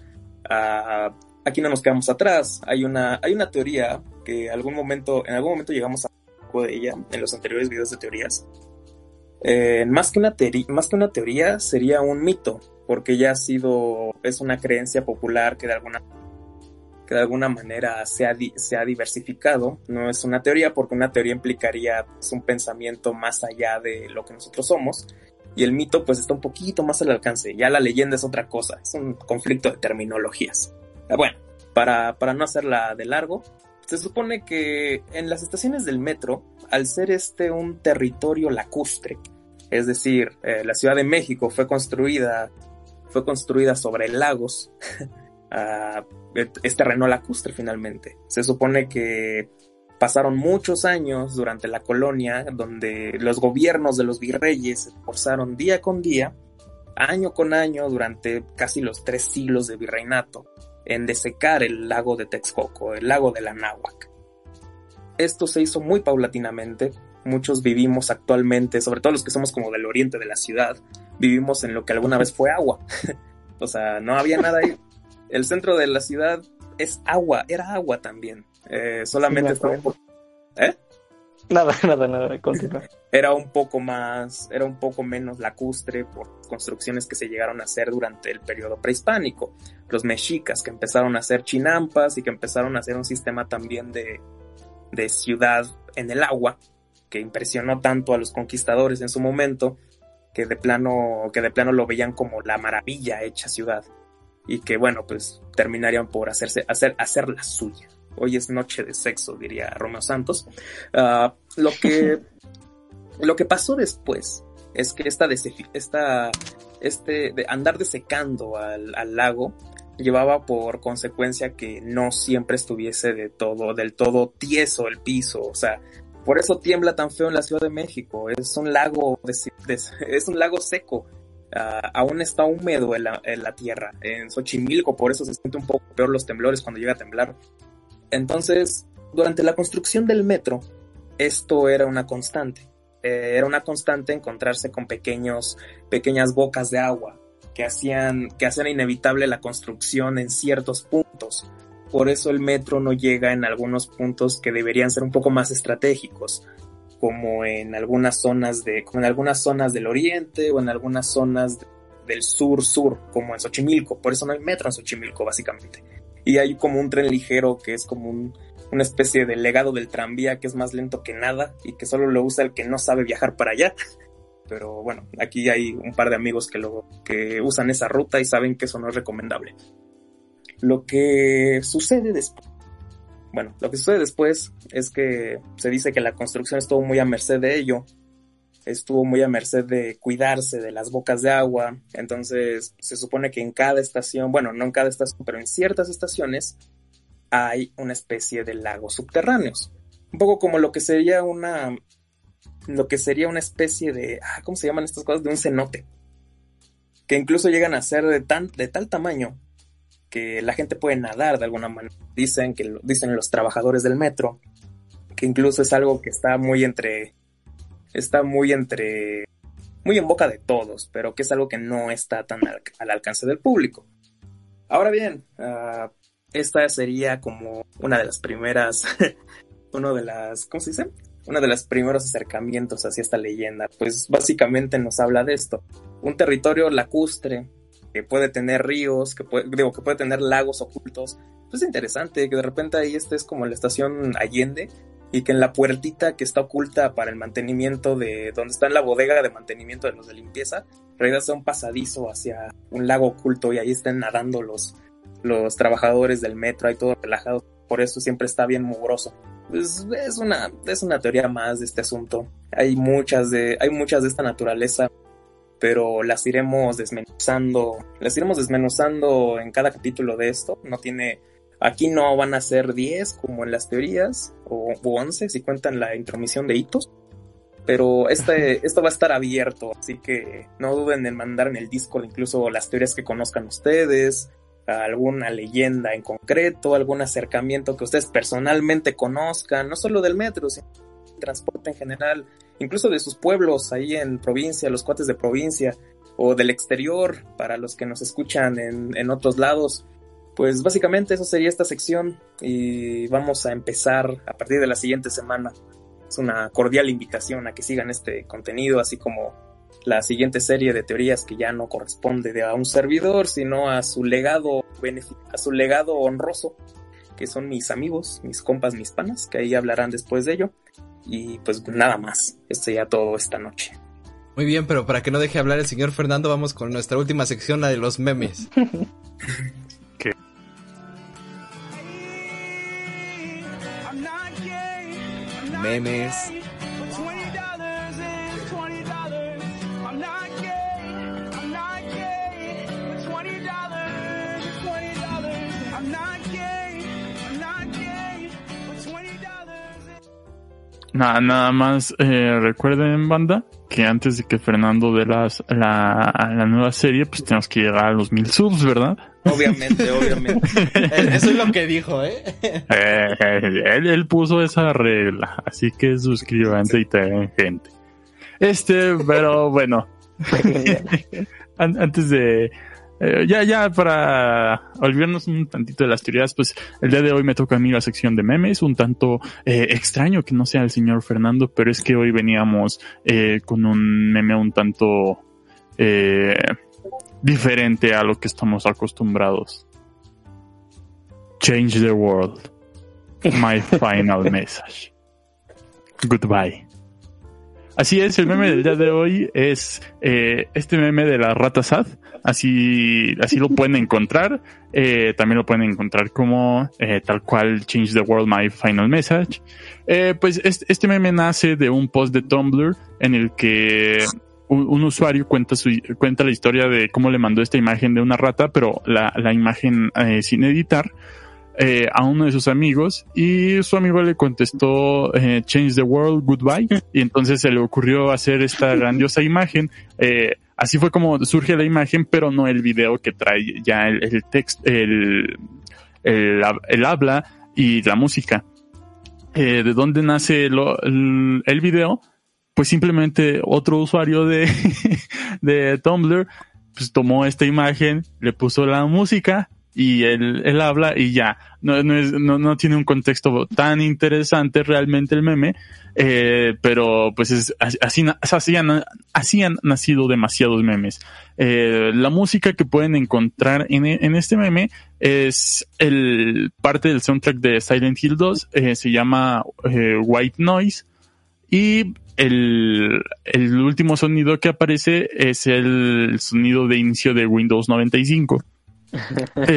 Ah, aquí no nos quedamos atrás, hay una, hay una teoría que algún momento, en algún momento llegamos a poco de ella en los anteriores videos de teorías. Eh, más, que una teoría, más que una teoría sería un mito, porque ya ha sido, es una creencia popular que de alguna que de alguna manera se ha, se ha diversificado. No es una teoría porque una teoría implicaría pues, un pensamiento más allá de lo que nosotros somos y el mito pues está un poquito más al alcance. Ya la leyenda es otra cosa, es un conflicto de terminologías. Ah, Bueno, para, para no hacerla de largo, se supone que en las estaciones del metro, al ser este un territorio lacustre, es decir, eh, la Ciudad de México fue construida, fue construida sobre lagos, ah, es terreno lacustre finalmente. Se supone que pasaron muchos años durante la colonia donde los gobiernos de los virreyes se esforzaron día con día, año con año, durante casi los tres siglos de virreinato, en desecar el lago de Texcoco, el lago de la Náhuac. Esto se hizo muy paulatinamente. Muchos vivimos actualmente, sobre todo los que somos como del oriente de la ciudad, vivimos en lo que alguna vez fue agua. o sea, no había nada ahí. El centro de la ciudad es agua, era agua también. Eh, solamente Sí, un po- ¿Eh? Nada, nada, nada, continúa. era un poco más, era un poco menos lacustre por construcciones que se llegaron a hacer durante el periodo prehispánico. Los mexicas que empezaron a hacer chinampas y que empezaron a hacer un sistema también de, de ciudad en el agua que impresionó tanto a los conquistadores en su momento que de plano, que de plano lo veían como la maravilla hecha ciudad y que bueno, pues terminarían por hacerse, hacer, hacer la suya. Hoy es noche de sexo, diría Romeo Santos. Ah, lo que lo que pasó después es que esta, esta este de andar desecando al, al lago llevaba por consecuencia que no siempre estuviese de todo, del todo tieso el piso, o sea, por eso tiembla tan feo en la Ciudad de México, es un lago, es un lago seco, Ah, aún está húmedo en la, en la tierra, en Xochimilco, por eso se siente un poco peor los temblores cuando llega a temblar. Entonces, durante la construcción del metro, esto era una constante. Eh, era una constante encontrarse con pequeños, pequeñas bocas de agua que hacían, que inevitable la construcción en ciertos puntos. Por eso el metro no llega en algunos puntos que deberían ser un poco más estratégicos, como en algunas zonas de, como en algunas zonas del oriente o en algunas zonas del sur-sur, como en Xochimilco. Por eso no hay metro en Xochimilco, básicamente. Y hay como un tren ligero que es como un, una especie de legado del tranvía que es más lento que nada y que solo lo usa el que no sabe viajar para allá. Pero bueno, aquí hay un par de amigos que, lo, que usan esa ruta y saben que eso no es recomendable. Lo que sucede después bueno, lo que sucede después es que se dice que la construcción estuvo muy a merced de ello, estuvo muy a merced de cuidarse de las bocas de agua, entonces se supone que en cada estación, bueno, no en cada estación, pero en ciertas estaciones hay una especie de lagos subterráneos, un poco como lo que sería una, lo que sería una especie de, ah, ¿cómo se llaman estas cosas? De un cenote, que incluso llegan a ser de, tan, de tal tamaño que la gente puede nadar de alguna manera. Dicen que dicen los trabajadores del metro que incluso es algo que está muy entre está muy entre muy en boca de todos, pero que es algo que no está tan al, alcance del público. Ahora bien, ah, esta sería como una de las primeras, uno de las, ¿cómo se dice? Uno de los primeros acercamientos hacia esta leyenda. Pues básicamente nos habla de esto. Un territorio lacustre que puede tener ríos, que puede, digo, que puede tener lagos ocultos. Pues es interesante que de repente ahí estés como la estación Allende y que en la puertita que está oculta para el mantenimiento de donde está en la bodega de mantenimiento de los de limpieza, sea un pasadizo hacia un lago oculto y ahí estén nadando los, los trabajadores del metro, ahí todo relajado, por eso siempre está bien mugroso. Pues es una, es una teoría más de este asunto. Hay muchas de, hay muchas de esta naturaleza pero las iremos desmenuzando, las iremos desmenuzando en cada capítulo de esto. No tiene, aquí no van a ser 10 como en las teorías, o, 11 si cuentan la intromisión de hitos. Pero este, esto va a estar abierto, así que no duden en mandar en el Discord incluso las teorías que conozcan ustedes, alguna leyenda en concreto, algún acercamiento que ustedes personalmente conozcan, no solo del metro, sino del transporte en general, incluso de sus pueblos ahí en provincia, los cuates de provincia o del exterior para los que nos escuchan en, en otros lados. Pues básicamente eso sería esta sección y vamos a empezar a partir de la siguiente semana. Es una cordial invitación a que sigan este contenido, así como la siguiente serie de teorías que ya no corresponde a un servidor, sino a su legado a su legado honroso, que son mis amigos, mis compas, mis panas, que ahí hablarán después de ello. Y pues nada más, esto ya todo esta noche. Muy bien, pero para que no deje hablar el señor Fernando, vamos con nuestra última sección, la de los memes. Memes. Nada, nada más eh, recuerden, banda, que antes de que Fernando dé las, la, la nueva serie, pues tenemos que llegar a los mil subs, ¿verdad? Obviamente, obviamente. Eso es lo que dijo, ¿eh? eh él, él, puso esa regla, así que suscríbanse y tengan gente. Este, pero bueno. antes de, eh, ya, ya, para olvidarnos un tantito de las teorías, pues el día de hoy me toca a mí la sección de memes, un tanto eh, extraño que no sea el señor Fernando, pero es que hoy veníamos eh, con un meme un tanto diferente a lo que estamos acostumbrados. Change the world. My final message. Goodbye. Así es, el meme del día de hoy es este meme de la rata sad Así, así lo pueden encontrar. Eh, también lo pueden encontrar como eh, tal cual Change the World My Final Message. Eh, pues este, este, meme nace de un post de Tumblr en el que un, usuario cuenta su, cuenta la historia de cómo le mandó esta imagen de una rata, pero la, la imagen eh, sin editar. Eh, a uno de sus amigos y su amigo le contestó eh, Change the World, Goodbye y entonces se le ocurrió hacer esta grandiosa imagen eh, así fue como surge la imagen, pero no el video que trae ya el, texto, el, el, habla y la música. Eh, ¿De dónde nace el, el, video? Pues simplemente otro usuario de, de Tumblr pues tomó esta imagen, le puso la música y él, él habla y ya, no, no, es, no, no tiene un contexto tan interesante realmente el meme, eh, pero pues es, así, así, han, así han nacido demasiados memes. Eh, la música que pueden encontrar en, en este meme es el parte del soundtrack de Silent Hill 2, eh, se llama eh, White Noise y el, el último sonido que aparece es el sonido de inicio de Windows 95.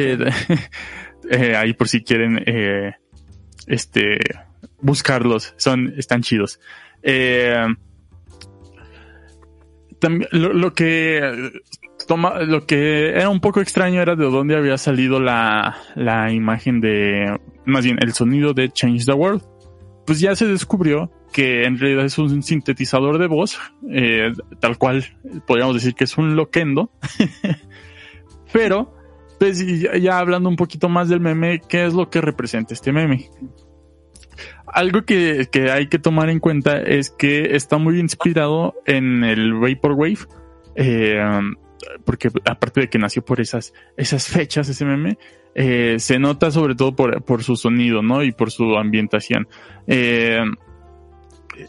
eh, ahí por si quieren eh, este buscarlos, son están chidos. Eh, también lo, que toma, lo que era un poco extraño era de dónde había salido la, la imagen de, más bien el sonido de Change the World. Pues ya se descubrió que en realidad es un sintetizador de voz, tal cual podríamos decir que es un loquendo, pero pues ya hablando un poquito más del meme, ¿qué es lo que representa este meme? Algo que, que, hay que tomar en cuenta es que está muy inspirado en el Vaporwave, eh, porque aparte de que nació por esas, esas fechas ese meme, eh, se nota sobre todo por, por su sonido, ¿no? Y por su ambientación. Eh,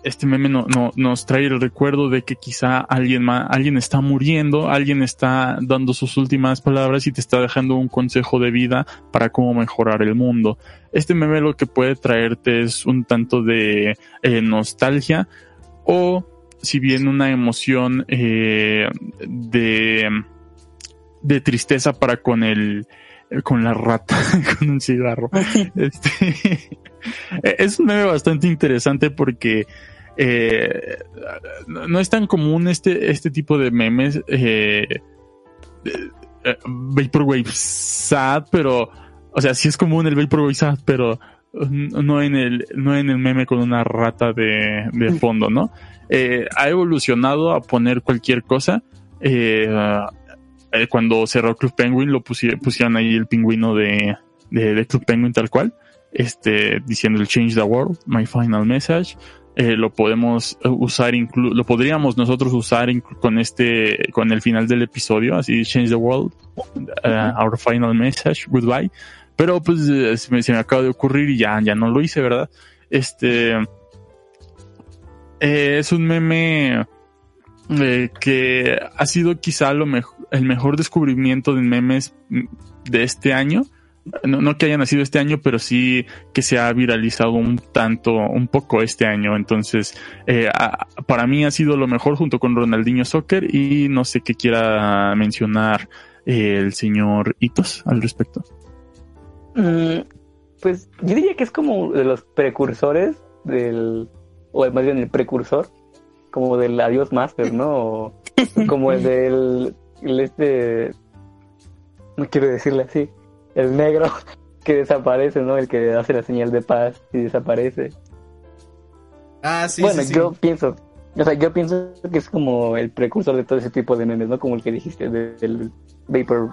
este meme no, no, nos trae el recuerdo de que quizá alguien más, alguien está muriendo, alguien está dando sus últimas palabras y te está dejando un consejo de vida para cómo mejorar el mundo. Este meme lo que puede traerte es un tanto de eh, nostalgia o si bien una emoción eh, de, de tristeza para con el, con la rata, con un cigarro. este, es un meme bastante interesante porque eh, no es tan común este, este tipo de memes. Eh, eh, Vaporwave sad, pero, o sea, sí es común el Vaporwave sad, pero no en el, no en el meme con una rata de, de fondo, ¿no? Eh, ha evolucionado a poner cualquier cosa. Eh, cuando cerró Club Penguin lo pusieron, pusieron ahí el pingüino de, de, de, Club Penguin tal cual, este, diciendo el Change the World, my final message. Eh, lo podemos usar, lo podríamos nosotros usar con este, con el final del episodio, así Change the World, uh, our final message, goodbye. Pero pues se me, se me acaba de ocurrir y ya, ya no lo hice, ¿verdad? Este, eh, es un meme que ha sido quizá lo mejor, el mejor descubrimiento de memes de este año. No, que haya nacido este año, pero sí que se ha viralizado un tanto, un poco este año. Entonces, eh, para mí ha sido lo mejor junto con Ronaldinho Soccer y no sé qué quiera mencionar eh, el señor Itos al respecto. Mm, pues yo diría que es como de los precursores del, o más bien el precursor, como del Adiós Master, ¿no? O como el del, el este, no quiero decirle así, el negro que desaparece, ¿no? El que hace la señal de paz y desaparece. Ah, sí, bueno, sí, sí. yo pienso, o sea, yo pienso que es como el precursor de todo ese tipo de memes, ¿no? Como el que dijiste del Vapor.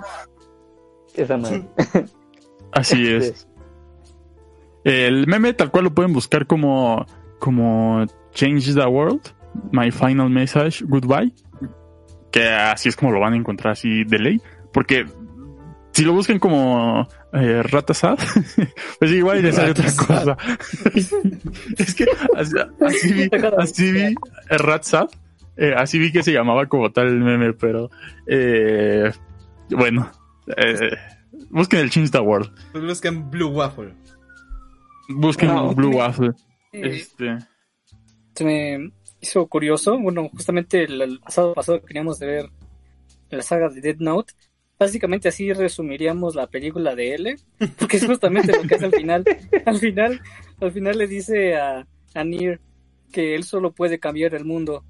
Esa madre. Así es. El meme tal cual lo pueden buscar como, como Change the World, My Final Message, Goodbye. Que así es como lo van a encontrar así de ley. Porque si lo buscan como eh, Ratasad, pues igual les sale otra cosa. es que así, así vi, así vi Ratsad, eh, así vi que se llamaba como tal el meme, pero eh, bueno, eh, busquen el Change the World. Pues busquen Blue Waffle. Busquen No, Blue me- Waffle. Eh, Este, se me hizo curioso. Bueno, justamente el, el pasado pasado que queríamos de ver la saga de Dead Note. Básicamente así resumiríamos la película de L, porque es justamente lo que hace al final. Al final, al final le dice a, a Nier que él solo puede cambiar el mundo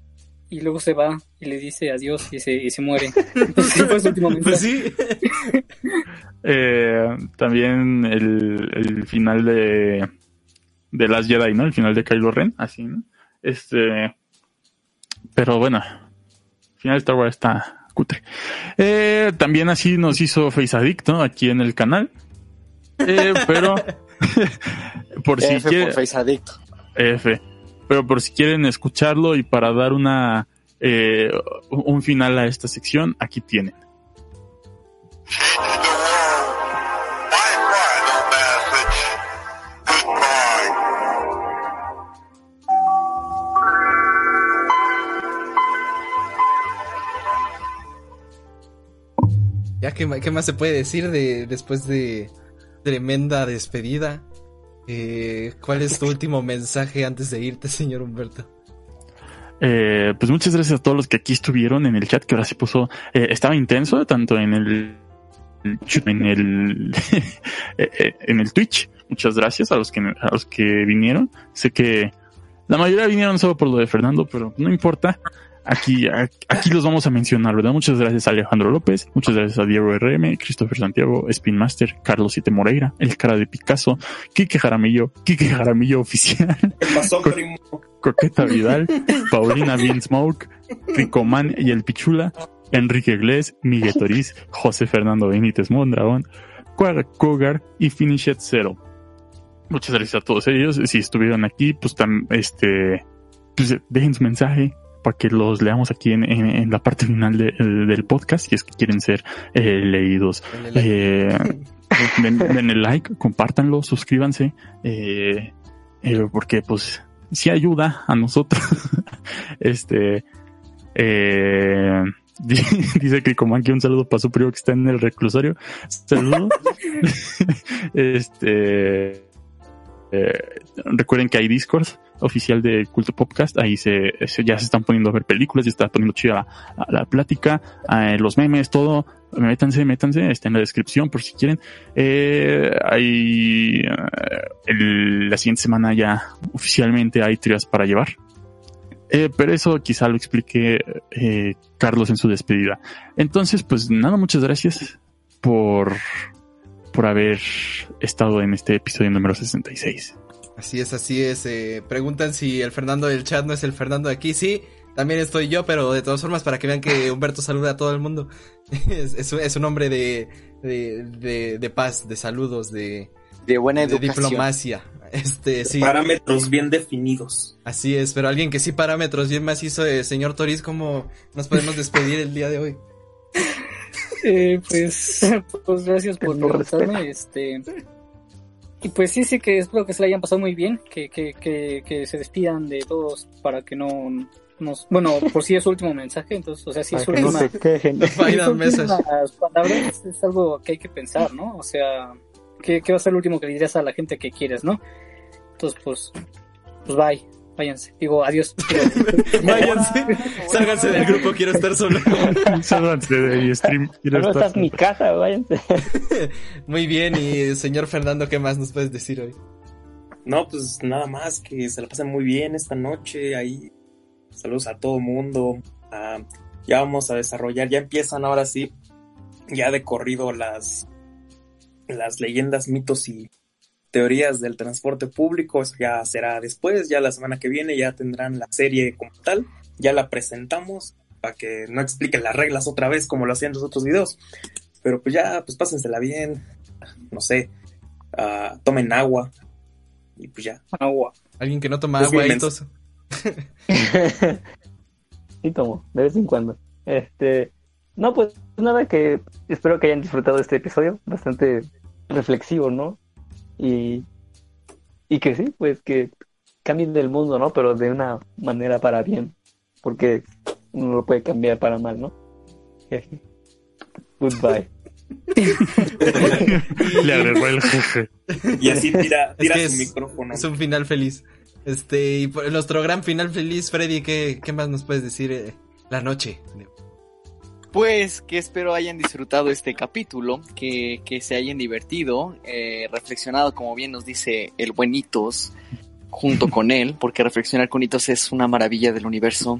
y luego se va y le dice adiós y se, y se muere. Entonces fue su último mensaje. Pues sí. eh, también el, el final de, de Last Jedi, ¿no? El final de Kylo Ren, así, ¿no? Este, pero bueno, el final de Star Wars está cutre. Eh, también así nos hizo Face Addict, ¿no? Aquí en el canal. Eh, pero, por si F quiere, por Face Addict. F. Pero por si quieren escucharlo y para dar una eh, un final a esta sección, aquí tienen. ¿Qué, más se puede decir de después de tremenda despedida? Eh, ¿Cuál es tu último mensaje antes de irte, señor Humberto? Eh, pues muchas gracias a todos los que aquí estuvieron en el chat, que ahora sí puso, eh, estaba intenso, tanto en el, en el, en el Twitch. Muchas gracias a los que, a los que vinieron. Sé que la mayoría vinieron solo por lo de Fernando, pero no importa. Aquí, aquí los vamos a mencionar, ¿verdad? Muchas gracias a Alejandro López, muchas gracias a Diego RM, Christopher Santiago, Spin Master, Carlos Siete Moreira, El Cara de Picasso, Quique Jaramillo, Quique Jaramillo Oficial, ¿Qué pasó, primo? Coqueta Vidal, Paulina Bien Smoke, Ricoman y el Pichula, Enrique Iglesias, Miguel Toriz, José Fernando Benítez Mondragón, Quag Cougar y Finished Zero. Muchas gracias a todos ellos. Si estuvieron aquí, pues tam- este, pues dejen su mensaje para que los leamos aquí en, en- en la parte final de- del podcast, si es que quieren ser eh, leídos. Eh, den, den el like, compártanlo, suscríbanse, eh, porque pues sí ayuda a nosotros. este, eh, di- dice Cricoman que un saludo para su primo que está en el reclusorio. Saludos. este, eh, recuerden que hay Discord oficial de Culto Podcast. Ahí se, se- ya se están poniendo a ver películas, ya está poniendo chida la, la plática, eh, los memes, todo. Métanse, métanse, está en la descripción por si quieren. Eh, hay, eh, el- la siguiente semana ya oficialmente hay trias para llevar. Eh, pero eso quizá lo explique eh, Carlos en su despedida. Entonces, pues nada, muchas gracias por, por haber estado en este episodio número 66. Así es, así es. eh, preguntan si el Fernando del chat no es el Fernando de aquí. Sí, también estoy yo, pero de todas formas, para que vean que Humberto saluda a todo el mundo. es, es un- es un hombre de, de, de, de paz, de saludos, de, De buena de educación. diplomacia. Este, sí, Parámetros bien definidos. así es. Pero alguien que sí parámetros bien macizo, eh, señor Toriz, ¿cómo nos podemos despedir el día de hoy? Eh, pues, pues gracias por Lo preguntarme, este y pues sí, sí que espero que se la hayan pasado muy bien, que, que, que, que se despidan de todos para que no nos, bueno, por si es su último mensaje, entonces, o sea, si es su no última, últimas palabras es algo que hay que pensar, ¿no? O sea, ¿qué, qué va a ser lo último que le dirías a la gente que quieres, no? Entonces, pues, pues bye, váyanse, digo adiós. Váyanse, sálganse del grupo, quiero estar solo. Sálganse de mi stream. Quiero No, estar- esta es mi casa, váyanse. Muy bien, y señor Fernando, ¿qué más nos puedes decir hoy? No, pues nada más que se la pasen muy bien esta noche. Ahí saludos a todo mundo. Ah, ya vamos a desarrollar, ya empiezan ahora sí, ya de corrido las, las leyendas, mitos y teorías del transporte público. Eso ya será después, ya la semana que viene ya tendrán la serie como tal. Ya la presentamos para que no expliquen las reglas otra vez como lo hacían los otros videos. Pero pues ya, pues pásensela bien. No sé, ah, tomen agua. Y pues ya. Agua. Alguien que no toma Es agua mi y mens- tos. Sí, tomo, de vez en cuando. Este, no, pues nada que espero que hayan disfrutado este episodio, bastante reflexivo, ¿no? Y, y que sí, pues que cambien el mundo, ¿no? Pero de una manera para bien, porque uno lo puede cambiar para mal, ¿no? Goodbye. Le agregó el jefe. Y así tira, Es tira que su es- micrófono. Es un final feliz. Este, y por nuestro gran final feliz, Freddy, ¿qué, qué más nos puedes decir eh, la noche? Pues que espero hayan disfrutado este capítulo, que, que se hayan divertido, eh, reflexionado, como bien nos dice el buenitos, junto con él, porque reflexionar con Hitos es una maravilla del universo.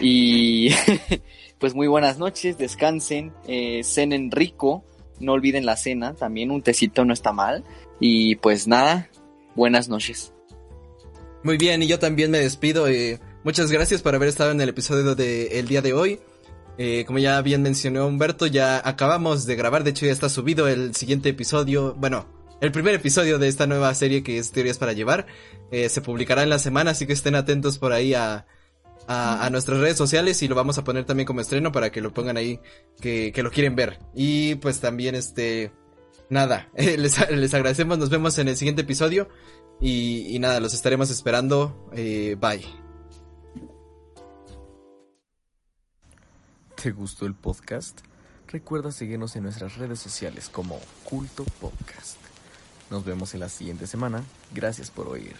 Y pues muy buenas noches, descansen, eh, cenen rico, no olviden la cena, también un tecito no está mal. Y pues nada, buenas noches. Muy bien, y yo también me despido. eh, muchas gracias por haber estado en el episodio de el día de hoy. Eh, como ya bien mencionó Humberto, ya acabamos de grabar, de hecho ya está subido el siguiente episodio, bueno, el primer episodio de esta nueva serie que es Teorías para Llevar. Eh, se publicará en la semana, así que estén atentos por ahí a, a, a nuestras redes sociales y lo vamos a poner también como estreno para que lo pongan ahí, que, que lo quieren ver. Y pues también este, nada, eh, les, les agradecemos, nos vemos en el siguiente episodio y, y nada, los estaremos esperando. Eh, bye. ¿Te gustó el podcast? recuerda seguirnos en nuestras redes sociales como Culto Podcast. Nos vemos en la siguiente semana. Gracias por oír.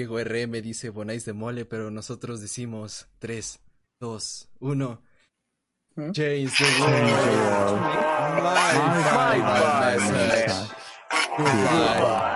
Diego RM dice Bonais de mole, pero nosotros decimos 3, 2, 1. Change the world. My final message. Goodbye.